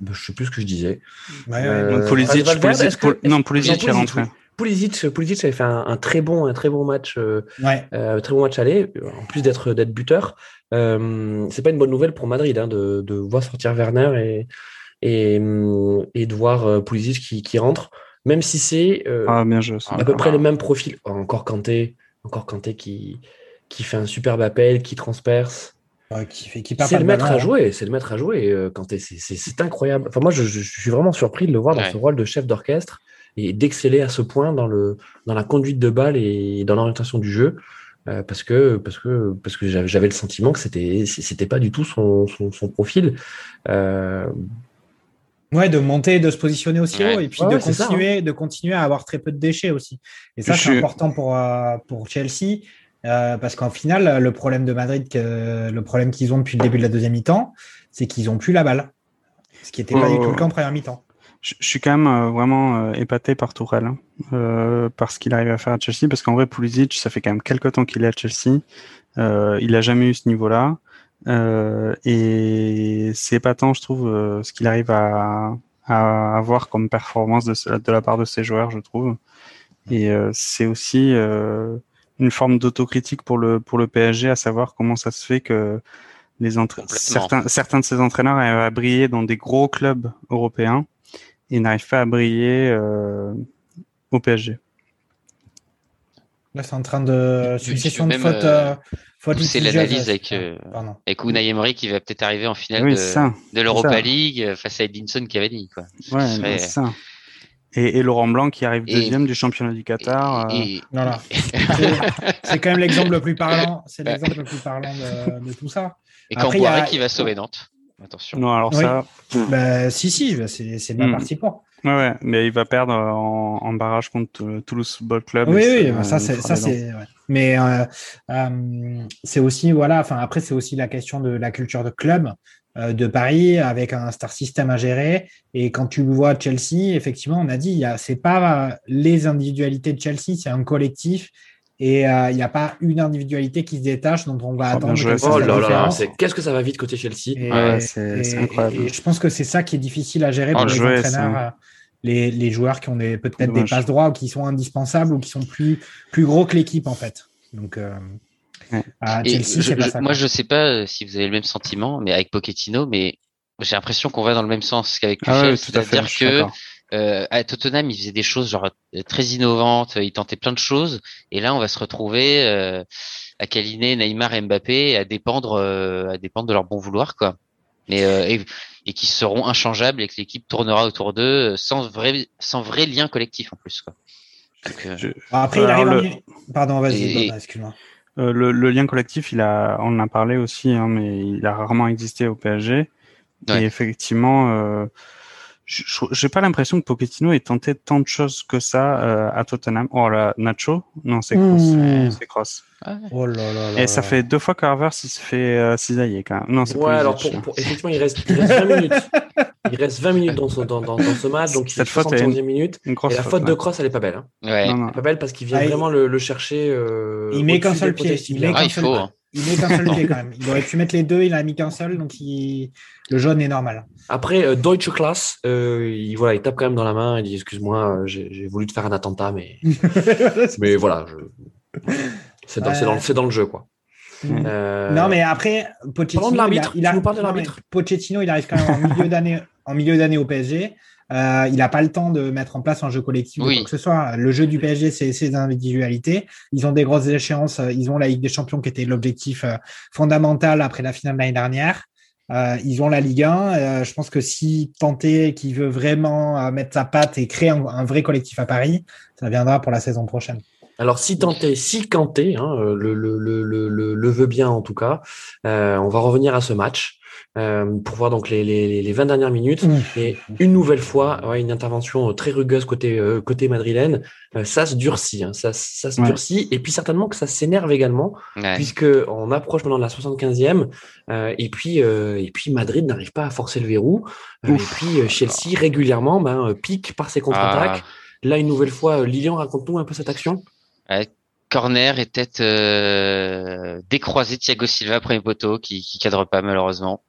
bah, je sais plus ce que je disais. Ouais, ouais. Euh, Pulisic, Pulisic, Pul non, Pulisic est rentré. Pulisic, Pulisic avait fait un, très bon, un très bon match, euh, très bon match aller. En plus d'être d'être buteur, c'est pas une bonne nouvelle pour Madrid hein, de, de, voir sortir Werner et et, et de voir Pulisic qui, qui rentre, même si c'est ah, à peu près le même profil. encore Kanté, encore Kanté qui qui fait un superbe appel, qui transperce c'est le maître à hein. jouer, c'est le maître à jouer quand c'est incroyable. Enfin moi je, suis vraiment surpris de le voir dans ce rôle de chef d'orchestre et d'exceller à ce point dans le dans la conduite de balle et dans l'orientation du jeu euh, parce que parce que parce que j'avais le sentiment que c'était c'était pas du tout son son, profil. Euh... Ouais, de monter, de se positionner aussi haut et puis de continuer hein. de continuer à avoir très peu de déchets aussi. Et ça c'est important pour euh, pour Chelsea euh, parce qu'en final, le problème de Madrid, que, le problème qu'ils ont depuis le début de la deuxième mi-temps, c'est qu'ils ont plus la balle. Ce qui n'était pas du tout le cas en première mi-temps. Je, suis quand même euh, vraiment euh, épaté par Tourelle, hein, par ce qu'il arrive à faire à Chelsea, parce qu'en vrai, Pulisic, ça fait quand même quelques temps qu'il est à Chelsea. il n'a jamais eu ce niveau-là. et c'est épatant, je trouve, ce qu'il arrive à, à, avoir comme performance de, de, la part de ses joueurs, je trouve. Et c'est aussi une forme d'autocritique pour le pour le PSG, à savoir comment ça se fait que les certains certains de ces entraîneurs arrivent à briller dans des gros clubs européens et n'arrivent pas à briller euh, au PSG. Là, c'est en train de succession de fautes. Euh, c'est l'analyse avec, euh, avec Unai Emery qui va peut-être arriver en finale de, de l'Europa League face à Edinson Cavani. Quoi. Ouais, c'est ça. Et, et, Laurent Blanc qui arrive deuxième du championnat du Qatar. Et, euh... c'est quand même l'exemple le plus parlant. C'est l'exemple le plus parlant de, de tout ça. Et quand Après, a... qui va sauver Nantes. Attention. Non, alors ça. Bah, si, si, c'est bien hmm. parti pour. Ouais, ouais, mais il va perdre en, en barrage contre Toulouse Football Club. Oui, oui, ça, c'est, ça, c'est. Ouais. Mais euh, euh, c'est aussi, voilà, enfin, après, c'est aussi la question de la culture de club. Euh, de Paris avec un star system à gérer. Et quand tu vois Chelsea, effectivement, on a dit, c'est pas les individualités de Chelsea, c'est un collectif. Et euh, il n'y a pas une individualité qui se détache dont on va oh, attendre. oh là là, qu'est-ce que ça va vite côté Chelsea C'est incroyable. je pense que c'est ça qui est difficile à gérer pour les entraîneurs. Euh, les, les, joueurs qui ont peut-être des passes droits ou qui sont indispensables ou qui sont plus, plus gros que l'équipe en fait. Donc, ah, moi, je sais pas euh, si vous avez le même sentiment, mais avec Pochettino, mais j'ai l'impression qu'on va dans le même sens qu'avec ah Tuchel, c'est-à-dire que euh, à Tottenham, il faisait des choses genre euh, très innovantes, il tentait plein de choses, et là, on va se retrouver euh, à câliner Neymar et Mbappé, à dépendre, à dépendre de leur bon vouloir, quoi. Mais et, et qui seront inchangeables et que l'équipe tournera autour d'eux sans vrai, sans vrai lien collectif en plus, quoi. Après, il arrive. Pardon, vas-y, excuse-moi. Euh, le, le, lien collectif, il a, on en a parlé aussi, hein, mais il a rarement existé au PSG. Et effectivement, euh, j'ai pas l'impression que Pochettino ait tenté tant de choses que ça euh, à Tottenham. Oh là, Nacho? Non, c'est Cross. Mmh. C'est Cross. Oh là là Et ça fait deux fois qu'Harvard il se fait euh, cisailler quand même. Non, c'est Ouais, alors pour, pour, effectivement, il reste, il reste 20 minutes. Il reste 20 minutes dans ce, dans, dans, dans ce match, donc Cette faute est une, minute. Une et la faute, de Cross, elle est pas belle. Hein. Ouais. Non, non. Pas belle parce qu'il vient ah, vraiment il... le, le, chercher. Euh, il met qu'un seul pied. Il met qu'un seul pied. Il met qu'un seul pied quand même. Il aurait pu mettre les deux, il a mis qu'un seul, donc il... le jaune est normal. Après, euh, Deutsche Class, euh, il, voilà, il tape quand même dans la main, il dit Excuse-moi, euh, j'ai voulu te faire un attentat, mais, mais voilà. Je... C'est dans, dans, dans, le jeu, quoi. Euh... Non, mais après, Pochettino, il, a, il, de l'arbitre. Pochettino, il arrive quand même en milieu d'année au PSG. Euh, il n'a pas le temps de mettre en place un jeu collectif oui. ou quoi que ce soit. Le jeu du PSG, c'est ses individualités. Ils ont des grosses échéances. Ils ont la Ligue des Champions qui était l'objectif euh, fondamental après la finale de l'année dernière. Euh, ils ont la Ligue 1. Euh, je pense que si Tanté qui veut vraiment euh, mettre sa patte et créer un, un, vrai collectif à Paris, ça viendra pour la saison prochaine. Alors si Tanté, si Kanté hein, le, le, le, le, le veut bien en tout cas, on va revenir à ce match. Euh, pour voir donc les, les, les 20 dernières minutes. Mmh. Et une nouvelle fois, ouais, une intervention très rugueuse côté, euh, côté madrilène. Euh, ça se durcit, hein, ça, ça se ouais. durcit. Et puis certainement que ça s'énerve également, ouais. puisque on approche maintenant de la 75e. et, puis, et puis Madrid n'arrive pas à forcer le verrou. et puis Chelsea régulièrement ben, pique par ses contre-attaques. Ah. Là, une nouvelle fois, Lilian, raconte-nous un peu cette action. corner et tête euh, décroisée Thiago Silva premier poteau qui, qui cadre pas malheureusement.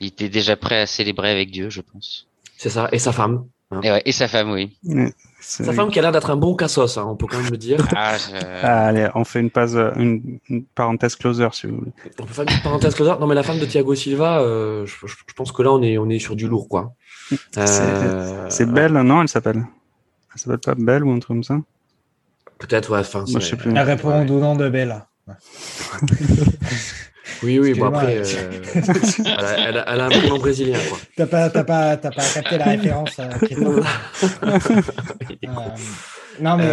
Il était déjà prêt à célébrer avec Dieu, je pense. C'est ça, et sa femme. Hein. Et, sa femme, oui. sa femme qui a l'air d'être un bon cassos, hein, on peut quand même le dire. Ah, ah, allez, on fait une, une, parenthèse closer, si vous voulez. On peut faire une parenthèse closer. Non, mais la femme de Thiago Silva, euh, je, pense que là, on est, on est sur du lourd, quoi. C'est Belle, non, elle s'appelle? Elle s'appelle pas Belle ou un truc comme ça? Peut-être, ouais. Enfin, Moi, je sais plus. Elle répond au nom de Belle. Oui, oui, bon après, euh, elle, a, elle, a, un prénom brésilien. T'as pas, pas, pas capté la référence. Euh, euh, non, mais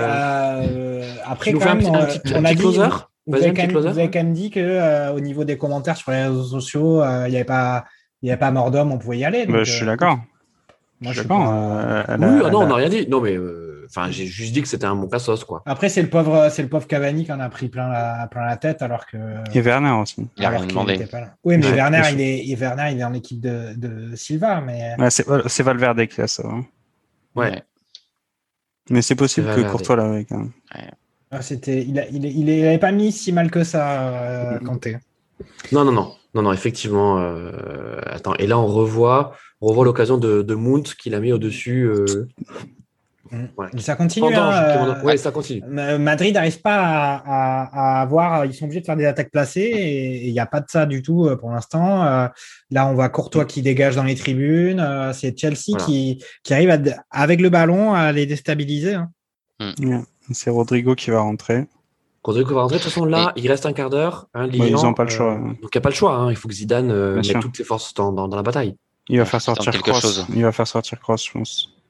après, quand même, un, petit, on a closer? vous, avez quand même, vous avez quand même dit que au niveau des commentaires sur les réseaux sociaux, il n'y avait pas, il y avait pas mort d'homme, on pouvait y aller. Bah, je suis d'accord. Moi, je suis d'accord. oui, ah non, on n'a rien dit. Non, mais Enfin, j'ai juste dit que c'était un bon cassos, quoi. Après, c'est le pauvre, c'est le pauvre Cavani qui en a pris plein la, plein la tête, alors que. Et Werner aussi. Il a rien demandé. Oui, mais Werner, il est, Werner, il est en équipe de, de Silva, mais. Ouais, c'est Valverde qui a ça. Hein. Ouais. Mais c'est possible que Courtois l'avait quand même. Ah, c'était, il, a, il, il, avait pas mis si mal que ça, euh, Kanté. Non, non, non, non, non, effectivement. Euh... Attends, et là on revoit, on revoit l'occasion de, de Mount qu'il a mis au-dessus. Euh... Mm. Ça continue. Hein, euh, ça continue. Madrid n'arrive pas à, avoir. Ils sont obligés de faire des attaques placées et il n'y a pas de ça du tout euh, pour l'instant. Euh, là, on voit Courtois qui dégage dans les tribunes. C'est Chelsea qui, qui, arrive avec le ballon à les déstabiliser. Hein. Mm. C'est Rodrigo qui va rentrer. Rodrigo va rentrer. De toute façon, là, il reste un quart d'heure. Hein, ils n'ont pas le choix. donc, il n'y a pas le choix. Hein. Il faut que Zidane mette toutes ses forces dans, dans, la bataille. Il va faire sortir Cross. Il va faire sortir Cross, je pense.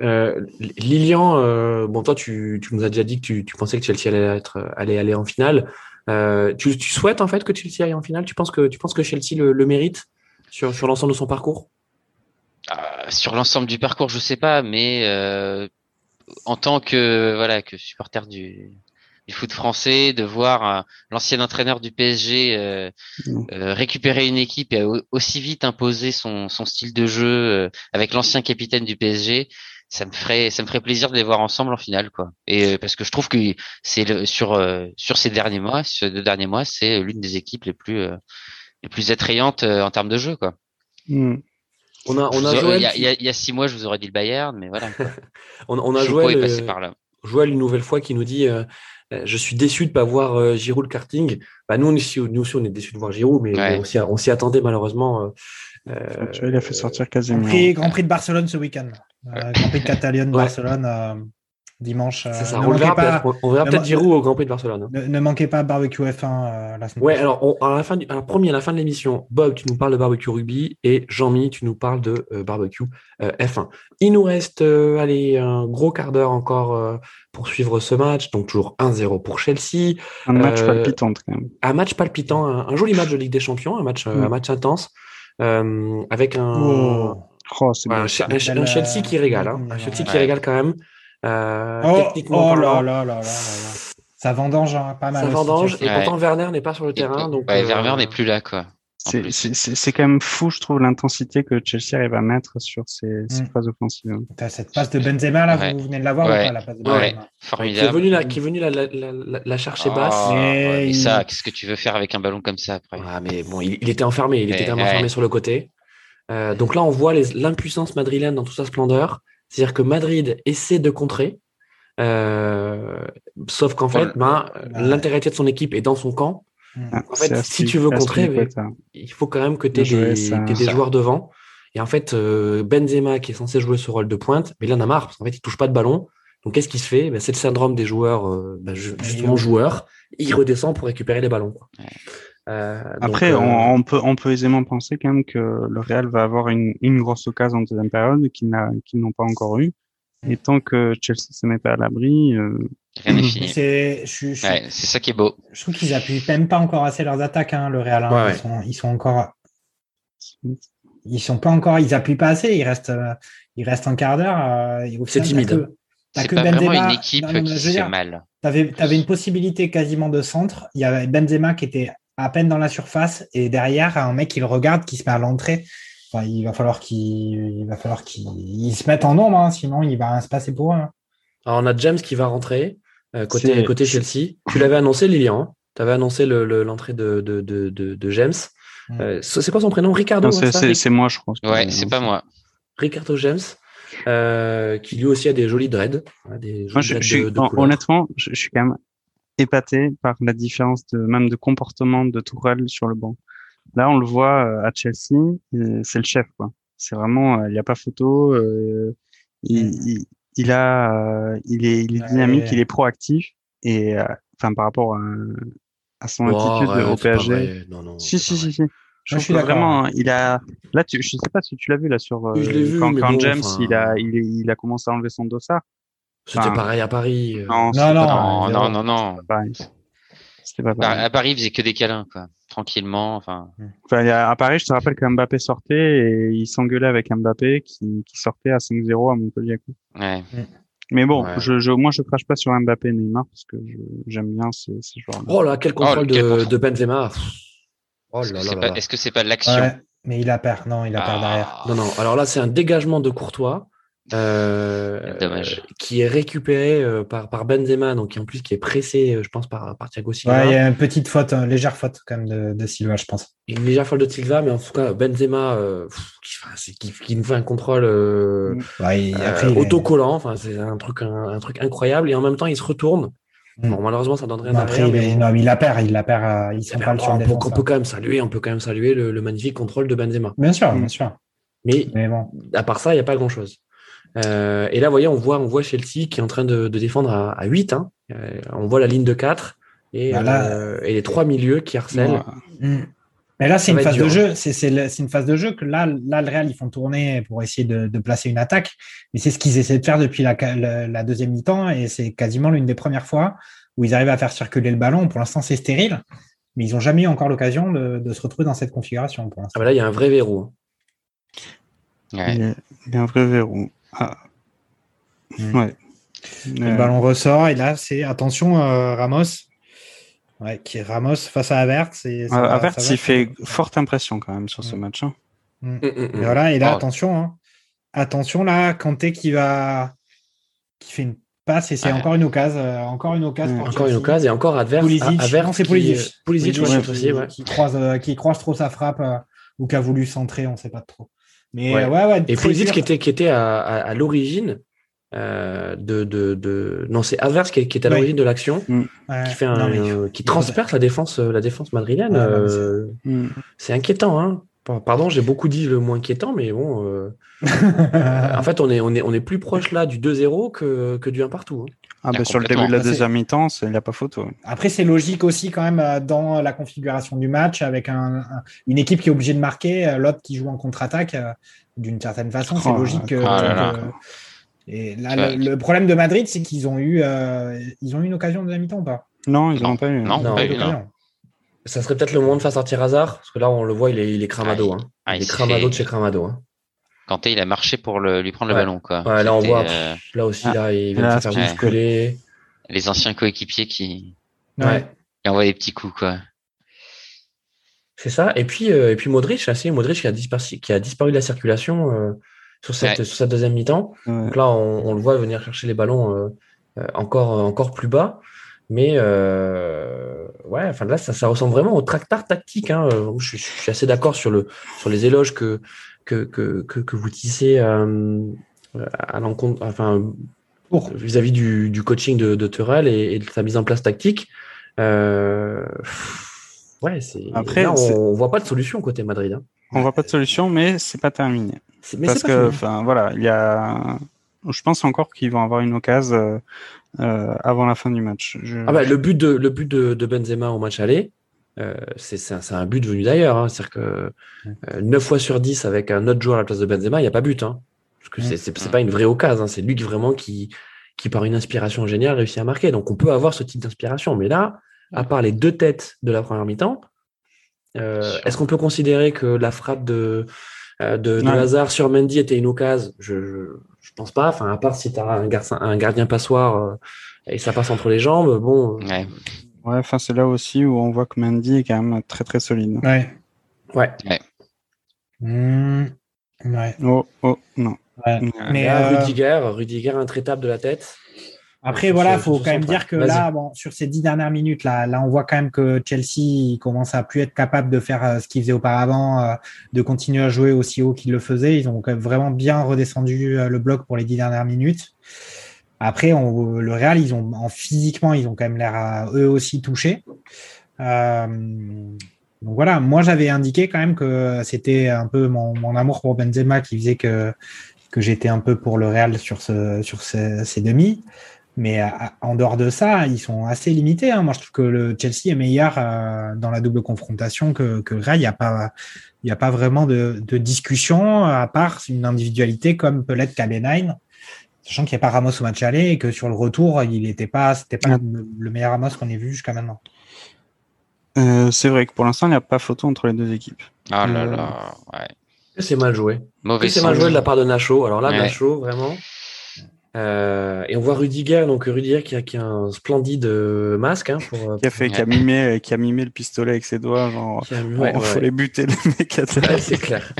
Euh, Lilian, euh, bon toi tu, tu, nous as déjà dit que tu, tu pensais que Chelsea allait être allait aller en finale. Euh, tu, tu, souhaites en fait que Chelsea aille en finale? Tu penses que tu penses que Chelsea le, le mérite sur, sur l'ensemble de son parcours? Euh, Sur l'ensemble du parcours, je sais pas, mais euh, en tant que voilà que supporter du, du foot français, de voir l'ancien entraîneur du PSG euh, mmh. euh, récupérer une équipe et aussi vite imposer son, son style de jeu avec l'ancien capitaine du PSG, ça me ferait ça me ferait plaisir de les voir ensemble en finale quoi et euh, parce que je trouve que c'est sur euh, sur ces derniers mois ces deux derniers mois c'est l'une des équipes les plus euh, les plus attrayantes en termes de jeu quoi hmm. on a on a il, y a, il y a six mois je vous aurais dit le Bayern mais voilà on, on, a joué passer par là Joël une nouvelle fois qui nous dit je suis déçu de pas voir Giroud le karting. Bah, nous, aussi, nous aussi, on est déçu de voir Giroud, mais on s'y attendait malheureusement. Euh, il a fait sortir quasiment. Grand Prix, Grand Prix de Barcelone ce week-end. Euh, Grand Prix de Catalogne, Barcelone euh, dimanche. Ça. On verra, peut-être Giroud au Grand Prix de Barcelone. Hein. Ne, manquez pas barbecue F1 la semaine Ouais, alors à la fin, du, alors, promis à la fin de l'émission, Bob, tu nous parles de barbecue rugby et Jean-Mi, tu nous parles de barbecue F1. Il nous reste, allez, un gros quart d'heure encore pour suivre ce match. Donc toujours 1-0 pour Chelsea. Un match palpitant quand même. Un match palpitant, un, joli match de Ligue des Champions, un match, un mm. match intense. Euh, avec un, oh. Oh, un, Chelsea qui régale, hein. un Chelsea qui régale quand même. Euh, oh, techniquement oh là, là, là, là, Ça vendange hein, pas mal. Ça vendange, et pourtant Werner n'est pas sur le terrain. Donc, ouais, euh, Werner n'est plus là, quoi. C'est quand même fou, je trouve, l'intensité que Chelsea arrive à mettre sur ses, ses mm. phases offensives. cette passe de Benzema, là, vous venez de la voir ou pas, la passe de Benzema Formidable. Qui est venu la, qui est venu la, la, la, la chercher basse. Oh, et ça, qu'est-ce que tu veux faire avec un ballon comme ça après? Ah, mais bon, il, il, était enfermé, il était tellement enfermé sur le côté. Euh, donc là, on voit l'impuissance madrilène dans toute sa splendeur. C'est-à-dire que Madrid essaie de contrer, euh, sauf qu'en fait, ben, l'intégrité de son équipe est dans son camp. Ah, en fait, si tu veux contrer, il faut quand même que tu aies des, des joueurs devant. Et en fait, euh, Benzema, qui est censé jouer ce rôle de pointe, mais il en a marre, parce qu'en fait, il touche pas de ballon. Donc, qu'est-ce qui se fait? Ben, C'est le syndrome des joueurs, euh, ben, justement, joueurs. Il redescend pour récupérer les ballons. Quoi. Euh, Après, euh, on, peut, on peut aisément penser quand même que le Real va avoir une, une grosse occasion en deuxième période qu'ils n'ont pas encore eu. Et tant que Chelsea se met pas à l'abri, euh... rien n'est fini. C'est ça qui est beau. Je trouve qu'ils appuient même pas encore assez leurs attaques, hein, le Real. Hein. ils, sont, ils, sont, encore, ils sont pas encore, ils appuient pas assez. Ils restent, ils restent un quart d'heure. Euh, c'est timide. C'est pas vraiment une équipe qui fait mal. Tu avais, avais, une possibilité quasiment de centre. Il y avait Benzema qui était à peine dans la surface et derrière un mec qui le regarde qui se met à l'entrée. Enfin, il va falloir qu'il va falloir qu'il se mette en nombre, hein, sinon il va se passer pour eux. Hein. Alors on a James qui va rentrer euh, côté côté Chelsea. Tu l'avais annoncé Lilian, hein. tu avais annoncé l'entrée le, de, de, de, de, James. Mm. Euh, c'est quoi son prénom? Ricardo C'est moi je crois. Ouais, c'est pas moi. Ricardo James, qui lui aussi a des jolis dreads. Hein, honnêtement, je, suis quand même épaté par la différence de même de comportement de Tourelle sur le banc. Là, on le voit à Chelsea, c'est le chef, quoi. C'est vraiment, il n'y a pas photo. il, il, a, il est, il est dynamique, il est proactif et enfin par rapport à, à son attitude au PSG. Non, non, si, si, si, si, Je, suis vraiment, hein. il a, là, tu, je sais pas si tu l'as vu là sur euh, vu, quand, quand James, il a, il, il, a commencé à enlever son dossard. C'était pareil à Paris. Euh. Non, non, non, non, non, non, C'était pas pareil. À Paris, il faisait que des câlins, quoi. Tranquillement, enfin. enfin à Paris, je te rappelle que Mbappé sortait et il s'engueulait avec Mbappé qui, qui sortait à 5-0 à Montpellier. Ouais. Mais bon, je, je, moi, je crache pas sur Mbappé et Neymar parce que j'aime bien ces, ces joueurs-là. Oh là, quel contrôle oh, de, de, Benzema. Oh là là là. Est-ce que c'est pas de l'action? Ouais, Mais il a peur, non, il a peur derrière. Non, non. Alors là, c'est un dégagement de Courtois. Euh, Dommage. qui est récupéré euh, par, par Benzema, donc qui en plus qui est pressé, euh, je pense, par, par Thiago Silva. Ouais, il y a une petite faute, une légère faute quand même de, de, Silva, je pense. Une légère faute de Silva, mais en tout cas, Benzema, euh, qui, qui, qui, nous fait un contrôle euh, ouais, après, autocollant, enfin, c'est un truc, un, un, truc incroyable, et en même temps, il se retourne. Mm. Bon, malheureusement, ça donne rien non, après, mais... non, il la perd, il la perd, il s'en parle sur on, on peut quand même saluer, on peut quand même saluer le, le magnifique contrôle de Benzema. Bien sûr, bien sûr. Mais, mais bon. à part ça, il n'y a pas grand chose. Euh, et là, vous voyez, on voit, on voit Chelsea qui est en train de, de défendre à, à 8. Hein. Euh, on voit la ligne de 4 et, bah euh, et les trois milieux qui harcèlent. Mm. Mais là, c'est une phase de jeu. C'est une phase de jeu que là, là, le Real, ils font tourner pour essayer de, de placer une attaque. Mais c'est ce qu'ils essaient de faire depuis la, la, la deuxième mi-temps et c'est quasiment l'une des premières fois où ils arrivent à faire circuler le ballon. Pour l'instant, c'est stérile, mais ils n'ont jamais eu encore l'occasion de, de, se retrouver dans cette configuration. Pour ah bah là, il y a un vrai verrou. Ouais. Il y a un vrai verrou. Ah. Mm. Ouais. Le euh... ballon ressort et là, c'est attention, euh, Ramos. Ouais, qui est Ramos face à Avert. Euh, Avert, il fait forte impression quand même sur ce mm. match. Hein. Mm. Et voilà, et là, oh. attention. Hein. Attention, là, Kanté qui va. qui fait une passe et c'est ouais. encore une occasion. Euh, encore une occasion. encore une occasion et encore Advert. Pulisic. non, c'est Pulisic. Pulisic, Pulisic, Pulisic aussi, ouais. qui, croise, euh, qui croise trop sa frappe ou qui a voulu centrer, on ne sait pas trop. Mais ouais, ouais, ouais Et Pulisic qui était, qui était à, à, à l'origine euh, de, de, de, non c'est Avers qui est, qui est à l'origine de l'action mm. qui fait un, non, mais... euh, qui transperce la défense la défense madrilène ouais, euh, mm. c'est inquiétant hein pardon j'ai beaucoup dit le moins inquiétant mais bon euh, en fait on est on est on est plus proche là du 2-0 que, que du 1 partout hein. Ah bah sur le début de la deuxième mi-temps, il n'y a pas photo. Après, c'est logique aussi quand même euh, dans la configuration du match avec un, un, une équipe qui est obligée de marquer, l'autre qui joue en contre-attaque. D'une certaine façon, c'est oh, logique que, oh que, et là, le, le, problème de Madrid, c'est qu'ils ont eu, euh, ils ont eu une occasion de la mi-temps ou pas? Non, ils n'ont pas eu. Non, non, pas eu, Ça serait peut-être le moment de faire sortir Hazard, parce que là, on le voit, il est, il est cramado. Ah, hein. ah, il, est cramado de chez cramado. Hein. Kanté, il a marché pour le, lui prendre ouais. le ballon. Quoi. Ouais, là, on voit, euh... là aussi, ah, là, il vient de se faire bousculer. Les anciens coéquipiers qui, ouais. qui envoient des petits coups. quoi. C'est ça. Et puis, euh, et puis Modric, assez, Modric qui a, disparu, qui a disparu de la circulation. Euh, sur cette, ouais. sur cette deuxième mi-temps. Ouais. Donc là, on, on, le voit venir chercher les ballons euh, encore, encore plus bas. Mais euh, ouais, enfin là, ça, ça, ressemble vraiment au tractard tactique. Hein. Je, je, suis assez d'accord sur, le, sur les éloges que, que, que, que, que vous tissez euh, à l'encontre, enfin, vis-à-vis du, du, coaching de, de Terrell et, et, de sa mise en place tactique. Euh, ouais, c'est. Après, là, on, on, voit pas de solution côté Madrid. Hein. On voit pas de solution, mais c'est pas terminé. Mais Parce que, enfin, voilà, il y a, je pense encore qu'ils vont avoir une occasion euh, avant la fin du match. Je... Ah bah, le but de le but de, de Benzema au match aller, euh, c'est un, un, but venu d'ailleurs. Hein. C'est-à-dire que euh, 9 fois sur 10 avec un autre joueur à la place de Benzema, il n'y a pas but. Hein. Parce que c'est pas une vraie occasion. Hein. C'est lui qui vraiment qui qui par une inspiration géniale réussit à marquer. Donc on peut avoir ce type d'inspiration. Mais là, à part les deux têtes de la première mi-temps, euh, est-ce qu'on peut considérer que la frappe de euh, de, de Hazard sur Mendy était une occasion, je, je, je, pense pas. Enfin, à part si tu as un, gar un, gardien passoire euh, et ça passe entre les jambes, bon. Ouais. Ouais, enfin, c'est là aussi où on voit que Mendy est quand même très très solide. Ouais. Ouais. Ouais. Mmh. ouais. Oh, oh, non. Ouais. Mais euh... Rudiger, Rudiger intraitable de la tête. Après, voilà, il faut quand même dire que là, bon, sur ces dix dernières minutes, là, là, on voit quand même que Chelsea commence à plus être capable de faire euh, ce qu'il faisait auparavant, euh, de continuer à jouer aussi haut qu'il le faisait. Ils ont quand même vraiment bien redescendu le bloc pour les dix dernières minutes. Après, le Real, ils ont, en physiquement, ils ont quand même l'air eux aussi touchés. Euh, donc voilà, moi j'avais indiqué quand même que c'était un peu mon, amour pour Benzema qui faisait que, que j'étais un peu pour le Real sur, ce, sur ces, demi. Mais en dehors de ça, ils sont assez limités. Hein. Moi, je trouve que le Chelsea est meilleur euh, dans la double confrontation que, que le Real. Il n'y a pas, a pas vraiment de, discussion à part une individualité comme peut l'être KB9, sachant qu'il n'y a pas Ramos au match aller et que sur le retour, il n'était pas, c'était pas le meilleur Ramos qu'on ait vu jusqu'à maintenant. Euh, c'est vrai que pour l'instant, il n'y a pas photo entre les deux équipes. Ah là euh, là, ouais. C'est mal joué. Mauvais C'est mal joué de la part de Nacho. Alors là, Nacho, vraiment. Euh, et on voit Rudiger, donc Rudiger qui a, qui a un splendide masque. Hein, pour, qui, a fait, qui, a mimé, qui a mimé le pistolet avec ses doigts, genre, il faut les buter, les mecs à C'est clair.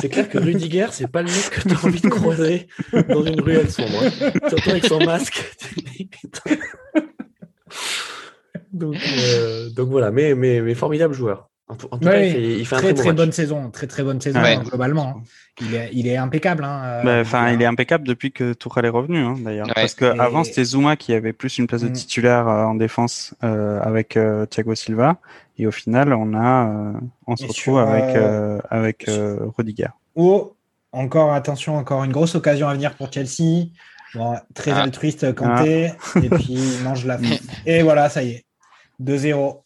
C'est clair que Rudiger, c'est pas le mec que tu as envie de croiser dans une ruelle sombre. Hein. Surtout avec son masque. donc, euh, donc voilà, mais, mais, mais formidable joueur. En tout, cas, il fait, un très, très, bonne saison, très très bonne saison globalement. Il est, il est impeccable. Hein, bah, enfin, il est impeccable depuis que Tourelle est revenu, hein, d'ailleurs. Parce qu'avant, c'était Zuma qui avait plus une place de mm. titulaire euh, en défense euh, avec euh, Thiago Silva, et au final, on a, euh, on se retrouve avec avec Rudiger. Oh, encore attention, encore une grosse occasion à venir pour Chelsea. Bon, très ah. altruiste Kanté, ah. et puis mange la. et voilà, ça y est. 2-0.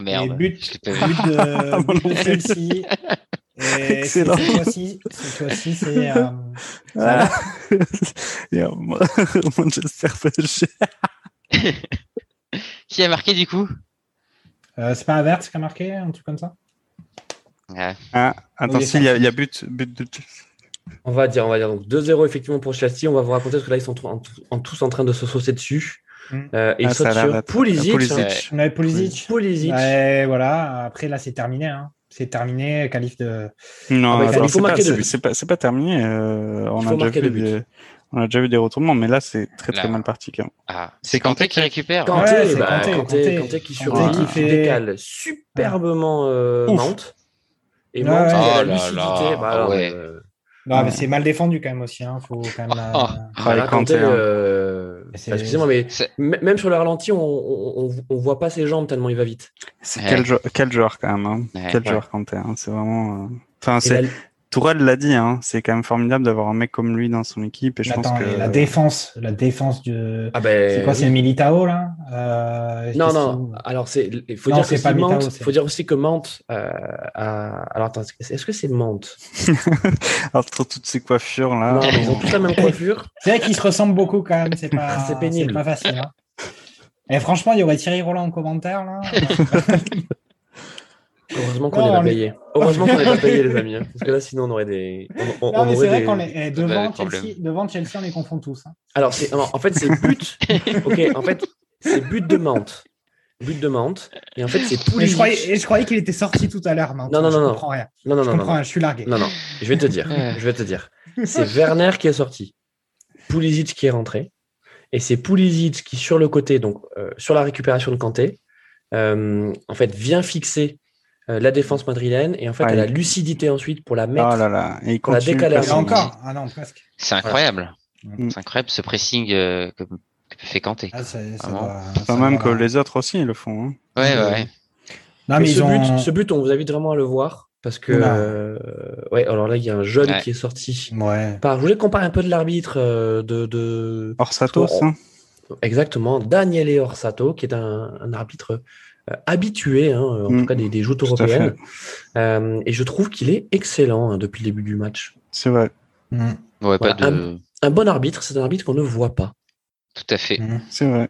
Ah merde. Et but, but de, but de Chelsea. Et cette fois-ci, cette fois-ci, c'est. Euh, voilà. Manchester PSG. qui a marqué du coup? Euh, C'est pas Avert qui a marqué, un truc comme ça? Ouais. Ah, attention, il y, a, il y a but, but de Chelsea. On va dire, on va dire donc 2-0 effectivement pour Chelsea. On va vous raconter que là ils sont en, en, tous en train de se saucer dessus. Mm. Euh, et ah, il saute sur Pulisic. Pulisic. Ouais. Pulisic. Pulisic. Ouais, voilà. Après là c'est terminé. Hein. C'est terminé. Qualif de. Non, ah bah, il faut marquer de C'est pas, pas, terminé. Euh, on, a déjà vu des, on a déjà vu des retournements, mais là c'est très très mal parti. Quand même. Ah, c'est Kanté qui récupère. Kanté, ouais, bah, Kanté, Kanté, Kanté, qui sur qui fait... décale superbement euh, Mante. Et Mante, oh a la lucidité. Bah, ouais. euh, non, mais c'est mal défendu quand même aussi. Hein. Faut quand même. Ah, Kanté, hein. euh... Excusez-moi, mais même sur le ralenti, on, on, on, voit pas ses jambes tellement il va vite. C'est quel, quel, joueur quand même. Hein. Ouais, quel ouais. joueur Kanté. Hein. C'est vraiment. Euh, enfin, c'est. Tourelle l'a dit, hein, c'est quand même formidable d'avoir un mec comme lui dans son équipe. Et je Attends, pense que... la défense, la défense du. Ah ben, c'est quoi, c'est Militao là euh, Non, non. Alors c'est, il faut dire que c'est Mante. Faut dire aussi que Mante. Euh, a... Alors attends, est-ce que c'est Mante? Entre toutes ces coiffures là. Non, ils ont tous la même coiffure. c'est vrai qu'ils se ressemblent beaucoup quand même. C'est pas. c'est pénible. C'est pas facile. Hein. Et franchement, il y aurait Thierry Roland en commentaire là. Heureusement qu'on n'est pas payé. Heureusement qu'on n'est pas payé, les amis. Hein. Parce que là, sinon, on aurait des. On, non, mais c'est vrai qu'on est eh, devant Chelsea, devant Chelsea, on les confond tous. Hein. Alors, en fait, c'est but. ok, en fait, c'est but de Mante. But de Mante. Et en fait, c'est Pulisic. Et je croyais, croyais qu'il était sorti tout à l'heure, Mante. Non, non, non. Je non. comprends rien. Non, non, je non. comprends non. Rien. Je suis largué. Non, non. Je vais te dire. je vais te dire. C'est Werner qui est sorti. Pulisic qui est rentré. Et c'est Pulisic qui, sur le côté, donc euh, sur la récupération de Kanté, euh, en fait, vient fixer euh, la défense madrilène et en fait, ah, elle a la lucidité ensuite pour la mettre, oh là là. Et il pour la décaler. encore Ah non, presque. C'est incroyable. C'est incroyable ce pressing euh, que, que fait Kanté. Ah, ça, ça même que les autres aussi ils le font. Hein. Ouais, ouais. Non, mais, mais ce, ont... but, ce but, on vous invite vraiment à le voir. Parce que, euh, ouais, alors là, il y a un jeune ouais. qui est sorti. Ouais. Par, je voulais comparer un peu de l'arbitre euh, de, de. Orsatos. Hein. Exactement. Daniele Orsato, qui est un, un arbitre euh, habitué, hein, en mmh, tout cas des, des joutes européennes. Euh, et je trouve qu'il est excellent hein, depuis le début du match. C'est vrai. Mmh. Ouais, voilà, de... un, un, bon arbitre, c'est un arbitre qu'on ne voit pas. Tout à fait. Mmh. C'est vrai.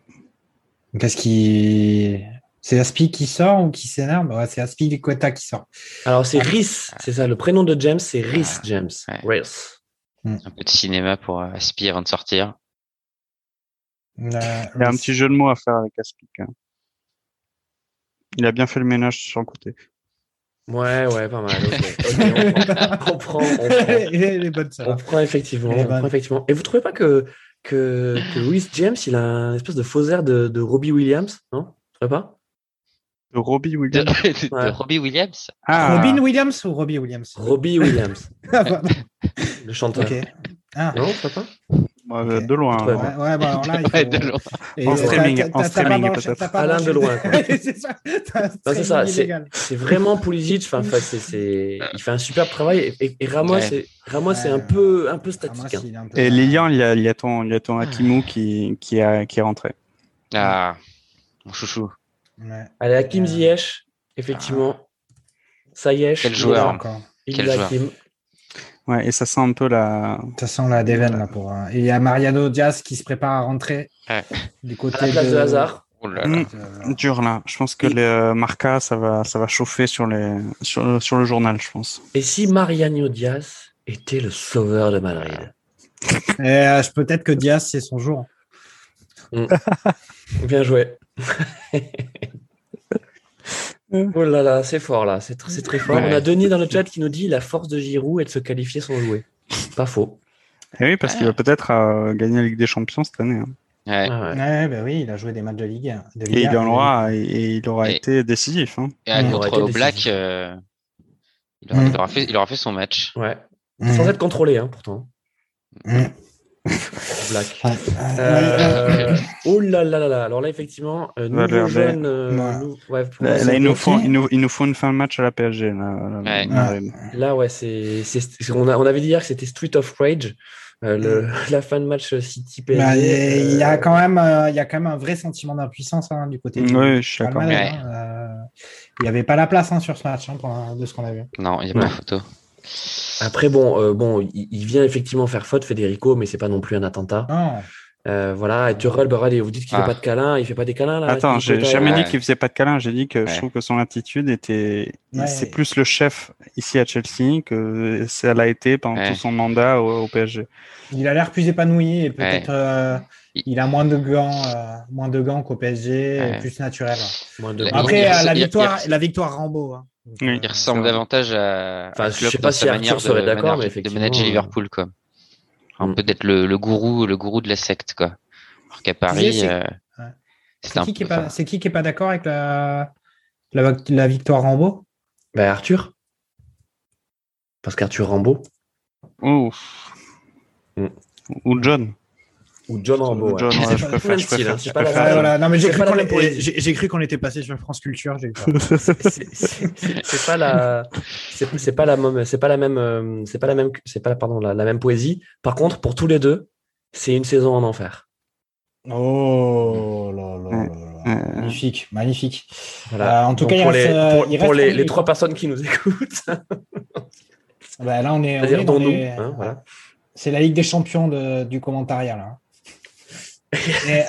Qu'est-ce qui. C'est Aspi qui sort ou qui s'énerve? Ouais, C'est Aspi Liqueta qui sort. Alors c'est ah. Rhys, c'est ça. Le prénom de James, c'est Rhys ah. James. Ouais. Rhys. Un peu de cinéma pour Aspi avant de sortir. Euh, Il y a un petit jeu de mots à faire avec Aspi. Hein. Il a bien fait le ménage sur le côté. Ouais, ouais, pas mal. Okay. Okay, on, prend, on, prend, on, prend, on, prend, effectivement, on prend effectivement. Et vous trouvez pas que que, que Louis James, il a un espèce de faux air de, de Robbie Williams, non? Tu pas? De Robbie Williams. De, de Robbie Williams ah. Robin Williams ou Robbie Williams? Robbie Williams. le chanteur. Ok. Ah. Non, tu Okay. De loin. Ouais, ouais, ouais bah alors là, il faut... Ouais, de loin. Et En t'as- streaming, t'as- en t'as streaming, pas branché- peut-être. t'as pas Alain de loin, c'est ça. ça, vraiment Pulisic. Enfin, c'est, il fait un super travail. Et, et Ramos, Ouais. c'est, Ramos, c'est Ouais. un peu, un peu Ah, statique. hein. un peu- Et Lilian, il y a, il y a ton, il y a ton Hakimou qui, qui, a, qui est rentré. Ah, mon chouchou. Ouais. Allez, Hakim Euh, Ziyech, effectivement. Quel joueur. Encore. Il Quel est joueur. Hakim. Ouais, et ça sent un peu la. De toute façon, la Deven, là, pour. euh, Et il y a Mariano Diaz qui se prépare à rentrer Ouais. du côté À la place de, Hazard. Oh là là. De- dur là. Je pense que Et- les euh, Marca, ça va, ça va chauffer sur, les, sur, le- sur le journal, je pense. Et si Mariano Diaz était le sauveur de Madrid? Et euh, peut-être que Diaz, c'est son jour. Bien joué. oh là là, c'est fort là, c'est, tr- c'est très fort. Ouais. On a Denis dans le chat qui nous dit la force de Giroud est de se qualifier sans jouer. Pas faux. Et oui, parce qu'il va peut-être euh, gagner la Ligue des Champions cette année. hein. Ouais. Ah ouais. Ouais, bah oui, il a joué des matchs de Ligue 1. de Ligue Et il 1, en aura, et, et il aura Et- été décisif. Hein. Et à Mm. contre Black, euh, il, aura, Mm. il aura fait, il aura fait son match. Ouais. Mhm. Sans être contrôlé, hein, pourtant. Mhm. Black. Ouais. Euh, oh là là là là. Alors là, effectivement, euh, nouveau Valverde. jeune. euh, Ouais. Là, là, c'est il, nous bon. faut, il, nous, il nous faut une fin de match à la PSG. Là, là, Ouais. Madrid. Là, ouais, c'est, on, a- on avait dit hier que c'était Street of Rage, euh, le- la fin de match City PSG. Bah, il y a euh, quand même, euh, il y a quand même un vrai sentiment d'impuissance hein, du côté. du- Oui, je suis d'accord. Hein, euh, il n'y avait pas la place hein, sur ce match hein, pour- de ce qu'on a vu. Non, il n'y a Ouais. pas photo. Après, bon, euh, bon, il, il vient effectivement faire faute, Federico, mais c'est pas non plus un attentat. Non. Euh, voilà, et Tuchel, bah, regardez, vous dites qu'il Ah. fait pas de câlin, il fait pas des câlins là. Attends, j'ai jamais ouais. dit qu'il faisait pas de câlin. J'ai dit que je trouve que son attitude était. Ouais. C'est plus le chef ici à Chelsea que ça l'a été pendant Ouais. tout son mandat au, au PSG. Il a l'air plus épanoui et peut-être euh, Il- a moins de gants, euh, moins de gants qu'au PSG, plus naturel. Moins de- Après, il- euh, la il- victoire, il- la victoire Rambo. hein. Donc, Oui. euh, Il ressemble davantage à, Enfin, à je Klopp sais dans pas si Arthur manière de, serait d'accord, manager- mais de effectivement, manager euh, Liverpool, quoi. Un Mm. peu d'être le, le gourou, le gourou de la secte, quoi. Alors qu'à Paris, c'est- euh, qui, qui est pas, c'est qui qui est pas d'accord avec la, la, la victoire Rambo? Bah, Arthur. Parce qu'Arthur Rambo. Ouf. Mm. Ou John. Ou John Rambo. Ou John, ouais. ouais, C'est je pas préfère. Je style, préfère, hein, je c'est préfère. Ah, voilà. Non, mais j'ai C'est cru qu'on même était- passé sur France Culture. c'est c'est- c'est- c'est pas la c'est c'est pas la même c'est pas la même euh, c'est pas la même c'est pas pardon la, la même poésie par contre pour tous les deux c'est une saison en enfer Oh là là là. Euh, Magnifique, magnifique. voilà Euh, en tout Donc, cas, il pour reste, les euh, pour, il pour reste les, en les trois personnes qui nous écoutent Bah, là, on est, on c'est-à-dire est dans dont nous les- hein, voilà C'est la Ligue des Champions de- du commentariat là. Et-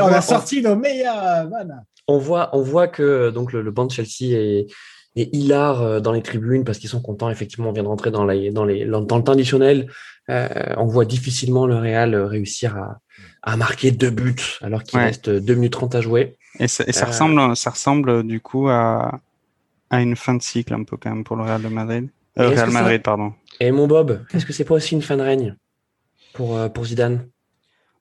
on, a sorti nos meilleurs vannes. on voit on voit que donc le, le banc de Chelsea est est hilar euh, dans les tribunes parce qu'ils sont contents effectivement on vient de rentrer dans les dans les dans le temps additionnel Euh, on voit difficilement le Real euh, réussir à à marquer deux buts alors qu'il Ouais. reste 2 minutes 30 à jouer Et ça, et ça Euh, ressemble, ça ressemble du coup à, à une fin de cycle un peu quand même pour le Real de Madrid. Euh, Real ça- Madrid, pardon. Et mon Bob, est-ce que c'est pas aussi une fin de règne pour, euh, pour Zidane?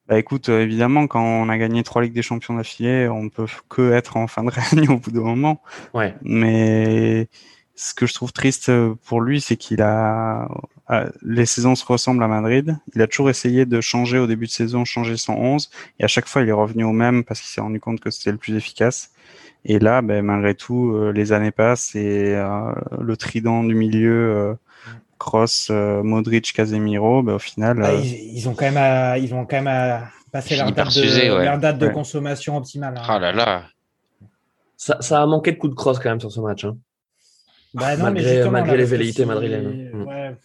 Bah écoute, euh, évidemment, quand on a gagné trois Ligues des Champions d'affilée, on peut que être en fin de règne au bout d'un moment. Ouais. Mais ce que je trouve triste pour lui, c'est qu'il a euh, les saisons se ressemblent à Madrid. Il a toujours essayé de changer au début de saison, changer son 11, et à chaque fois il est revenu au même parce qu'il s'est rendu compte que c'était le plus efficace. Et là, ben, malgré tout, euh, les années passent et euh, le trident du milieu, euh, Kroos, euh, Modric, Casemiro, ben, au final, Ah, ils, ils ont quand même à, ils ont quand même à passer leur date, de, s'user, ouais. leur date de Ouais. consommation optimale. hein. Oh là là. ça, ça a manqué de coups de crosse quand même sur ce match. hein. Bah non, Malgré- mais justement, malgré là, les velléités madrilènes. Mm. Ouais.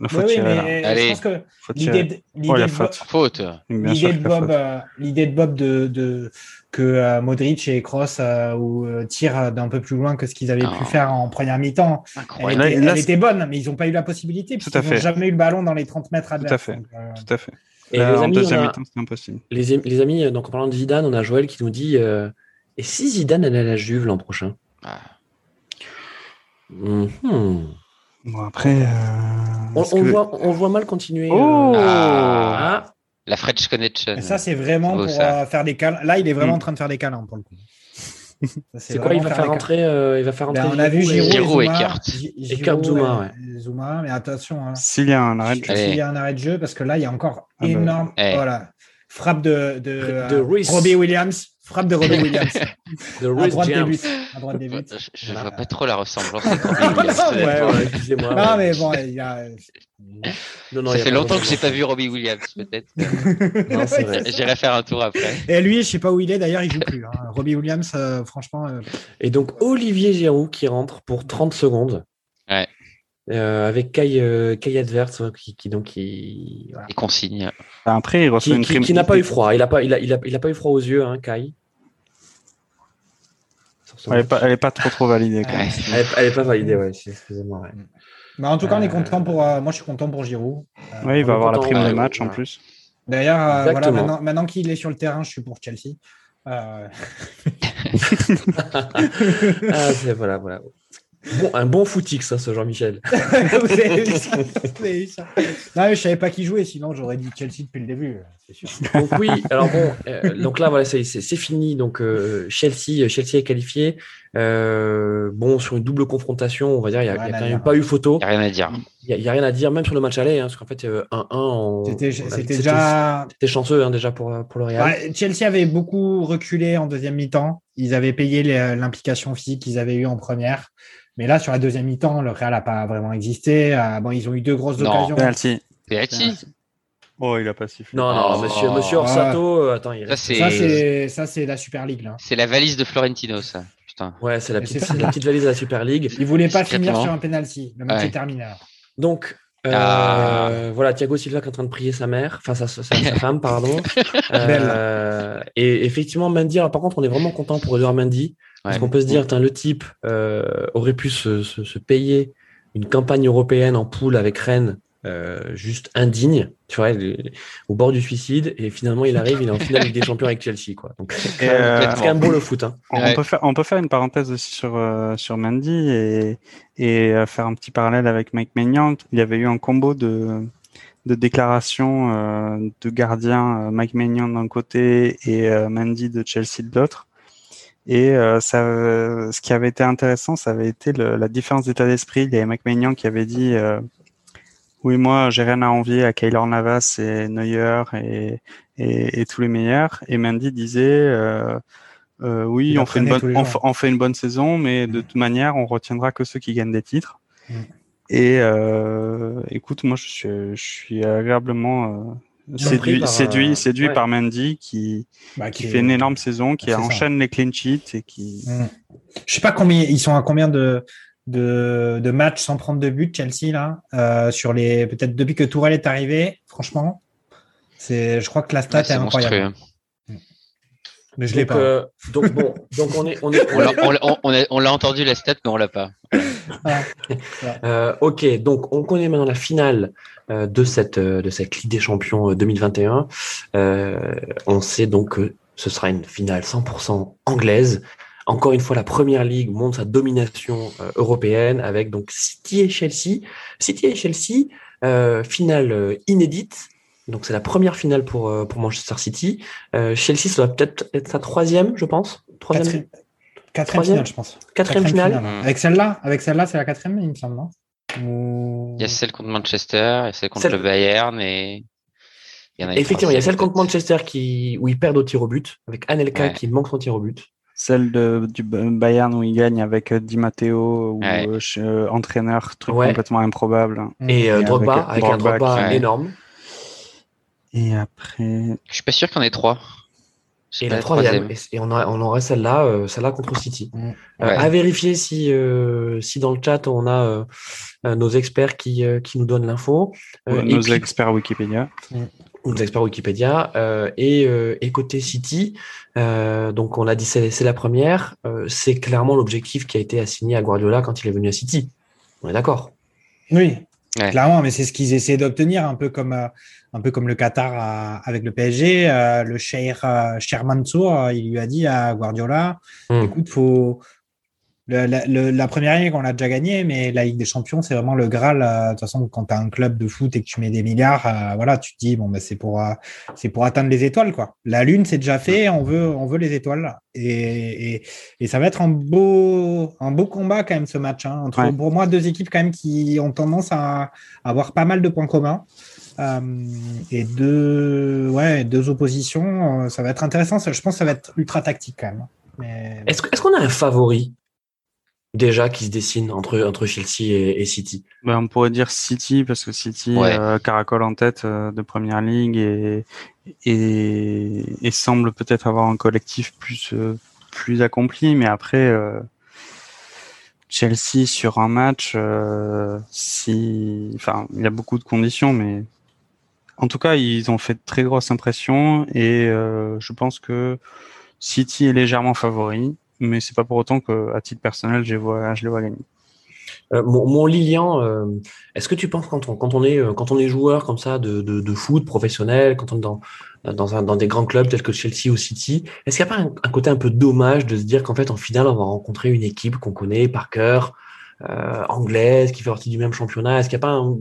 il faut Oui, mais Allez. je pense que l'idée de, Oh, l'idée il y a de, Bob, euh, l'idée de Bob de, de que euh, Modric et Kroos euh, ou, euh, tirent d'un peu plus loin que ce qu'ils avaient Ah. pu faire en première mi-temps. Elle, était, là, elle était bonne, mais ils n'ont pas eu la possibilité Tout puisqu'ils à n'ont fait. jamais eu le ballon dans les 30 mètres adverses. Tout à fait. Donc, euh, Tout à fait. Et Là, les en amis, on deuxième a- mi-temps, c'est impossible. Les, les amis, donc en parlant de Zidane, on a Joël qui nous dit euh, Et si Zidane allait à la Juve l'an prochain? Ah. Mhm. Bon, après. on, voit, on voit mal continuer. Oh ah. La French Connection. ça, c'est vraiment pour faire des câlins. Là, il est vraiment mm. en train de faire des câlins pour le coup. C'est quoi Il va faire rentrer. Euh, il va faire rentrer. Ben, on a vu Giroud et Kurt. Et Kurt Zuma, ouais. Zuma, mais attention. Hein. S'il y a un arrêt de jeu. S'il y a un arrêt de jeu, parce que là, il y a encore ah bah. énorme. Eh. Voilà. Frappe de, de, de euh, Robbie Williams. Frappe de Robbie Williams. à droite des buts. À droite des buts. Je, je vois pas trop la ressemblance. ouais, ouais, excusez-moi. Non, mais bon, il y a. Non, non, ça fait longtemps que j'ai pas vu Robbie Williams, peut-être. J'irai faire un tour après. Et lui, je sais pas où il est. D'ailleurs, il joue plus. Hein. Robbie Williams, euh, franchement. Euh, Et donc Olivier Giroud qui rentre pour 30 secondes. Ouais. Euh, avec Kai, euh, Kai Advert qui, qui, donc qui voilà. consigne. Après, il reçoit qui, une qui, n'a pas eu froid. Il a pas, il a, il a, il a pas eu froid aux yeux, hein, Kai. Elle est, pas, trop trop validée. Quand même. Elle, est, elle, est, pas validée, ouais. Excusez-moi. Ouais. Mais en tout cas, on est content pour. Euh, moi, je suis content pour Giroud. oui, il va avoir la prime des matchs en plus. D'ailleurs, voilà, maintenant, maintenant qu'il est sur le terrain, je suis pour Chelsea. ah, c'est voilà, voilà. Bon, un bon footix, ça, ce Jean-Michel. Vous avez vu ça, Non, je savais pas qui jouait, sinon j'aurais dit Chelsea depuis le début. Sûr. Donc oui, alors bon, euh, donc là voilà, c'est fini. Donc euh, Chelsea, Chelsea est qualifié. Euh, bon, sur une double confrontation, on va dire, il n'y a, pas eu photo. Il n'y a rien à dire. Il n'y a, rien à dire, même sur le match aller, hein, parce qu'en fait, 1-1. C'était déjà. C'était chanceux hein, déjà pour, pour le Real. Chelsea avait beaucoup reculé en deuxième mi-temps. Ils avaient payé l'implication physique qu'ils avaient eue en première. Mais là, sur la deuxième mi-temps, le Real n'a pas vraiment existé. Euh, bon, ils ont eu deux grosses occasions. Penalty. Penalty. Oh, il a pas sifflé. Non, non, oh. monsieur, monsieur Orsato, euh, attends, il reste... Ça, c'est ça, c'est la Super League. là. C'est la valise de Florentino, ça. Putain. Ouais, c'est la, petite, la petite valise de la Super League. Il voulait pas finir sur un penalty. Le match est terminé. Donc, euh, ah. Voilà, Thiago Silva qui est en train de prier sa mère, enfin sa, sa, femme, pardon. euh, et effectivement, Mendy, alors, par contre, on est vraiment content pour Edouard Mendy. Parce qu'on peut se dire, le type euh, aurait pu se, se, se, payer une campagne européenne en poule avec Rennes euh, juste indigne, tu vois, au bord du suicide, et finalement il arrive, il est en finale des champions avec Chelsea, quoi. Donc c'est quand, même beau le foot. Hein. On, peut faire, on peut faire une parenthèse aussi sur euh, sur Mendy et et euh, faire un petit parallèle avec Mike Maignan. Il y avait eu un combo de de déclarations de gardiens, Mike Maignan d'un côté et Mendy de Chelsea de l'autre. Et euh, ça, ce qui avait été intéressant, ça avait été le, la différence d'état d'esprit. Il y avait McMahon qui avait dit euh, Oui, moi, j'ai rien à envier à Kaylor Navas et Neuer et, et, et, tous les meilleurs. Et Mandy disait euh, euh Oui, on fait, une bonne, on, on, fait une bonne saison, mais de toute manière, on retiendra que ceux qui gagnent des titres. Mm. Et écoute, moi, je suis, je suis agréablement séduit, par, séduit, euh, séduit par Mendy qui, bah, qui, fait une énorme saison, qui enchaîne les clean sheets et qui. Mmh. Je sais pas combien ils sont à combien de de, de matchs sans prendre de but Chelsea là euh, sur les peut-être depuis que Tourelle est arrivé. Franchement, c'est je crois que la stat est, incroyable. Hein. Mmh. Mais je l'ai pas. Euh, donc bon, donc on est on est on l'a entendu la stat mais on l'a pas. Ah, euh, ok, donc on connaît maintenant la finale euh, de cette euh, de cette Ligue des Champions 2021. on sait donc que ce sera une finale 100% anglaise. Encore une fois, la Première Ligue montre sa domination européenne avec donc City et Chelsea. City et Chelsea, finale inédite. Donc c'est la première finale pour pour Manchester City. Chelsea, ça doit peut-être être sa troisième, je pense. Troisième. Quatrième finale, je pense. Quatrième, finale. Avec celle-là, avec celle-là, c'est la quatrième, il me semble, non? Il y a celle contre Manchester, et celle contre le Bayern, et il y en a Effectivement, il y a celle contre Manchester qui où ils perdent au tir au but, avec Anelka qui manque son tir au but. Celle de, du Bayern où il gagne avec euh, Di Matteo ou euh, euh, entraîneur, truc complètement improbable. Et, Drogba, avec, un Drogba énorme. Et après. Je suis pas sûr qu'il y en ait trois. Et la troisième. Et, on, a, on aurait celle-là, euh, celle-là contre City. Mm. Euh, à vérifier si, euh, si dans le chat on a nos experts qui, qui nous donnent l'info. nos experts Wikipédia. Mm. Nos experts Wikipédia. et, et côté City, donc on a dit c'est, c'est la première. c'est clairement l'objectif qui a été assigné à Guardiola quand il est venu à City. On est d'accord. Oui, clairement, mais c'est ce qu'ils essaient d'obtenir, un peu comme un peu comme le Qatar avec le PSG. Euh, le Cher, euh, Mansour, euh, il lui a dit à Guardiola, hmm. écoute, faut la, première ligue, on l'a déjà gagnée, mais la Ligue des Champions, c'est vraiment le Graal. Euh, de toute façon, quand tu as un club de foot et que tu mets des milliards, euh, voilà, tu te dis, bon, bah, c'est pour, euh, c'est pour atteindre les étoiles. quoi. La Lune, c'est déjà fait, on veut, on veut les étoiles. Et, et, ça va être un beau, un beau combat quand même, ce match. Hein, entre, pour moi, deux équipes quand même qui ont tendance à, avoir pas mal de points communs. et deux, ouais, deux oppositions, ça va être intéressant. Je pense que ça va être ultra tactique quand même. Mais... Est-ce qu'on a un favori? Déjà qui se dessine entre, entre Chelsea et, City. Ben, On pourrait dire City parce que City euh, caracole en tête euh, de Première Ligue et, et, semble peut-être avoir un collectif plus, euh, plus accompli, mais après Chelsea sur un match, si, enfin, il y a beaucoup de conditions, mais en tout cas, ils ont fait de très grosses impressions et je pense que City est légèrement favori mais c'est pas pour autant que, à titre personnel, je, vois, les vois gagner. Euh, mon, Lilian, euh, est-ce que tu penses quand on, quand on est euh, quand on est joueur comme ça de, foot professionnel, quand on est dans dans, un, dans des grands clubs tels que Chelsea ou City, est-ce qu'il n'y a pas un, côté un peu dommage de se dire qu'en fait en finale on va rencontrer une équipe qu'on connaît par cœur, anglaise, qui fait partie du même championnat? Est-ce qu'il n'y a pas un,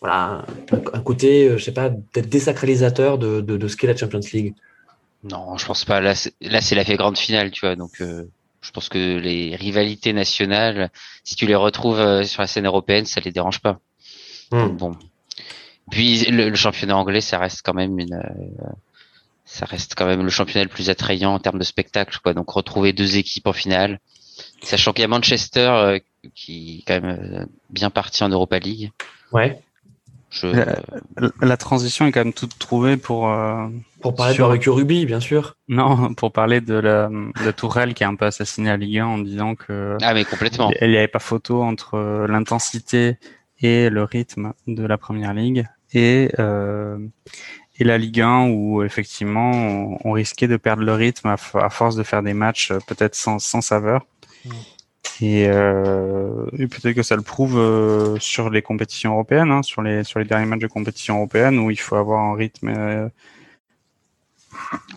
voilà, un, côté, je sais pas, peut-être désacralisateur de, de ce qu'est la Champions League? Non, je pense pas. Là, c'est, là, c'est la grande finale, tu vois. Donc, euh, je pense que les rivalités nationales, si tu les retrouves euh, sur la scène européenne, ça les dérange pas. Hmm. bon. Puis le, championnat anglais, ça reste quand même une, euh, ça reste quand même le championnat le plus attrayant en termes de spectacle, quoi. Donc, retrouver deux équipes en finale, sachant qu'il y a Manchester qui est quand même bien parti en Europa League. Ouais. La, transition est quand même toute trouvée pour. Euh, pour parler sur... de Ruby, bien sûr. Non, pour parler de la, de Tourelle qui a un peu assassiné la Ligue 1 en disant que. Ah, mais complètement. Il n'y avait pas photo entre euh, l'intensité et le rythme de la première ligue et, euh, et la Ligue 1 où effectivement on, risquait de perdre le rythme à, force de faire des matchs euh, peut-être sans, sans saveur. Et, euh, et peut-être que ça le prouve euh, sur les compétitions européennes, hein, sur les sur les derniers matchs de compétition européenne où il faut avoir un rythme euh,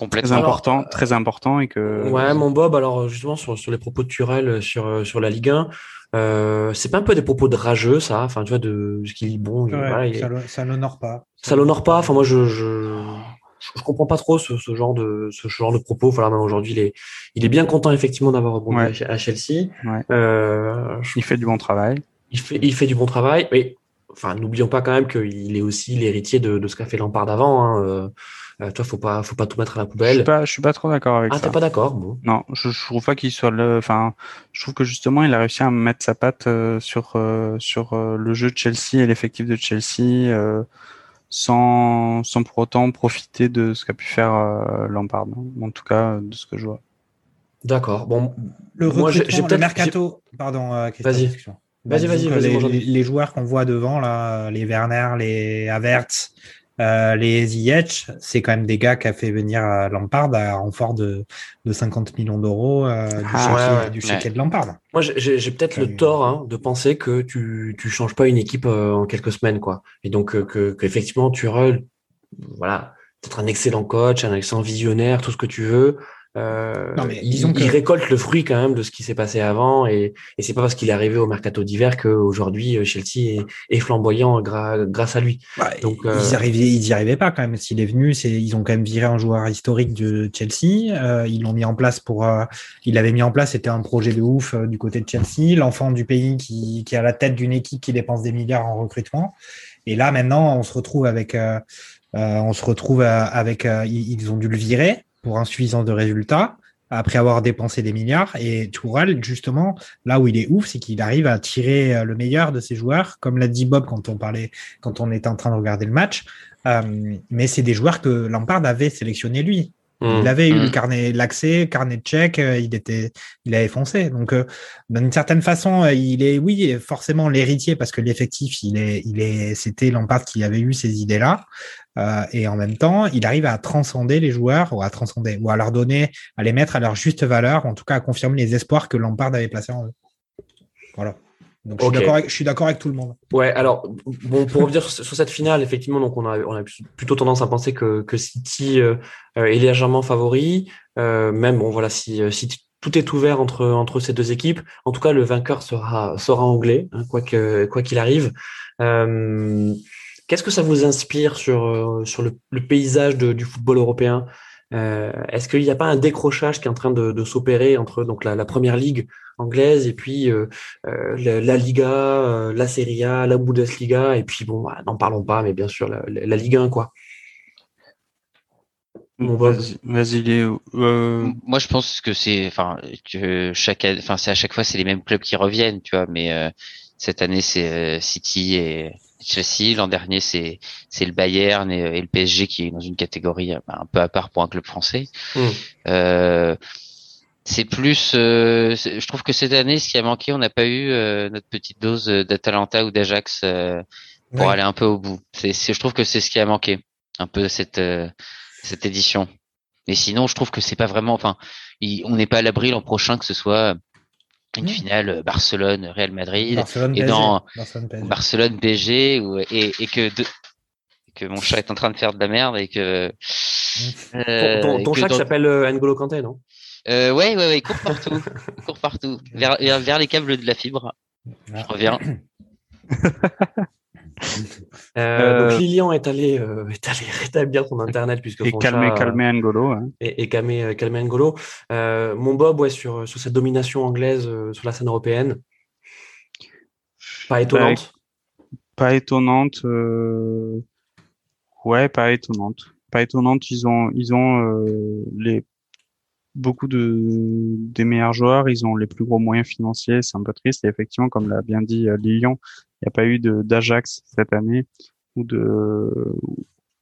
très important, très important et que. Ouais, mon Bob. Alors justement sur sur les propos de Turel sur sur la Ligue 1, euh, c'est pas un peu des propos de rageux ça, enfin tu vois de ce qu'il bon. Ouais, ça, ça l'honore pas. Ça l'honore pas. Enfin moi je, je je, comprends pas trop ce, ce, genre de ce genre de propos. Voilà, aujourd'hui, il est il est bien content effectivement d'avoir rebondi à Chelsea. Euh, il fait du bon travail. Il fait il fait du bon travail, mais enfin n'oublions pas quand même qu'il est aussi l'héritier de, de ce qu'a fait Lampard avant. Hein. Euh, euh, toi, faut pas, faut pas tout mettre à la poubelle. Je suis pas, je suis pas trop d'accord avec ah, ça. Ah, t'es pas d'accord bon. Non, je, je, trouve pas qu'il soit le. Enfin, je trouve que justement, il a réussi à mettre sa patte euh, sur euh, sur le jeu de Chelsea et l'effectif de Chelsea sans, sans pour autant profiter de ce qu'a pu faire euh, Lampard, en tout cas de ce que je vois. D'accord. Bon, le moi, j'ai le mercato. Pardon. Euh, vas-y. Vas-y, vas-y, les, les, joueurs qu'on voit devant là, les Werner, les Havertz, euh, les Ziyech, c'est quand même des gars qui a fait venir euh, Lampard à renfort de, de 50 millions d'euros euh, du, ah, de Lampard. Moi, j'ai peut-être le tort hein, de penser que tu tu changes pas une équipe en quelques semaines, quoi. Et donc que, que effectivement, tu voilà, peut-être un excellent coach, un excellent visionnaire, tout ce que tu veux. Euh, non, mais il, récolte le fruit quand même de ce qui s'est passé avant et, et c'est pas parce qu'il est arrivé au mercato d'hiver qu'aujourd'hui euh, Chelsea est, est flamboyant grâce à lui. Bah, Donc, ils, euh... arrivaient, ils y arrivaient pas quand même. S'il est venu, c'est ils ont quand même viré un joueur historique de Chelsea. Euh, ils l'ont mis en place pour. Euh, il avait mis en place, c'était un projet de ouf du côté de Chelsea, l'enfant du pays qui, qui est à la tête d'une équipe qui dépense des milliards en recrutement. Et là maintenant, on se retrouve avec. on se retrouve avec. ils ont dû le virer pour insuffisance de résultats après avoir dépensé des milliards. Et Tourelle, justement, là où il est ouf, c'est qu'il arrive à tirer euh, le meilleur de ses joueurs, comme l'a dit Bob quand on parlait, quand on était en train de regarder le match. Euh, mais c'est des joueurs que Lampard avait sélectionné lui. Mmh. Il avait eu le mmh. carnet, l'accès, carnet de check, euh, il était, il avait foncé. Donc, d'une certaine façon, il est, oui, forcément l'héritier parce que l'effectif, il est, il est, c'était Lampard qui avait eu ces idées-là. Euh, et en même temps, il arrive à transcender les joueurs ou à transcender ou à leur donner, à les mettre à leur juste valeur, en tout cas à confirmer les espoirs que Lampard avait placés en eux. Voilà. Donc je suis d'accord avec, tout le monde. Ouais, alors bon, pour revenir sur, cette finale, effectivement, donc on a, on a plutôt tendance à penser que, que City euh, est légèrement favori. Euh, même bon voilà, si, si tout est ouvert entre entre ces deux équipes. En tout cas, le vainqueur sera sera anglais, hein, quoi que quoi qu'il arrive. Euh, Qu'est-ce que ça vous inspire sur sur le, le paysage de, du football européen? Euh, Est-ce qu'il n'y a pas un décrochage qui est en train de, de s'opérer entre donc la, la, première ligue anglaise et puis euh, euh la, la, Liga, euh, la Serie A, la Bundesliga et puis bon, bah, n'en parlons pas, mais bien sûr la, la Ligue 1 quoi. vas-y, vas-y euh... Moi, je pense que c'est, enfin, que chaque, enfin, c'est à chaque fois c'est les mêmes clubs qui reviennent, tu vois. Mais euh, cette année, c'est City et Chelsea. L'an dernier, c'est c'est le Bayern et, et, le PSG qui est dans une catégorie un peu à part pour un club français. Mmh. Euh, c'est plus, euh, je trouve que cette année, ce qui a manqué, on n'a pas eu euh, notre petite dose d'Atalanta ou d'Ajax euh, pour ouais. aller un peu au bout. C'est, je trouve que c'est ce qui a manqué, un peu cette cette édition. Mais sinon, je trouve que c'est pas vraiment. Enfin, il, on n'est pas à l'abri l'an prochain que ce soit une mmh. finale Barcelone Real Madrid Barcelone, et PSG. dans Barcelone PSG, Barcelone, PSG ou, et, et que de, que mon chat est en train de faire de la merde et que euh, ton, ton, ton chat dans... s'appelle euh, N'Golo Kanté non? Euh, ouais ouais ouais il court partout il court partout vers, vers, vers les câbles de la fibre ah. je reviens Euh, donc Lilian est allé, euh, est allé rétablir son internet puisque et son calmer, chat, calmer N'Golo hein. et, et, calmer, calmer N'Golo. Euh, mon Bob, ouais, sur sur cette domination anglaise sur la scène européenne, pas étonnante. Pas, pas étonnante. Ouais, pas étonnante. Pas étonnante. Ils ont ils ont les beaucoup de des meilleurs joueurs, ils ont les plus gros moyens financiers, c'est un peu triste. Et effectivement, comme l'a bien dit Lilian, il n'y a pas eu d'Ajax cette année ou de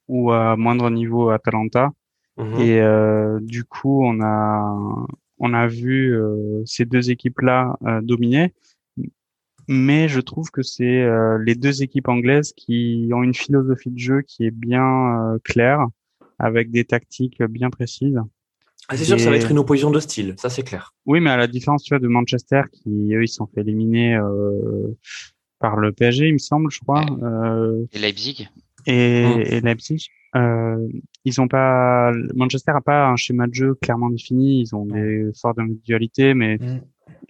ou à moindre niveau Atalanta. Mmh. Et euh, du coup, on a on a vu euh, ces deux équipes-là euh, dominer. Mais je trouve que c'est euh, les deux équipes anglaises qui ont une philosophie de jeu qui est bien claire, avec des tactiques bien précises. Ah, c'est sûr que ça va être une opposition de style, ça c'est clair. Oui, mais à la différence tu vois, de Manchester, qui eux ils sont fait éliminer par le PSG, il me semble, je crois. Euh, et Leipzig. Et, mmh. et Leipzig. Euh, ils ont pas. Manchester a pas un schéma de jeu clairement défini. Ils ont des fortes individualités, mais mmh.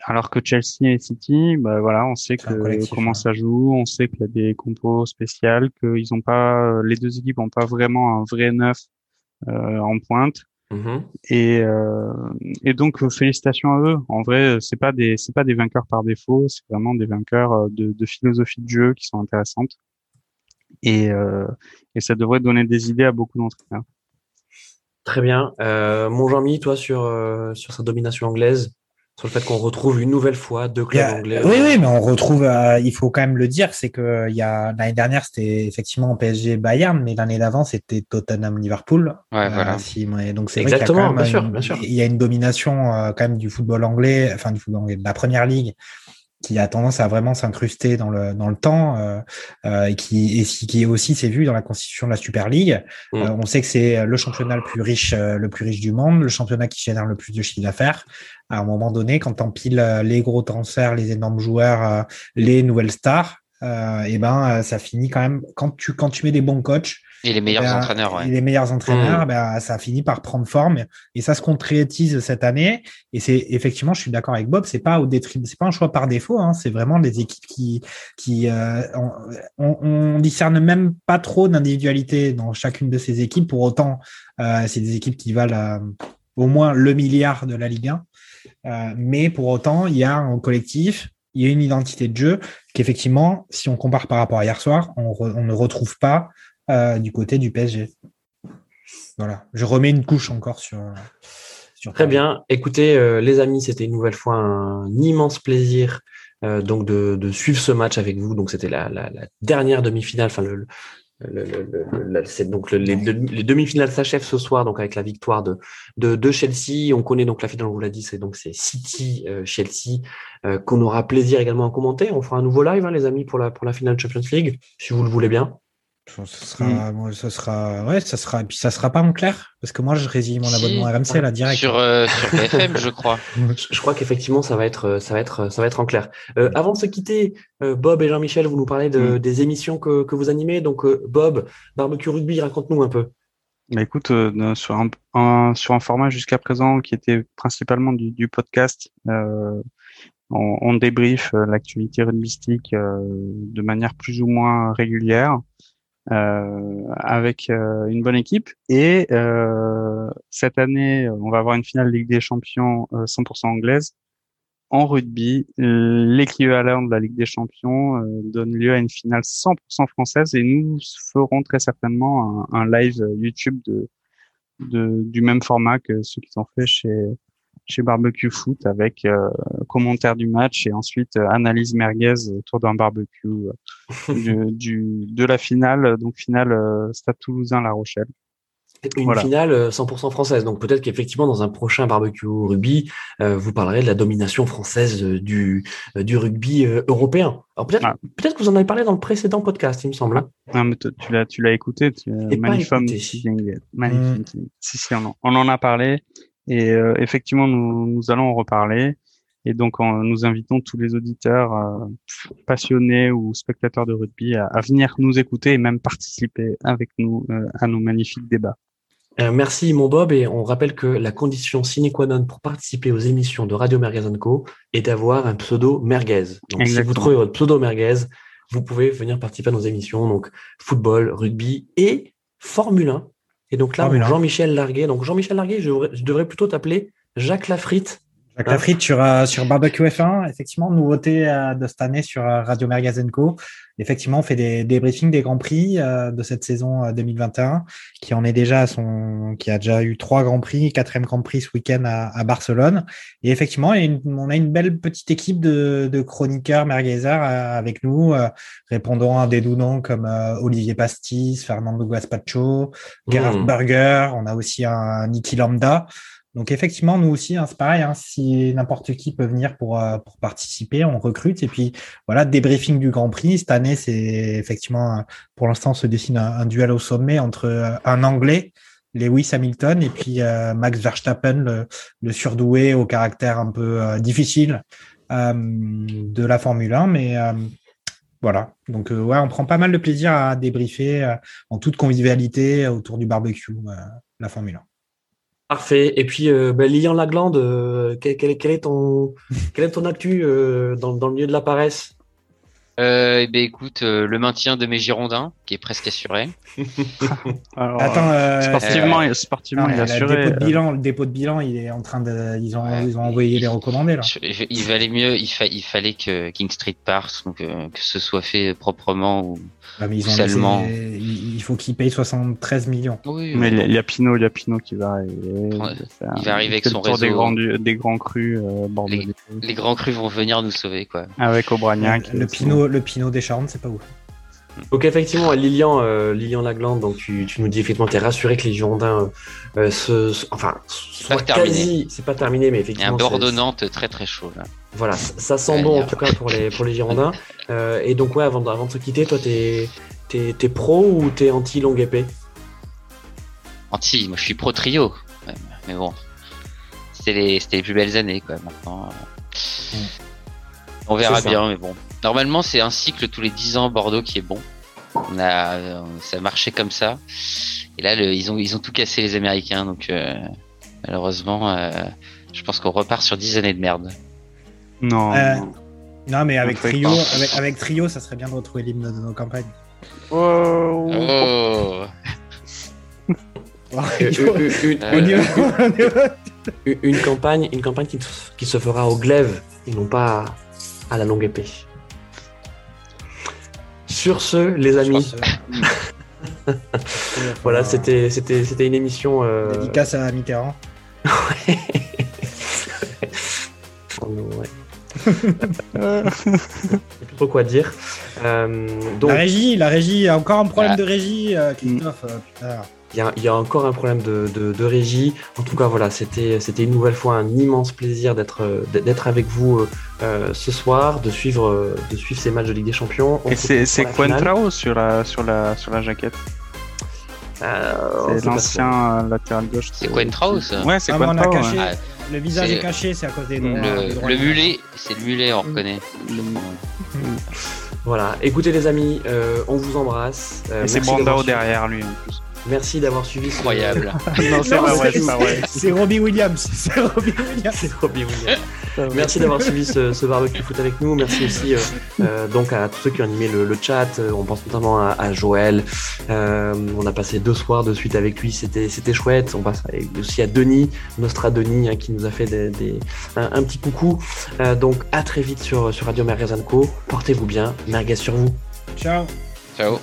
alors que Chelsea et City, bah voilà, on sait que comment hein. ça joue, on sait qu'il y a des compos spéciales, qu'ils ont pas, les deux équipes ont pas vraiment un vrai neuf euh, en pointe. Mmh. Et, euh, et donc félicitations à eux. En vrai, c'est pas des c'est pas des vainqueurs par défaut, c'est vraiment des vainqueurs de, de, philosophie de jeu qui sont intéressantes. Et, euh, et ça devrait donner des idées à beaucoup d'entraîneurs. Très bien. Euh, mon Jean-Mi, toi sur sur sa domination anglaise, sur le fait qu'on retrouve une nouvelle fois deux clubs a, anglais. Oui, oui, mais on retrouve, euh, il faut quand même le dire, c'est que il y a l'année dernière c'était effectivement PSG Bayern, mais l'année d'avant c'était Tottenham Liverpool. Ouais, voilà. Si, donc c'est vrai qu'il y a quand même bien sûr, une, bien sûr. il y a une domination euh, quand même du football anglais, enfin du football anglais, de la première ligue qui a tendance à vraiment s'incruster dans le dans le temps euh, euh, et qui et qui aussi s'est vu dans la constitution de la Super League. Mm. Euh, on sait que c'est le championnat le plus riche le plus riche du monde, le championnat qui génère le plus de chiffre d'affaires. À un moment donné, quand t'empiles les gros transferts, les énormes joueurs, les nouvelles stars, et ben ça finit quand même quand tu quand tu mets des bons coachs et les meilleurs ben, entraîneurs, ouais. Et les meilleurs entraîneurs, mmh. ben, ça finit par prendre forme. Et ça se concrétise cette année. Et c'est effectivement, je suis d'accord avec Bob, c'est pas au détriment, c'est pas un choix par défaut. Hein, c'est vraiment des équipes qui, qui, euh, on, on, discerne même pas trop d'individualité dans chacune de ces équipes. Pour autant, euh, c'est des équipes qui valent euh, au moins le milliard de la Ligue 1. Euh, mais pour autant, il y a un collectif, il y a une identité de jeu qu'effectivement, si on compare par rapport à hier soir, on, re, on ne retrouve pas euh, du côté du PSG. Voilà, je remets une couche encore sur. sur Très bien. Écoutez, euh, les amis, c'était une nouvelle fois un immense plaisir euh, donc de, de, suivre ce match avec vous. Donc c'était la, la, la, dernière demi-finale, enfin le, le, le, c'est donc les, les demi-finales s'achèvent ce soir donc avec la victoire de, de, de Chelsea. On connaît donc la finale, on vous l'a dit, c'est donc c'est City euh, Chelsea euh, qu'on aura plaisir également à commenter. On fera un nouveau live, hein, les amis, pour la pour la finale Champions League, si vous le voulez bien. Ce sera, mmh. ça sera, ouais, ça sera, et puis ça sera pas en clair, parce que moi je résille mon abonnement si, RMC là direct. Sur, euh, sur BFM, je crois. je, je crois qu'effectivement ça va être, ça va être, ça va être en clair. Euh, avant de se quitter, euh, Bob et Jean-Michel, vous nous parlez de, mmh. des émissions que, que vous animez. Donc Bob, barbecue rugby, raconte-nous un peu. Bah, écoute, euh, sur, un, sur un format jusqu'à présent qui était principalement du, podcast, euh, on, on, débrief euh, l'actualité rugbystique de manière plus ou moins régulière avec une bonne équipe. Et cette année, on va avoir une finale Ligue des Champions 100% anglaise en rugby, l'équivalent de la Ligue des Champions euh, donne lieu à une finale 100% française et nous ferons très certainement un, live YouTube de, de, du même format que ceux qui sont faits chez chez Barbecue Foot avec euh, commentaire du match et ensuite euh, analyse merguez autour d'un barbecue du, du, de la finale, donc finale Stade Toulousain-La Rochelle une finale 100% euh, française. Donc peut-être qu'effectivement dans un prochain barbecue rugby, euh, vous parlerez de la domination française euh, du, du rugby européen. Alors peut-être ah. peut-être que vous en avez parlé dans le précédent podcast, il me semble. Hein. Non, mais tu l'as tu l'as écouté. Tu, magnifique. Magnifique. Mm. Si si, on, on, en a parlé et effectivement nous, nous allons en reparler. Et donc, nous invitons tous les auditeurs passionnés ou spectateurs de rugby à, à, venir nous écouter et même participer avec nous à nos magnifiques débats. Euh, merci mon Bob et on rappelle que la condition sine qua non pour participer aux émissions de Radio Merguez Co est d'avoir un pseudo merguez. Donc si vous trouvez votre pseudo merguez, vous pouvez venir participer à nos émissions donc football, rugby et Formule 1. Et donc là, Jean-Michel Larguet. Donc Jean-Michel Larguet, je, je devrais plutôt t'appeler Jacques Lafritte Jacques Lafritte sur, euh, sur Barbecue F1, effectivement, nouveauté euh, de cette année sur Radio Merguez Co. Effectivement, on fait des, des briefings des grands prix euh, de cette saison 2021, euh, qui en est déjà à son, qui a déjà eu trois grands prix, quatrième grand prix ce week-end à, Barcelone. Et effectivement, on a une belle petite équipe de, de chroniqueurs merguezers euh, avec nous, répondant à des doux noms comme Olivier Pastis, Fernando Gaspacho, Gerhard mmh. Berger. On a aussi un Niki Lambda. Donc effectivement, nous aussi, hein, c'est pareil. Hein, si n'importe qui peut venir pour, euh, pour participer, on recrute. Et puis voilà, débriefing du Grand Prix. Cette année, c'est effectivement, pour l'instant, se dessine un, duel au sommet entre euh, un Anglais, Lewis Hamilton, et puis euh, Max Verstappen, le, surdoué au caractère un peu difficile de la Formule 1. Mais voilà. Donc ouais, on prend pas mal de plaisir à débriefer en toute convivialité autour du barbecue la Formule 1. Parfait. Et puis, euh, bah, euh, quel, est ton, quel est ton actu euh, dans, dans, le milieu de la paresse? Euh, eh ben, écoute, euh, le maintien de mes Girondins, qui est presque assuré. Alors, Attends, euh, sportivement, euh, sportivement il est assuré. Le dépôt, de bilan, le dépôt de bilan, il est en train de, ils ont, ils ont envoyé les recommandés là. il valait mieux, il, fa, il fallait que King Street parte, donc que ce soit fait proprement ou ah, mais ils ont seulement. il faut qu'il paye 73 millions. Oui, mais il y a Pinot, il y a Pinot qui va arriver. Il va arriver avec son réseau. Des grands, des grands crus. les, les, grands crus vont venir nous sauver quoi. Avec Aubragnac. Le Pinot, le Pinot des Charentes, c'est pas ouf. Donc effectivement, Lilian, euh, Lilian Laglande, donc tu, tu nous dis effectivement, tu es rassuré que les Girondins euh, se, enfin, soient quasi, c'est pas terminé, mais effectivement. Un Bordeaux-Nantes très très chaud là. Voilà, ça, sent bon en tout cas pour les, pour les Girondins. Euh, et donc ouais, avant, avant de se quitter, toi t'es es, pro ou t'es anti longue épée Anti, moi je suis pro trio. mais bon, c'était les, les plus belles années quoi. Maintenant, mm. On verra bien, mais bon. Normalement, c'est un cycle tous les 10 ans Bordeaux qui est bon. On a, ça a marché comme ça. Et là, ils, ont, ils ont tout cassé les Américains. Donc, euh, malheureusement, euh, je pense qu'on repart sur 10 années de merde. Non. Euh, non, mais avec trio, avec, trio, ça serait bien de retrouver l'hymne de nos campagnes. Oh. oh. une, campagne, une campagne qui, qui se fera au glaive et non pas à la longue épée. Sur ce, les amis. voilà, c'était, c'était, c'était une émission. Euh... Dédicace à Mitterrand. ouais. oh, plus trop quoi dire. Euh, donc... La régie, la régie, il y a encore un problème ah. de régie, euh, Christophe. Putain il y, a, encore un problème de, régie. En tout cas, voilà, c'était une nouvelle fois un immense plaisir d'être avec vous euh, ce soir, de suivre, de suivre ces matchs de Ligue des Champions. Et c'est Quentrao sur la, sur, la, sur la jaquette euh, C'est l'ancien euh, latéral gauche. C'est Quentrao ça Ouais, c'est ah, caché. Le visage est, caché, c'est à cause des droits. Le, mulet, c'est le mulet, on reconnaît. Voilà, écoutez les amis, on vous embrasse. Et c'est Brandao derrière lui en plus. Merci d'avoir suivi. Incroyable. non, c'est pas vrai, c'est pas vrai. C'est Robbie Williams. C'est Robbie Williams. C'est Robbie Williams. Merci d'avoir suivi ce, ce, barbecue foot avec nous. Merci aussi euh, euh, donc à tous ceux qui ont animé le, le chat. Euh, on pense notamment à, à Joël. Euh, on a passé deux soirs de suite avec lui. C'était c'était chouette. On passe aussi à Denis, Nostra Denis, hein, qui nous a fait des, des, un, un, petit coucou. Euh, donc à très vite sur sur Radio Merguez Co. Portez-vous bien. Merguez sur vous. Ciao. Ciao.